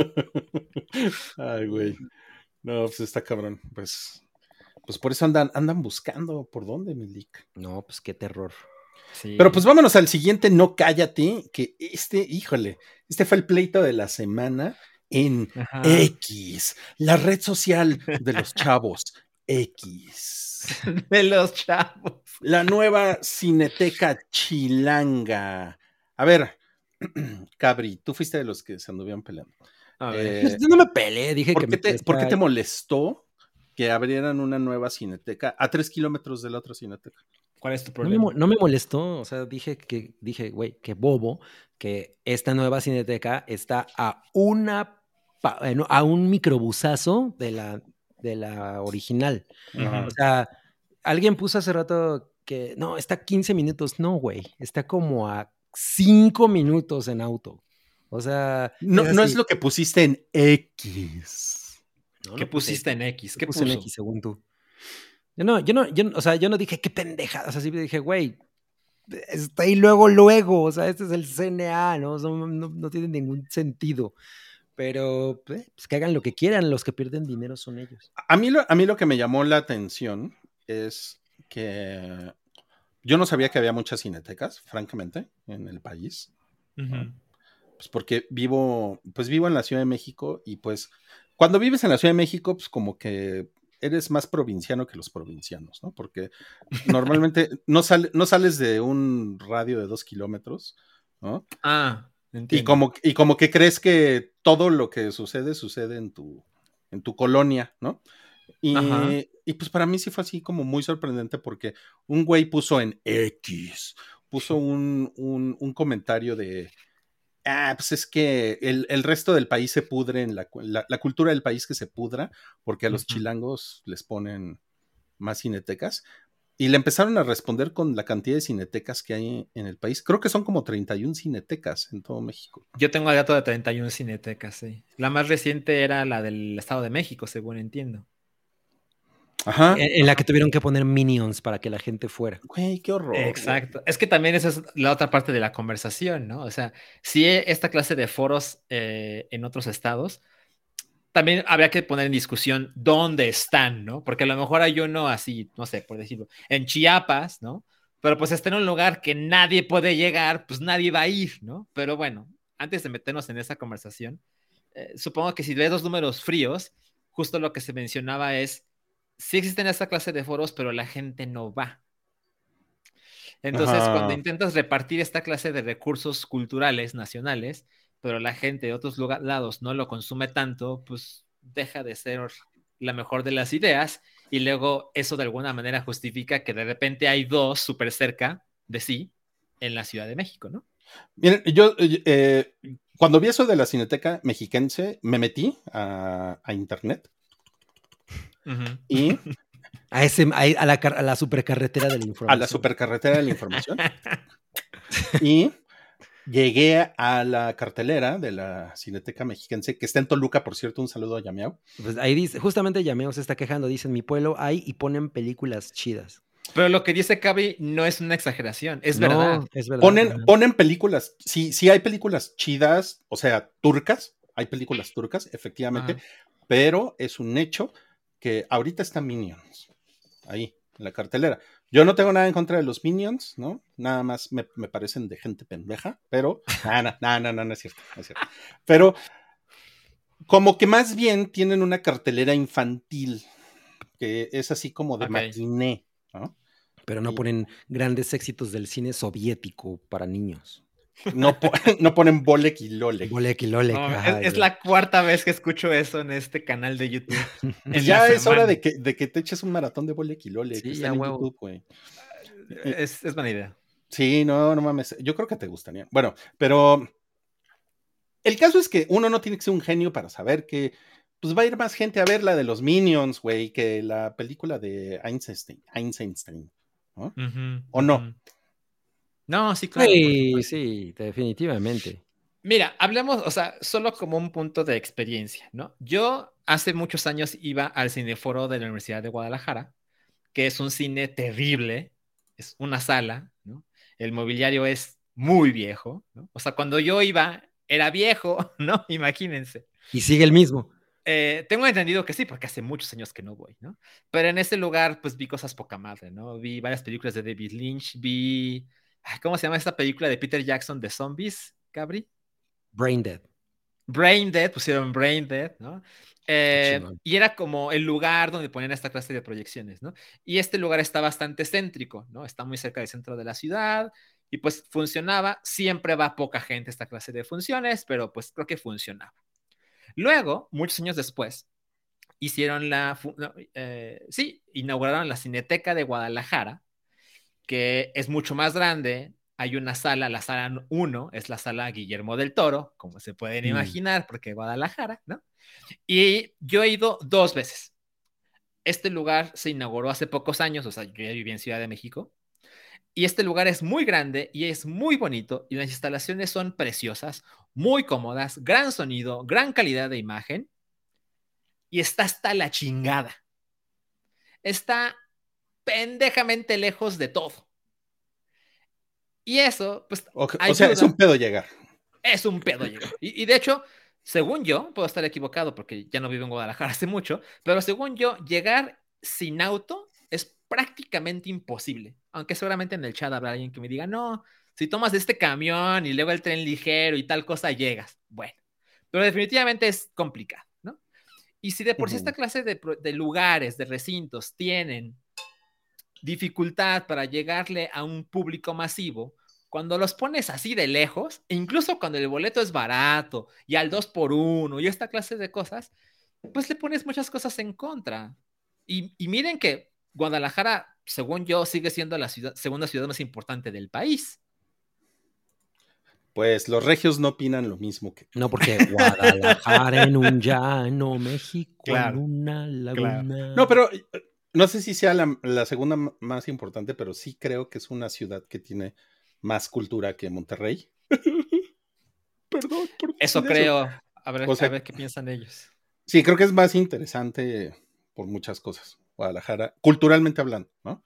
[LAUGHS] Ay, güey. No, pues está cabrón. Pues, pues por eso andan, andan buscando por dónde, Milik. No, pues qué terror. Sí. Pero pues vámonos al siguiente, no cállate, que este, híjole, este fue el pleito de la semana en Ajá. X, la red social de los chavos, X. [LAUGHS] de los chavos. La nueva cineteca chilanga. A ver, [CLEARS THROAT] Cabri, tú fuiste de los que se anduvieron peleando. A ver. Eh, [LAUGHS] Yo no me peleé, dije ¿por, que qué me te, por qué te molestó que abrieran una nueva cineteca a tres kilómetros de la otra cineteca? ¿Cuál es tu No me, problema? no me molestó, o sea, dije que, dije, güey, qué bobo, que esta nueva cineteca está a una, eh, no, a un microbusazo de la, de la original. O sea, alguien puso hace rato que, no, está a 15 minutos, no, güey, está como a 5 minutos en auto. O sea, No, no así. es lo que pusiste en X. No, ¿Qué no pusiste en X? ¿Qué puse puso? en X según tú. Yo no, yo no, yo, no- o sea, yo no dije qué pendeja, o sea, sí dije, güey, está ahí luego, luego, o sea, este es el CNA, ¿no? O sea, no, no- no tiene ningún sentido. Pero, eh, pues que hagan lo que quieran, los que pierden dinero son ellos. A mí, lo, a mí lo que me llamó la atención es que yo no sabía que había muchas cinetecas, francamente, en el país. Ujú. Pues porque vivo, pues vivo en la Ciudad de México y pues cuando vives en la Ciudad de México, pues como que eres más provinciano que los provincianos, ¿no? Porque normalmente [LAUGHS] no, sale- no sales de un radio de dos kilómetros, ¿no? Ah, Y entiendo. como, y como que crees que todo lo que sucede, sucede en tu, en tu colonia, ¿no? Y, y pues para mí sí fue así como muy sorprendente porque un güey puso en X, puso [LAUGHS] un, un- un comentario de, ah, pues es que el, el resto del país se pudre en la, la, la cultura del país que se pudra porque a los chilangos les ponen más cinetecas. Y le empezaron a responder con la cantidad de cinetecas que hay en el país. Creo que son como 31 cinetecas en todo México. Yo tengo el dato de 31 cinetecas, sí. La más reciente era la del Estado de México, según entiendo. Ajá. En, en la que tuvieron que poner minions para que la gente fuera. Güey, qué horror. güey. Exacto. Es que también esa es la otra parte de la conversación, ¿no? O sea, si e- esta clase de foros eh, en otros estados, también habría que poner en discusión dónde están, ¿no? Porque a lo mejor hay uno así, no sé, por decirlo, en Chiapas, ¿no? Pero pues está en un lugar que nadie puede llegar, pues nadie va a ir, ¿no? Pero bueno, antes de meternos en esa conversación, eh, supongo que si ves los números fríos, justo lo que se mencionaba es, sí existen esta clase de foros, pero la gente no va. Entonces, Ajá. cuando intentas repartir esta clase de recursos culturales nacionales, pero la gente de otros lugar- lados no lo consume tanto, pues deja de ser la mejor de las ideas y luego eso de alguna manera justifica que de repente hay dos súper cerca de sí en la Ciudad de México, ¿no? Miren, yo eh, cuando vi eso de la Cineteca Mexiquense, me metí a, a internet y A, ese, a, a la, car- a la supercarretera de la información. a la supercarretera de la información [LAUGHS] y llegué a la cartelera de la Cineteca Mexiquense, que está en Toluca, por cierto, un saludo a Yameao. Pues ahí dice, justamente Yameo se está quejando, dice, en mi pueblo hay y ponen películas chidas. Pero lo que dice Cavi no es una exageración, es No, verdad. Es verdad. Ponen, ponen películas, sí, sí hay películas chidas, o sea, turcas, hay películas turcas, efectivamente, Ajá. pero es un hecho que ahorita está Minions, ahí, en la cartelera. Yo no tengo nada en contra de los Minions, ¿no? Nada más me, me parecen de gente pendeja, pero, no, no, no, no, no, no es cierto, no es cierto. Pero como que más bien tienen una cartelera infantil, que es así como de Ok. matiné, ¿no? Pero no y- ponen grandes éxitos del cine soviético para niños. No, po- [LAUGHS] no ponen Bolek y Lolek. Bolek y Lolek. No, es, la cuarta vez que escucho eso en este canal de YouTube. [LAUGHS] Pues ya es hora de que, de que te eches un maratón de Bolek y Lolek. Sí, que está ya en huevo. YouTube, güey. Es, es buena idea. Sí, no, no mames. Yo creo que te gustaría. Bueno, pero el caso es que uno no tiene que ser un genio para saber que pues va a ir más gente a ver la de los Minions, güey, que la película de Einstein. Einstein. ¿no? ¿O no? No, sí, claro. Sí, sí, definitivamente. Mira, hablemos, o sea, solo como un punto de experiencia, ¿no? Yo hace muchos años iba al cineforo de la Universidad de Guadalajara, que es un cine terrible, es una sala, ¿no? El mobiliario es muy viejo, ¿no? O sea, cuando yo iba, era viejo, [LAUGHS] ¿no? Imagínense. Y sigue el mismo. Eh, tengo entendido que sí, porque hace muchos años que no voy, ¿no? Pero en ese lugar, pues vi cosas poca madre, ¿no? Vi varias películas de David Lynch, vi. ¿Cómo se llama esta película de Peter Jackson de zombies, Cabri? Brain Dead. Brain Dead, pusieron Brain Dead, ¿no? Eh, y era como el lugar donde ponían esta clase de proyecciones, ¿no? Y este lugar está bastante céntrico, ¿no? Está muy cerca del centro de la ciudad Y pues funcionaba, siempre va poca gente a esta clase de funciones, pero pues creo que funcionaba. Luego, muchos años después, hicieron la, eh, sí, inauguraron la Cineteca de Guadalajara, que es mucho más grande. Hay una sala, la sala 1 es la sala Guillermo del Toro, como se pueden Mm. imaginar, porque Guadalajara, ¿no? Y yo he ido dos veces. Este lugar se inauguró hace pocos años, o sea, yo ya viví en Ciudad de México. Y este lugar es muy grande y es muy bonito y las instalaciones son preciosas, muy cómodas, gran sonido, gran calidad de imagen y está hasta la chingada. Está pendejamente lejos de todo. Y eso, pues, O, o sea, es un pedo llegar. es un pedo llegar. Y, y de hecho, según yo, puedo estar equivocado porque ya no vivo en Guadalajara [LAUGHS] hace mucho, pero según yo, llegar sin auto es prácticamente imposible. Aunque seguramente en el chat habrá alguien que me diga, no, si tomas este camión y luego el tren ligero y tal cosa, llegas. Bueno, pero definitivamente es complicado, ¿no? Y si de por sí esta clase de lugares, de recintos, tienen dificultad para llegarle a un público masivo, cuando los pones así de lejos, e incluso cuando el boleto es barato y al 2 por 1 y esta clase de cosas, pues le pones muchas cosas en contra. Y, y miren que Guadalajara, según yo, sigue siendo la ciudad, segunda ciudad más importante del país. Pues los regios no opinan lo mismo que. No, porque [LAUGHS] Guadalajara en un llano, México Claro, en una laguna. No, pero no sé si sea la, la segunda más importante, pero sí creo que es una ciudad que tiene más cultura que Monterrey. [LAUGHS] Perdón. por Eso creo. A ver, O sea- a ver qué piensan ellos. Sí, creo que es más interesante por muchas cosas. Guadalajara, culturalmente hablando, ¿no?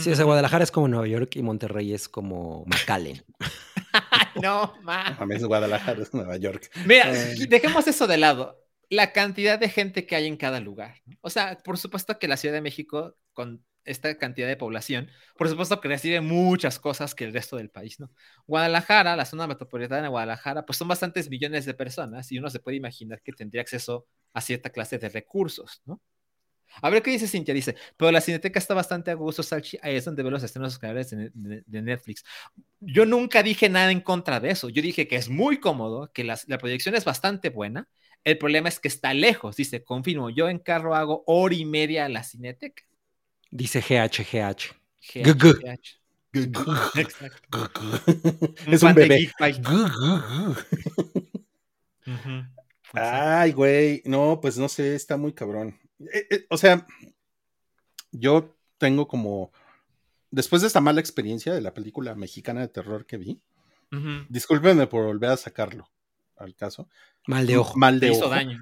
Sí, o sea, Guadalajara es como Nueva York y Monterrey es como McAllen. [LAUGHS] no, ma. A es Guadalajara, es Nueva York. Mira, dejemos eso de lado. La cantidad de gente que hay en cada lugar. O sea, por supuesto que la Ciudad de México, con esta cantidad de población, por supuesto que recibe muchas cosas que el resto del país, ¿no? Guadalajara, la zona metropolitana de Guadalajara, pues son bastantes millones de personas y uno se puede imaginar que tendría acceso a cierta clase de recursos, ¿no? A ver qué dice Cintia, dice, pero la Cineteca está bastante a gusto, Salchi, ahí es donde ve los estrenos canales de, de- de Netflix. Yo nunca dije nada en contra de eso, yo dije que es muy cómodo, que las- la proyección es bastante buena, el problema es que está lejos, dice, confirmo, yo en carro hago hora y media a la Cineteca. Dice GH, GH, Gugu. GH. Exacto. [LAUGHS] es un bebé. Ujú. Ay, güey, no, pues no sé, está muy cabrón. Eh, eh, o sea, yo tengo como, después de esta mala experiencia de la película mexicana de terror que vi, discúlpenme por volver a sacarlo al caso. Mal de ojo. Mal Te de hizo ojo. daño.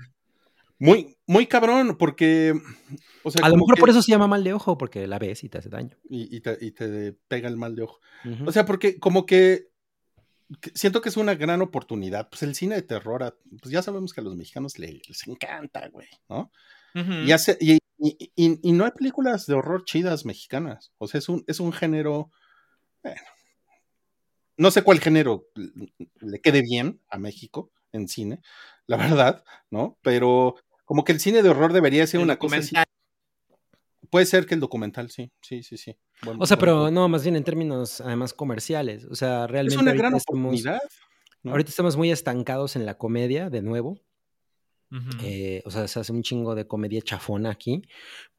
Muy, muy cabrón, porque, o sea, A lo mejor que- por eso se llama mal de ojo, porque la ves y te hace daño. Y, y te, y te pega el mal de ojo. O sea, porque como que, que siento que es una gran oportunidad. Pues el cine de terror, pues ya sabemos que a los mexicanos le- les encanta, güey, ¿no? Y, hace, y, y- y- y no hay películas de horror chidas mexicanas. O sea, es un, es un género. Bueno, no sé cuál género le- le quede bien a México en cine, la verdad, ¿no? Pero como que el cine de horror debería ser El una cosa así. Puede ser que el documental, sí, sí, sí, sí. Buen- O sea, pero punto. no, más bien en términos además comerciales. O sea, es realmente una ahorita, gran estamos, oportunidad. ¿no? ahorita estamos muy estancados en la comedia, de nuevo. Eh, o sea, se hace un chingo de comedia chafona aquí,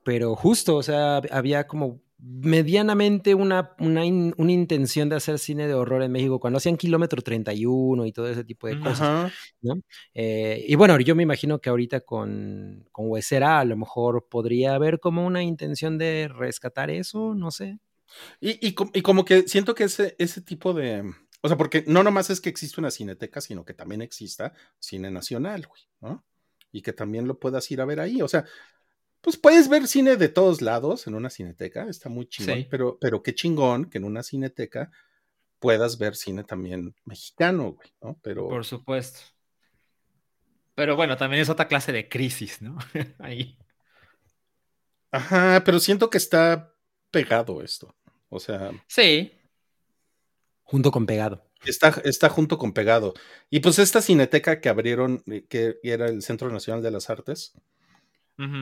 pero justo, o sea, hab- había como medianamente una, una, in- una intención de hacer cine de horror en México cuando hacían Kilómetro 31 y todo ese tipo de Ujú. cosas. Eh, y bueno, yo me imagino que ahorita con, con Huesera a lo mejor podría haber como una intención de rescatar eso, no sé. Y, y, y como que siento que ese, ese tipo de. O sea, porque no nomás es que existe una cineteca, sino que también exista cine nacional, güey, ¿no? Y que también lo puedas ir a ver ahí. O sea, pues puedes ver cine de todos lados en una cineteca, está muy chingón, Sí. pero, pero qué chingón que en una cineteca puedas ver cine también mexicano, güey, ¿no? Pero. Por supuesto. Pero bueno, también es otra clase de crisis, ¿no? [LAUGHS] Ahí. Ajá, pero siento que está pegado esto. O sea, Sí. Junto con Pegado. Está, está junto con Pegado. Y pues esta cineteca que abrieron, eh, que era el Centro Nacional de las Artes,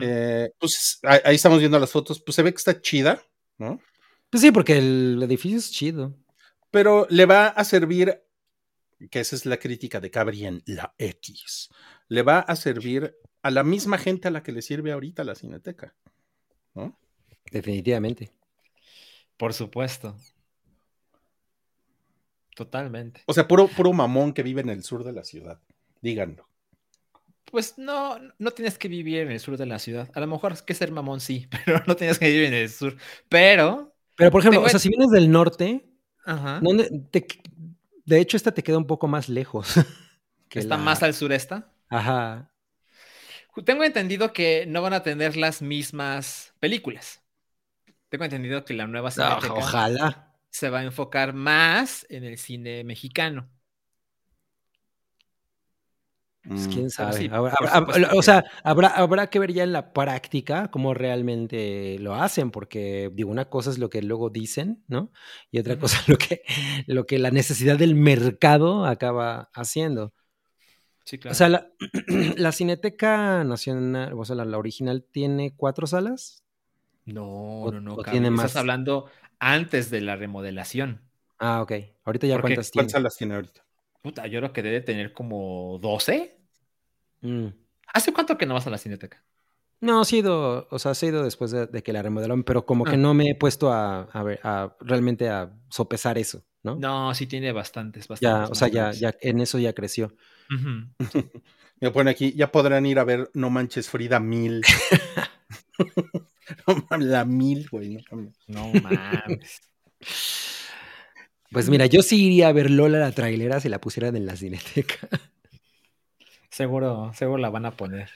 Eh, pues ahí, ahí estamos viendo las fotos, pues se ve que está chida, ¿no? Pues sí, porque el edificio es chido. pero le va a servir, que esa es la crítica de Cabri en la X, le va a servir a la misma gente a la que le sirve ahorita la Cineteca. ¿no? Definitivamente. Por supuesto. Totalmente. O sea, puro, puro mamón que vive en el sur de la ciudad. Díganlo. Pues no, no tienes que vivir en el sur de la ciudad. A lo mejor es que ser mamón sí, [LAUGHS] pero no tienes que vivir en el sur. Pero. Pero, por ejemplo, o sea, si vienes del norte, Ajá. ¿dónde te- de hecho, esta te queda un poco más lejos. [LAUGHS] que está la- más al sureste. Ajá. Tengo entendido que no van a tener las mismas películas. Tengo entendido que la nueva No, Cineteca ojalá. se va a enfocar más en el cine mexicano. Pues, Mm. quién sabe. sí, Habrá- por habrá- supuesto o sea, habrá, habrá que ver ya en la práctica cómo realmente lo hacen, porque digo, una cosa es lo que luego dicen, ¿no? Y otra cosa es lo que, lo que la necesidad del mercado acaba haciendo. Sí, claro. O sea, la, [CLEARS THROAT] la Cineteca Nacional, o sea, la, la original tiene cuatro salas. no, o- no, no. Estás hablando antes de la remodelación. Ah, ok. Ahorita ya Porque cuántas tiene. ¿Cuántas salas tiene ahorita? Puta, yo creo que debe tener como 12. Mm. ¿Hace cuánto que no vas a la cineteca? No, sí he ido, o sea, sí he ido después de, de que la remodelaron, pero como que Ah. no me he puesto a, a ver, a realmente a sopesar eso, ¿no? No, sí tiene bastantes, ya, bastantes. o sea, ya, ya, en eso ya creció. Me [LAUGHS] pone aquí, ya podrán ir a ver No Manches Frida mil. [LAUGHS] No mames, la mil, güey. No. No mames. Pues mira, yo sí iría a ver Lola la trailera si la pusieran en la cineteca. Seguro, seguro la van a poner.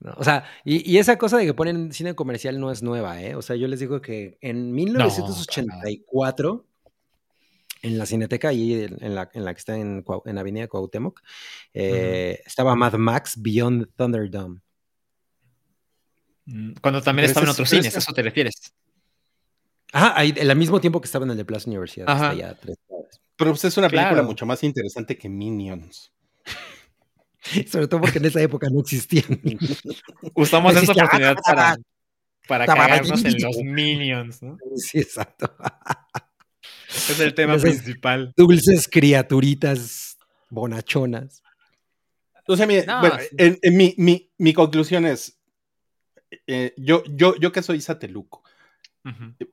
¿no? O sea, y, y esa cosa de que ponen cine comercial no es nueva, ¿eh? O sea, yo les digo que en 1984, en la cineteca, ahí en en la, en la que está en, en Avenida Cuauhtémoc, eh, estaba Mad Max Beyond Thunderdome. Mm, Cuando también Pero estaba en otros cines, ¿a eso te refieres? Ajá, ahí, al mismo tiempo que estaba en el de Plaza Universidad, que Ajá. está ya a tres. Pero pues, es una película Claro. mucho más interesante que Minions. [LAUGHS] Sobre todo porque en esa época no existían. [LAUGHS] [LAUGHS] Usamos esa Existe- oportunidad para, para Estaba cagarnos en los minions, ¿no? sí, exacto. Es el tema Entonces- principal. Dulces criaturitas bonachonas. O sea, mire, No, bueno, sí. en- en mi, mi- mi conclusión es, eh, yo, yo, yo que soy sateluco,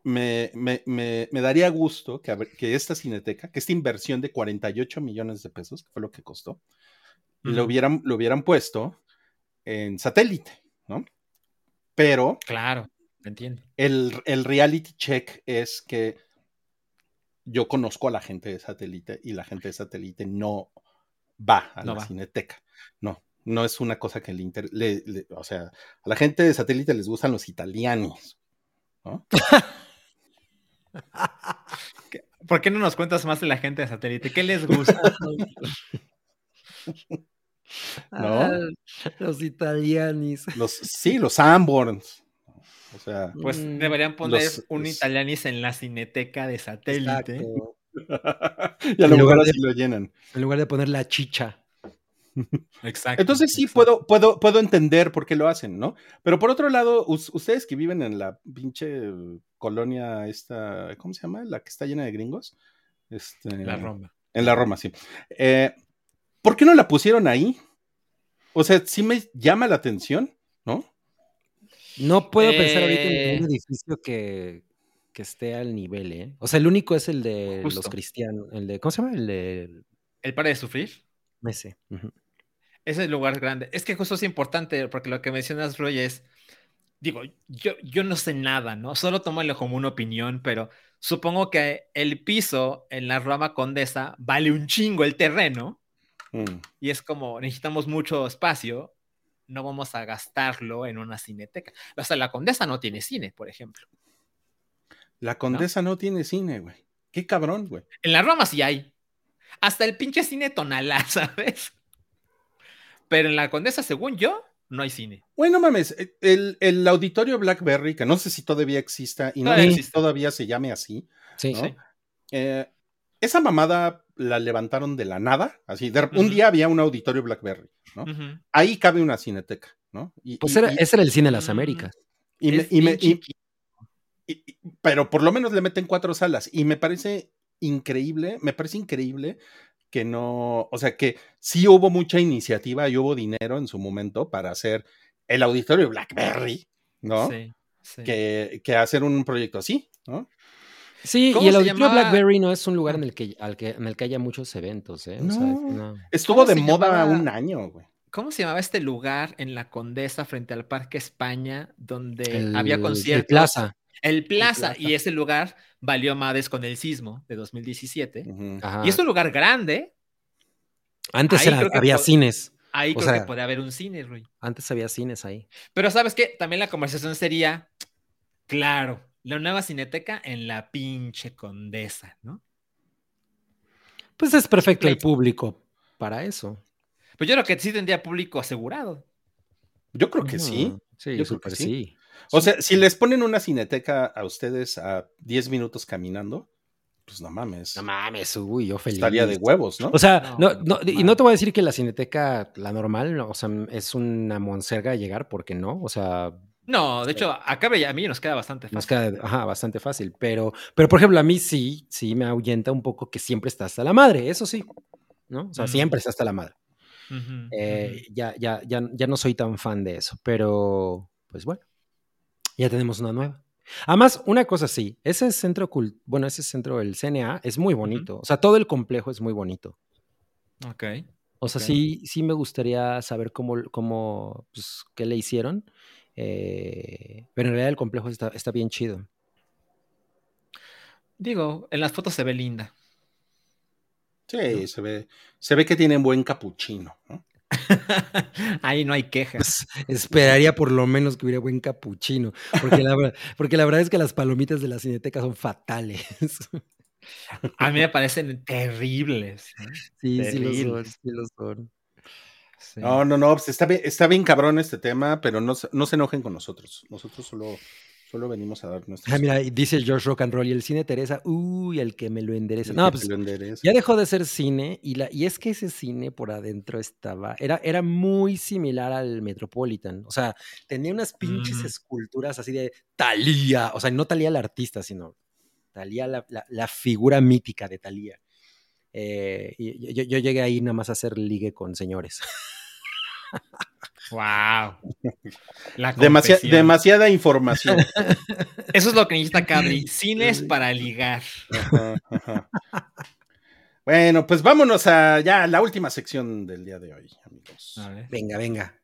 me, me- me- me daría gusto que, que esta cineteca, que esta inversión de 48 millones de pesos, que fue lo que costó, lo, hubieran, lo hubieran puesto en satélite, ¿no? Pero Claro, entiendo. el, el reality check es que yo conozco a la gente de satélite y la gente de satélite no va a No la va. cineteca. No, no es una cosa que le, inter- le- le- O sea, a la gente de satélite les gustan los italianos. ¿no? [LAUGHS] ¿Por qué no nos cuentas más de la gente de satélite? ¿Qué les gusta? [LAUGHS] [LAUGHS] ¿No? Ah, los italianis. Los, sí, los Sanborns. O sea, Pues Mm, deberían poner los- un los- italianis en la cineteca de satélite. Exacto. [LAUGHS] y a lo En lugar mejor de- así lo llenan. En lugar de poner la chicha. Exacto. Entonces sí exacto. puedo, puedo, puedo entender por qué lo hacen, ¿no? Pero por otro lado, us- ustedes que viven en la pinche colonia esta, ¿cómo se llama? La que está llena de gringos. Este, La Roma. En la Roma, sí. Eh, ¿Por qué no la pusieron ahí? O sea, sí me llama la atención, ¿no? No puedo pensar ahorita en Eh. ningún edificio que, que esté al nivel, ¿eh? O sea, el único es el de los cristianos. El de, ¿cómo se llama? El de El para de sufrir. Mese. Ujú. Ese es el lugar grande. Es que justo es importante, porque lo que mencionas, Roy, es. Digo, yo, yo no sé nada, ¿no? Solo tómalo como una opinión, pero supongo que el piso en la Roma Condesa vale un chingo el terreno. Mm. Y es como necesitamos mucho espacio, no vamos a gastarlo en una cineteca. O sea, la Condesa no tiene cine, por ejemplo. La condesa no, tiene cine, güey. Qué cabrón, güey. En la Roma sí hay. Hasta el pinche cine tonalá, [LAUGHS] ¿sabes? Pero en la Condesa, según yo, no hay cine. Bueno, mames, eh, el, el auditorio Blackberry, que no sé si todavía exista y no Todavía sé si todavía se llame así, Sí. ¿no? Sí. Eh, esa mamada la levantaron de la nada, así, de- un día había un auditorio Blackberry, ¿no? Ahí cabe una cineteca, ¿no? Y, Pues y- era, y- ese era el cine de las Mm. Américas. y me- Es y me- bien y- chiquito. y- y- pero por lo menos le meten cuatro salas y me parece increíble, me parece increíble que no, o sea, que sí hubo mucha iniciativa y hubo dinero en su momento para hacer el auditorio BlackBerry, ¿no? Sí, sí. Que, que hacer un proyecto así, ¿no? Sí, ¿Cómo y el auditorio llamaba? BlackBerry no es un lugar en el que, al que, en el que haya muchos eventos, ¿eh? O sea, No. Estuvo ¿Cómo de moda llamaba? un año, güey. ¿Cómo se llamaba este lugar en la Condesa frente al Parque España donde El- había el conciertos? Plaza. El Plaza. Plaza. Y ese lugar valió madres con el sismo de 2017. Ujú. Ajá. Y es un lugar grande. Antes era- había cines. Ahí O creo que podría haber un cine, Rui. Antes había cines ahí. Pero ¿sabes qué? También la conversación sería, claro, la nueva cineteca en la pinche Condesa, ¿no? Pues es perfecto el público para eso. Pues yo creo que sí tendría público asegurado. Yo creo que sí. Sí, Yo creo que sí. sí. O sea, si les ponen una cineteca a ustedes a 10 minutos caminando, pues no mames. No mames, uy, yo feliz. Estaría de huevos, ¿no? O sea, No, no, no, y no te voy a decir que la cineteca, la normal, no, o sea, es una monserga llegar, porque no, o sea, No, de hecho, acá a mí nos queda bastante nos fácil. queda ajá, bastante fácil, pero, pero por ejemplo, a mí sí, sí me ahuyenta un poco que siempre está hasta la madre, eso sí, ¿no? O sea, Mm. siempre está hasta la madre. Eh, ya, ya, ya, ya no soy tan fan de eso, pero pues bueno, ya tenemos una nueva. Además, una cosa sí, ese centro, cult- bueno, ese centro, el CNA, es muy bonito, o sea, todo el complejo es muy bonito. Ok. O sea, sí, sí me gustaría saber cómo, cómo pues, qué le hicieron. Eh, pero en realidad el complejo está, está bien chido. Digo, en las fotos se ve linda. Sí, se ve, se ve que tienen buen capuchino, ¿no? [LAUGHS] Ahí no hay quejas. Pues, esperaría por lo menos que hubiera buen capuchino. Porque la, ver- [LAUGHS] porque la verdad es que las palomitas de la cineteca son fatales. A mí me parecen terribles. ¿no? Sí, sí lo son, sí lo son. Sí. No, no, no, pues está bien, está bien cabrón este tema, pero no, se- no se enojen con nosotros. Nosotros solo, solo venimos a dar nuestras Ah, mira, dice George Rock and Roll y el cine Teresa, uy, el que me lo endereza. el No, pues te lo endereza. Ya dejó de ser cine y, la, y es que ese cine por adentro estaba, era, era muy similar al Metropolitan. O sea, tenía unas pinches Mm. esculturas así de Talía, o sea, no Talía la artista, sino Talía la, la- la figura mítica de Talía. Eh, y yo, yo llegué ahí nada más a hacer ligue con señores. Wow. La Demasi- confesión. demasiada información. [LAUGHS] Eso es lo que necesita Cabri. Cines para ligar. Ajá, ajá. Bueno, pues vámonos a ya la última sección del día de hoy, amigos. A ver. Venga, venga.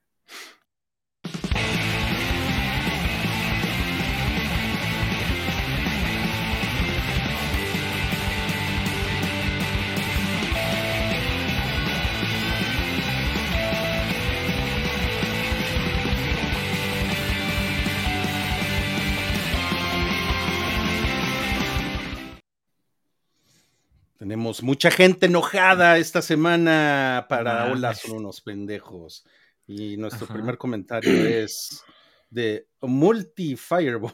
Tenemos mucha gente enojada esta semana para. Hola, son unos pendejos. Y nuestro Ajá. primer comentario [CLEARS THROAT] es de Multi Fireball,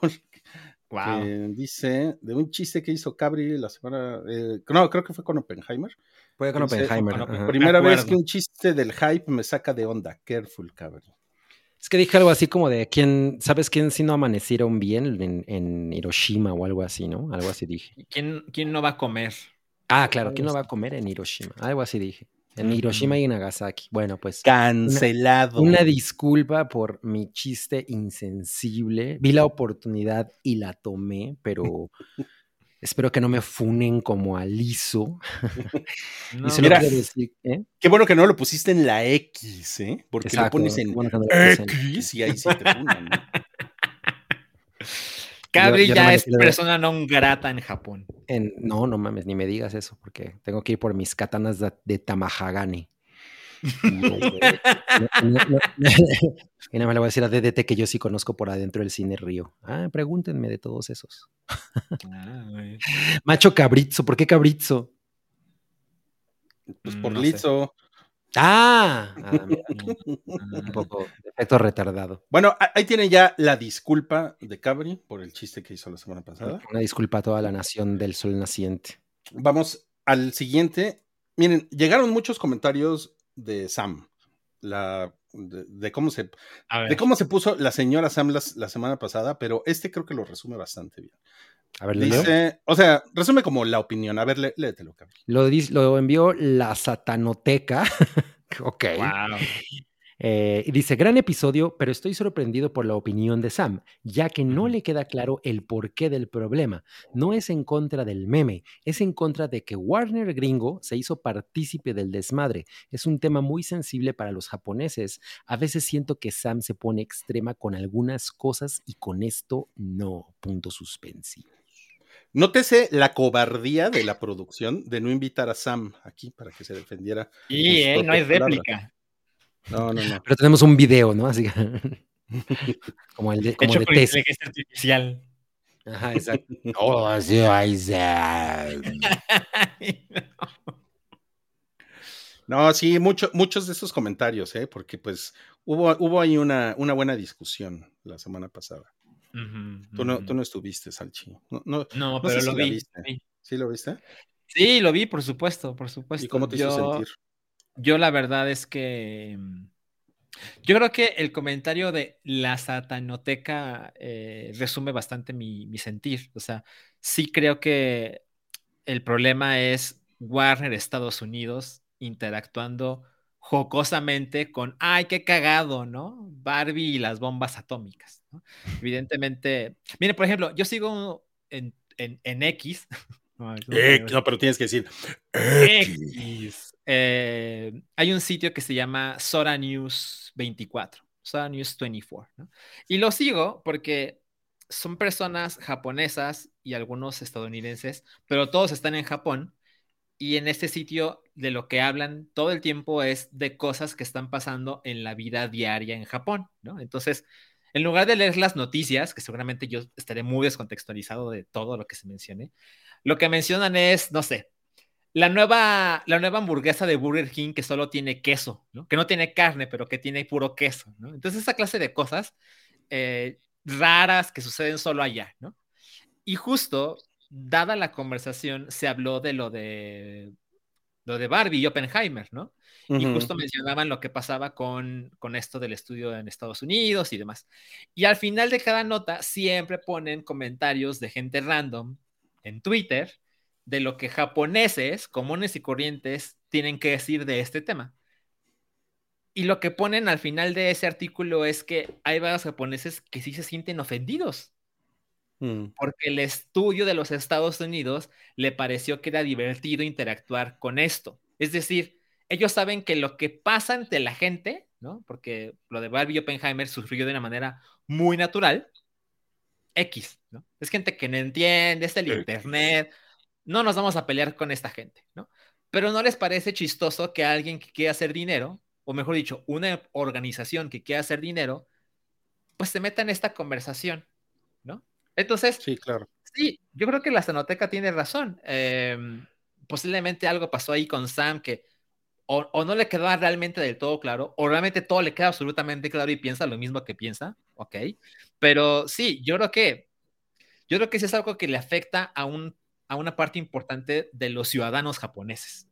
Wow. que dice de un chiste que hizo Cabri la semana. eh, no, creo que fue con Oppenheimer. Fue con Dice, Oppenheimer. con. Primera vez que un chiste del hype me saca de onda. Careful, Cabri. Es que dije algo así como de quién, ¿sabes quién si no amanecieron bien en, en Hiroshima o algo así, ¿no? Algo así dije. ¿Quién, ¿Quién no va a comer? Ah, claro, ¿quién no va a comer en Hiroshima? Algo así dije. En. Hiroshima y Nagasaki. Bueno, pues Cancelado. una disculpa por mi chiste insensible. Vi la oportunidad y la tomé, pero [LAUGHS] espero que no me funen como a Lizo. [LAUGHS] [LAUGHS] No, y mira. quiero decir, ¿eh? Qué bueno que no lo pusiste en la X, ¿eh? Porque lo Exacto, pones qué en bueno que no lo puse en X y ahí sí te funan, ¿no? Cabri Yo- yo ya no es persona non grata en Japón. En- no, no mames, ni me digas eso, porque tengo que ir por mis katanas de, de Tamahagane. Y, no, no, no, [LAUGHS] y nada más le voy a decir a DDT que yo sí conozco por adentro el cine Río. Ah, pregúntenme de todos esos. Ah. [LAUGHS] Macho cabrizo, ¿por qué cabrizo? Pues Mm, por no sé. Ah, ah, [LAUGHS] un poco de efecto retardado. Bueno, ahí tienen ya la disculpa de Cabri por el chiste que hizo la semana pasada. Una disculpa a toda la nación del sol naciente. Vamos al siguiente. Miren, llegaron muchos comentarios de Sam, la, de, de cómo se, de cómo se puso la señora Sam la, semana pasada, pero este creo que lo resume bastante bien. A ver. Dice, o sea, resume como la opinión. A ver, lé- léetelo, cabrón. Lo, lo envió la Satanoteca. [LAUGHS] ok. Wow. Eh, y dice, gran episodio, pero estoy sorprendido por la opinión de Sam, ya que no le queda claro el porqué del problema. No es en contra del meme, es en contra de que Warner Gringo se hizo partícipe del desmadre. Es un tema muy sensible para los japoneses. A veces siento que Sam se pone extrema con algunas cosas y con esto no. Punto suspensivo. Nótese la cobardía de la producción de no invitar a Sam aquí para que se defendiera. Y eh, no hay réplica. No, no, no. Pero tenemos un video, ¿no? Así que... [LAUGHS] como el de, como Hecho de por test. inteligencia artificial. Ajá, exacto. [LAUGHS] Oh, sí. [LAUGHS] No, sí, mucho- muchos de esos comentarios, ¿eh? porque pues hubo, hubo ahí una, una buena discusión la semana pasada. Tú no, tú no estuviste, Salchi. No, no, pero sé lo si vi. Sí. ¿Sí lo viste? Sí, lo vi, por supuesto, por supuesto. ¿Y cómo te hizo sentir? Yo la verdad es que mm, yo creo que el comentario de la satanoteca eh, resume bastante mi, mi sentir. O sea, sí creo que el problema es Warner Estados Unidos interactuando jocosamente con, ay, qué cagado, ¿no? Barbie y las bombas atómicas. ¿no? Evidentemente, mire, por ejemplo, yo sigo en, en, en X. Ay, ¿cómo se Eh, no, pero tienes que decir. X. Eh, hay un sitio que se llama Sora News 24, Sora News 24, ¿no? Y lo sigo porque son personas japonesas y algunos estadounidenses, pero todos están en Japón. Y en este sitio de lo que hablan todo el tiempo es de cosas que están pasando en la vida diaria en Japón, ¿no? Entonces, en lugar de leer las noticias, que seguramente yo estaré muy descontextualizado de todo lo que se mencione, lo que mencionan es, no sé, la nueva, la nueva hamburguesa de Burger King que solo tiene queso, ¿no? que no tiene carne, pero que tiene puro queso. ¿no? Entonces, esa clase de cosas eh, raras que suceden solo allá. ¿no? Y justo, dada la conversación, se habló de lo de, lo de Barbie y Oppenheimer, ¿no? Y Ujú. justo mencionaban lo que pasaba con, con esto del estudio en Estados Unidos y demás. Y al final de cada nota siempre ponen comentarios de gente random en Twitter de lo que japoneses comunes y corrientes tienen que decir de este tema. Y lo que ponen al final de ese artículo es que hay varios japoneses que sí se sienten ofendidos Mm. porque el estudio de los Estados Unidos le pareció que era divertido interactuar con esto. Es decir, ellos saben que lo que pasa ante la gente, ¿no? Porque lo de Barbie Oppenheimer surgió de una manera muy natural. X, ¿no? Es gente que no entiende, es el internet. No nos vamos a pelear con esta gente, ¿no? Pero no les parece chistoso que alguien que quiera hacer dinero, o mejor dicho, una organización que quiera hacer dinero, pues se meta en esta conversación, ¿no? Entonces, Sí, claro. Sí, yo creo que la Sanoteca tiene razón. Eh, posiblemente algo pasó ahí con Sam que o, o, no le quedaba realmente del todo claro, o realmente todo le queda absolutamente claro y piensa lo mismo que piensa, ok. Pero sí, yo creo que yo creo que sí es algo que le afecta a, un, a una parte importante de los ciudadanos japoneses.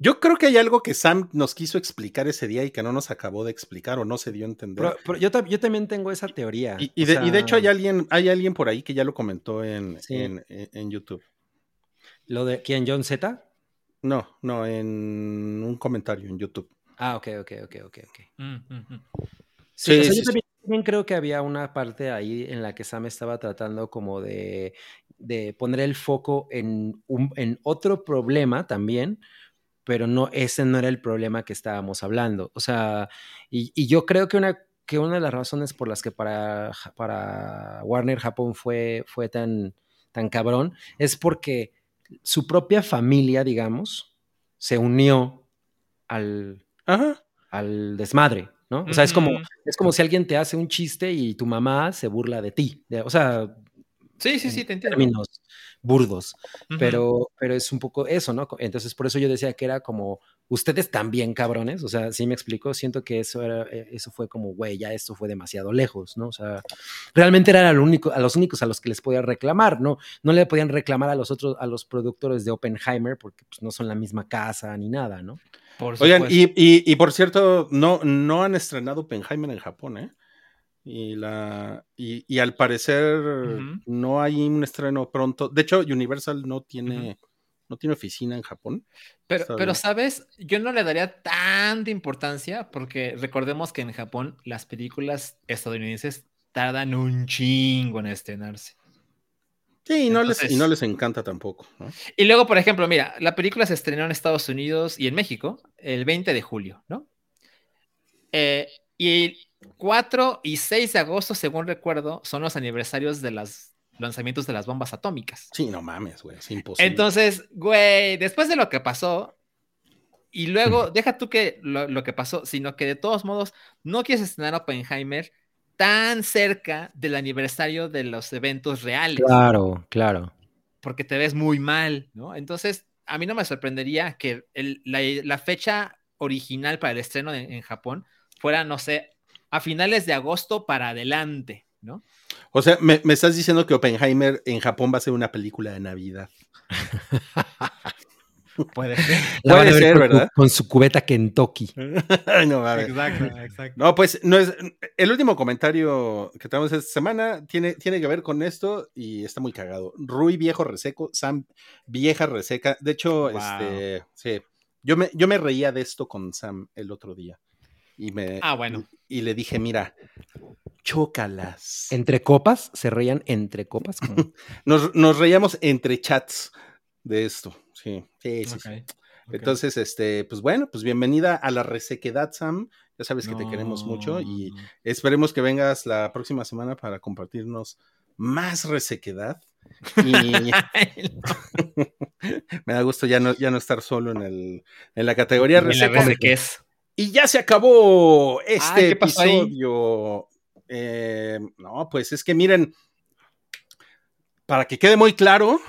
Yo creo que hay algo que Sam nos quiso explicar ese día y que no nos acabó de explicar o no se dio a entender. Pero, pero yo, yo, también tengo esa teoría. Y, y, de, sea... y, de, hecho hay alguien, hay alguien por ahí que ya lo comentó en, sí. en, en, en, YouTube. ¿Lo de quién? ¿John Z? No, no, en un comentario en YouTube. Ah, ok, ok, ok, ok. okay. Mm, mm, mm. Sí, sí, o sea, sí, yo también, también, creo que había una parte ahí en la que Sam estaba tratando como de, de poner el foco en, un, en otro problema también, pero no, ese no era el problema que estábamos hablando. O sea, y, y yo creo que una, que una de las razones por las que para, para Warner Japón fue, fue tan, tan cabrón es porque su propia familia, digamos, se unió al, Ajá. al desmadre, ¿no? O sea, es como, es como si alguien te hace un chiste y tu mamá se burla de ti. De, o sea, sí, sí, sí, te entiendo. Burdos, uh -huh. pero, pero es un poco eso, ¿no? Entonces, por eso yo decía que era como, ustedes también cabrones, o sea, sí me explico, siento que eso, era, eso fue como, güey, ya esto fue demasiado lejos, ¿no? O sea, realmente eran al único, a los únicos a los que les podía reclamar, ¿no? No le podían reclamar a los otros, a los productores de Oppenheimer, porque pues, no son la misma casa ni nada, ¿no? Por Oigan, y, y, y, por cierto, no, no han estrenado Oppenheimer en Japón, ¿eh? Y, la, y, y al parecer no hay un estreno pronto. De hecho, Universal no tiene, no tiene oficina en Japón. Pero, Está pero. ¿sabes? Yo no le daría tanta importancia porque recordemos que en Japón las películas estadounidenses tardan un chingo en estrenarse. Sí, y no, les, y no les encanta tampoco. ¿no? Y luego, por ejemplo, mira, la película se estrenó en Estados Unidos y en México el 20 de julio, ¿no? Eh, y el 4 y 6 de agosto, según recuerdo, son los aniversarios de los lanzamientos de las bombas atómicas. Sí, no mames, güey, es imposible. Entonces, güey, después de lo que pasó, y luego, deja tú que lo, lo que pasó, sino que de todos modos, no quieres estrenar Oppenheimer tan cerca del aniversario de los eventos reales, Claro, claro. porque te ves muy mal, ¿no? Entonces, a mí no me sorprendería que el- la, la fecha original para el estreno en, en Japón fuera, no sé, a finales de agosto para adelante, ¿no? O sea, me, me estás diciendo que Oppenheimer en Japón va a ser una película de Navidad. [LAUGHS] Puede ser. La van a Puede ver ser, con, ¿verdad? Con su cubeta Kentucky. Ay, [LAUGHS] no mames. Exacto, exacto. No, pues no es. El último comentario que tenemos esta semana tiene, tiene que ver con esto y está muy cagado. Rui viejo reseco, Sam vieja reseca. De hecho, Wow. este, sí. Yo me, yo me reía de esto con Sam el otro día. Y me Ah, bueno. y le dije, mira, chócalas. Entre copas, se reían entre copas. [LAUGHS] Nos, nos reíamos entre chats de esto. Sí, sí, sí. Entonces, este, pues bueno, pues bienvenida a la resequedad, Sam. Ya sabes que te queremos mucho y esperemos que vengas la próxima semana para compartirnos más resequedad. Y [LAUGHS] [LAUGHS] me da gusto ya no, ya no estar solo en, el, en la categoría En la reseca. resequez. Y ya se acabó este Ay, ¿qué pasó ahí? episodio. Eh, no, pues es que miren, para que quede muy claro,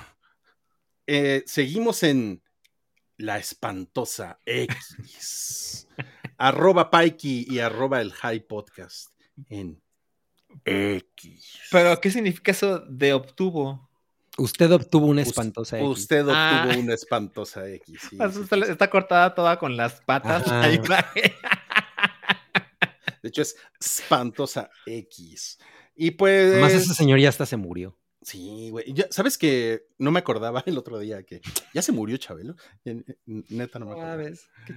eh, seguimos en la espantosa X. [LAUGHS] arroba Pikey y arroba el High Podcast en X. Pero, ¿qué significa eso de obtuvo? Usted obtuvo una espantosa X. Usted obtuvo Ah. una espantosa X. sí, sí, está, sí, sí. está cortada toda con las patas. Ajá. la imagen. De hecho, es [LAUGHS] espantosa X. Y pues. Además, ese señor ya hasta se murió. Sí, güey. Ya- ¿Sabes que no me acordaba el otro día que ya se murió Chabelo? Eh, eh, Neta, no me acordaba.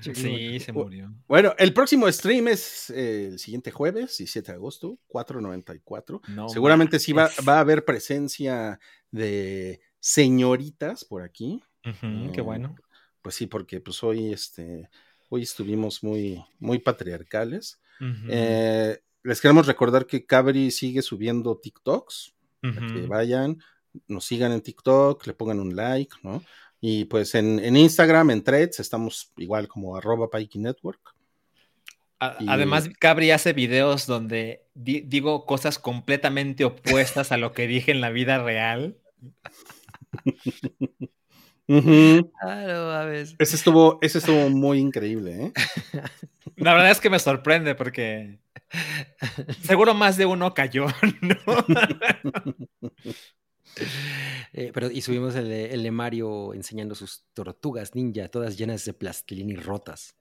Sí, se murió. Bueno, el próximo stream es eh, el siguiente jueves, 17 de agosto, 4.94. No Seguramente sí va, a haber presencia de señoritas por aquí. Qué bueno. Pues sí, porque pues hoy, este, hoy estuvimos muy, muy patriarcales. Eh, les queremos recordar que Cabri sigue subiendo TikToks. Para que vayan, nos sigan en TikTok, le pongan un like, ¿no? Y pues en, en Instagram, en threads, estamos igual como arroba Pikey Network. Y- Además, Cabri hace videos donde di- digo cosas completamente opuestas a lo que dije en la vida real. Ujú. Claro, a ver. Ese estuvo, ese estuvo muy increíble, ¿eh? [LAUGHS] La verdad es que me sorprende porque seguro más de uno cayó, [LAUGHS] ¿no? [LAUGHS] Eh, pero, y subimos el, de- el de Mario enseñando sus tortugas ninja, todas llenas de plastilina y rotas.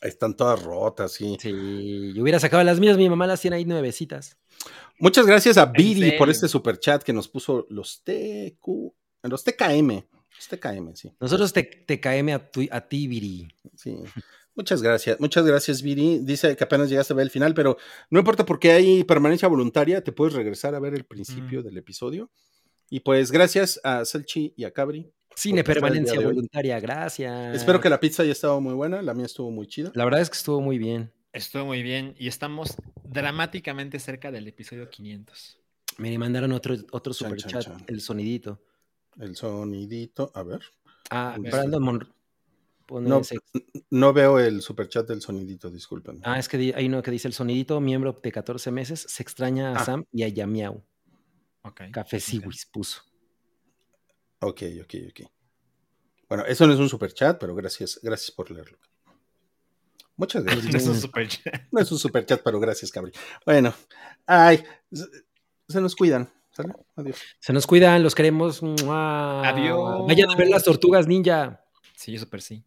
Están todas rotas, sí. Sí, yo hubiera sacado las mías, mi mamá las tiene ahí nuevecitas. Muchas gracias a Bidi por este super chat que nos puso los TQ, los TKM, los TKM, sí. Nosotros te, te caeme a, tu- a ti, Viri. Sí. Muchas gracias, muchas gracias, Viri. Dice que apenas llegaste a ver el final, pero no importa porque hay permanencia voluntaria, te puedes regresar a ver el principio Mm. del episodio. Y pues gracias a Salchi y a Cabri. Cine permanencia voluntaria, gracias. Espero que la pizza haya estado muy buena, la mía estuvo muy chida. La verdad es que estuvo muy bien. Estuvo muy bien y estamos dramáticamente cerca del episodio 500. Me mandaron otro, otro Chan, super chan, chat, chan. el sonidito. El sonidito, a ver. Ah. Brandon Mon- pone No. ese- No veo el super chat del sonidito, disculpen. Ah, es que di- hay uno que dice el sonidito, miembro de 14 meses, se extraña a Ah. Sam y a Yamiau. Ok. Café. Siwis puso. Ok, ok, ok. Bueno, eso no es un super chat, pero gracias, gracias por leerlo. Muchas gracias. Es un. No es un super chat, pero gracias, Cabri. Bueno, ay, se- nos cuidan. ¿Sale? Adiós. Se nos cuidan, los queremos. ¡Mua! Adiós. Vayan a ver las tortugas ninja. Sí, super sí.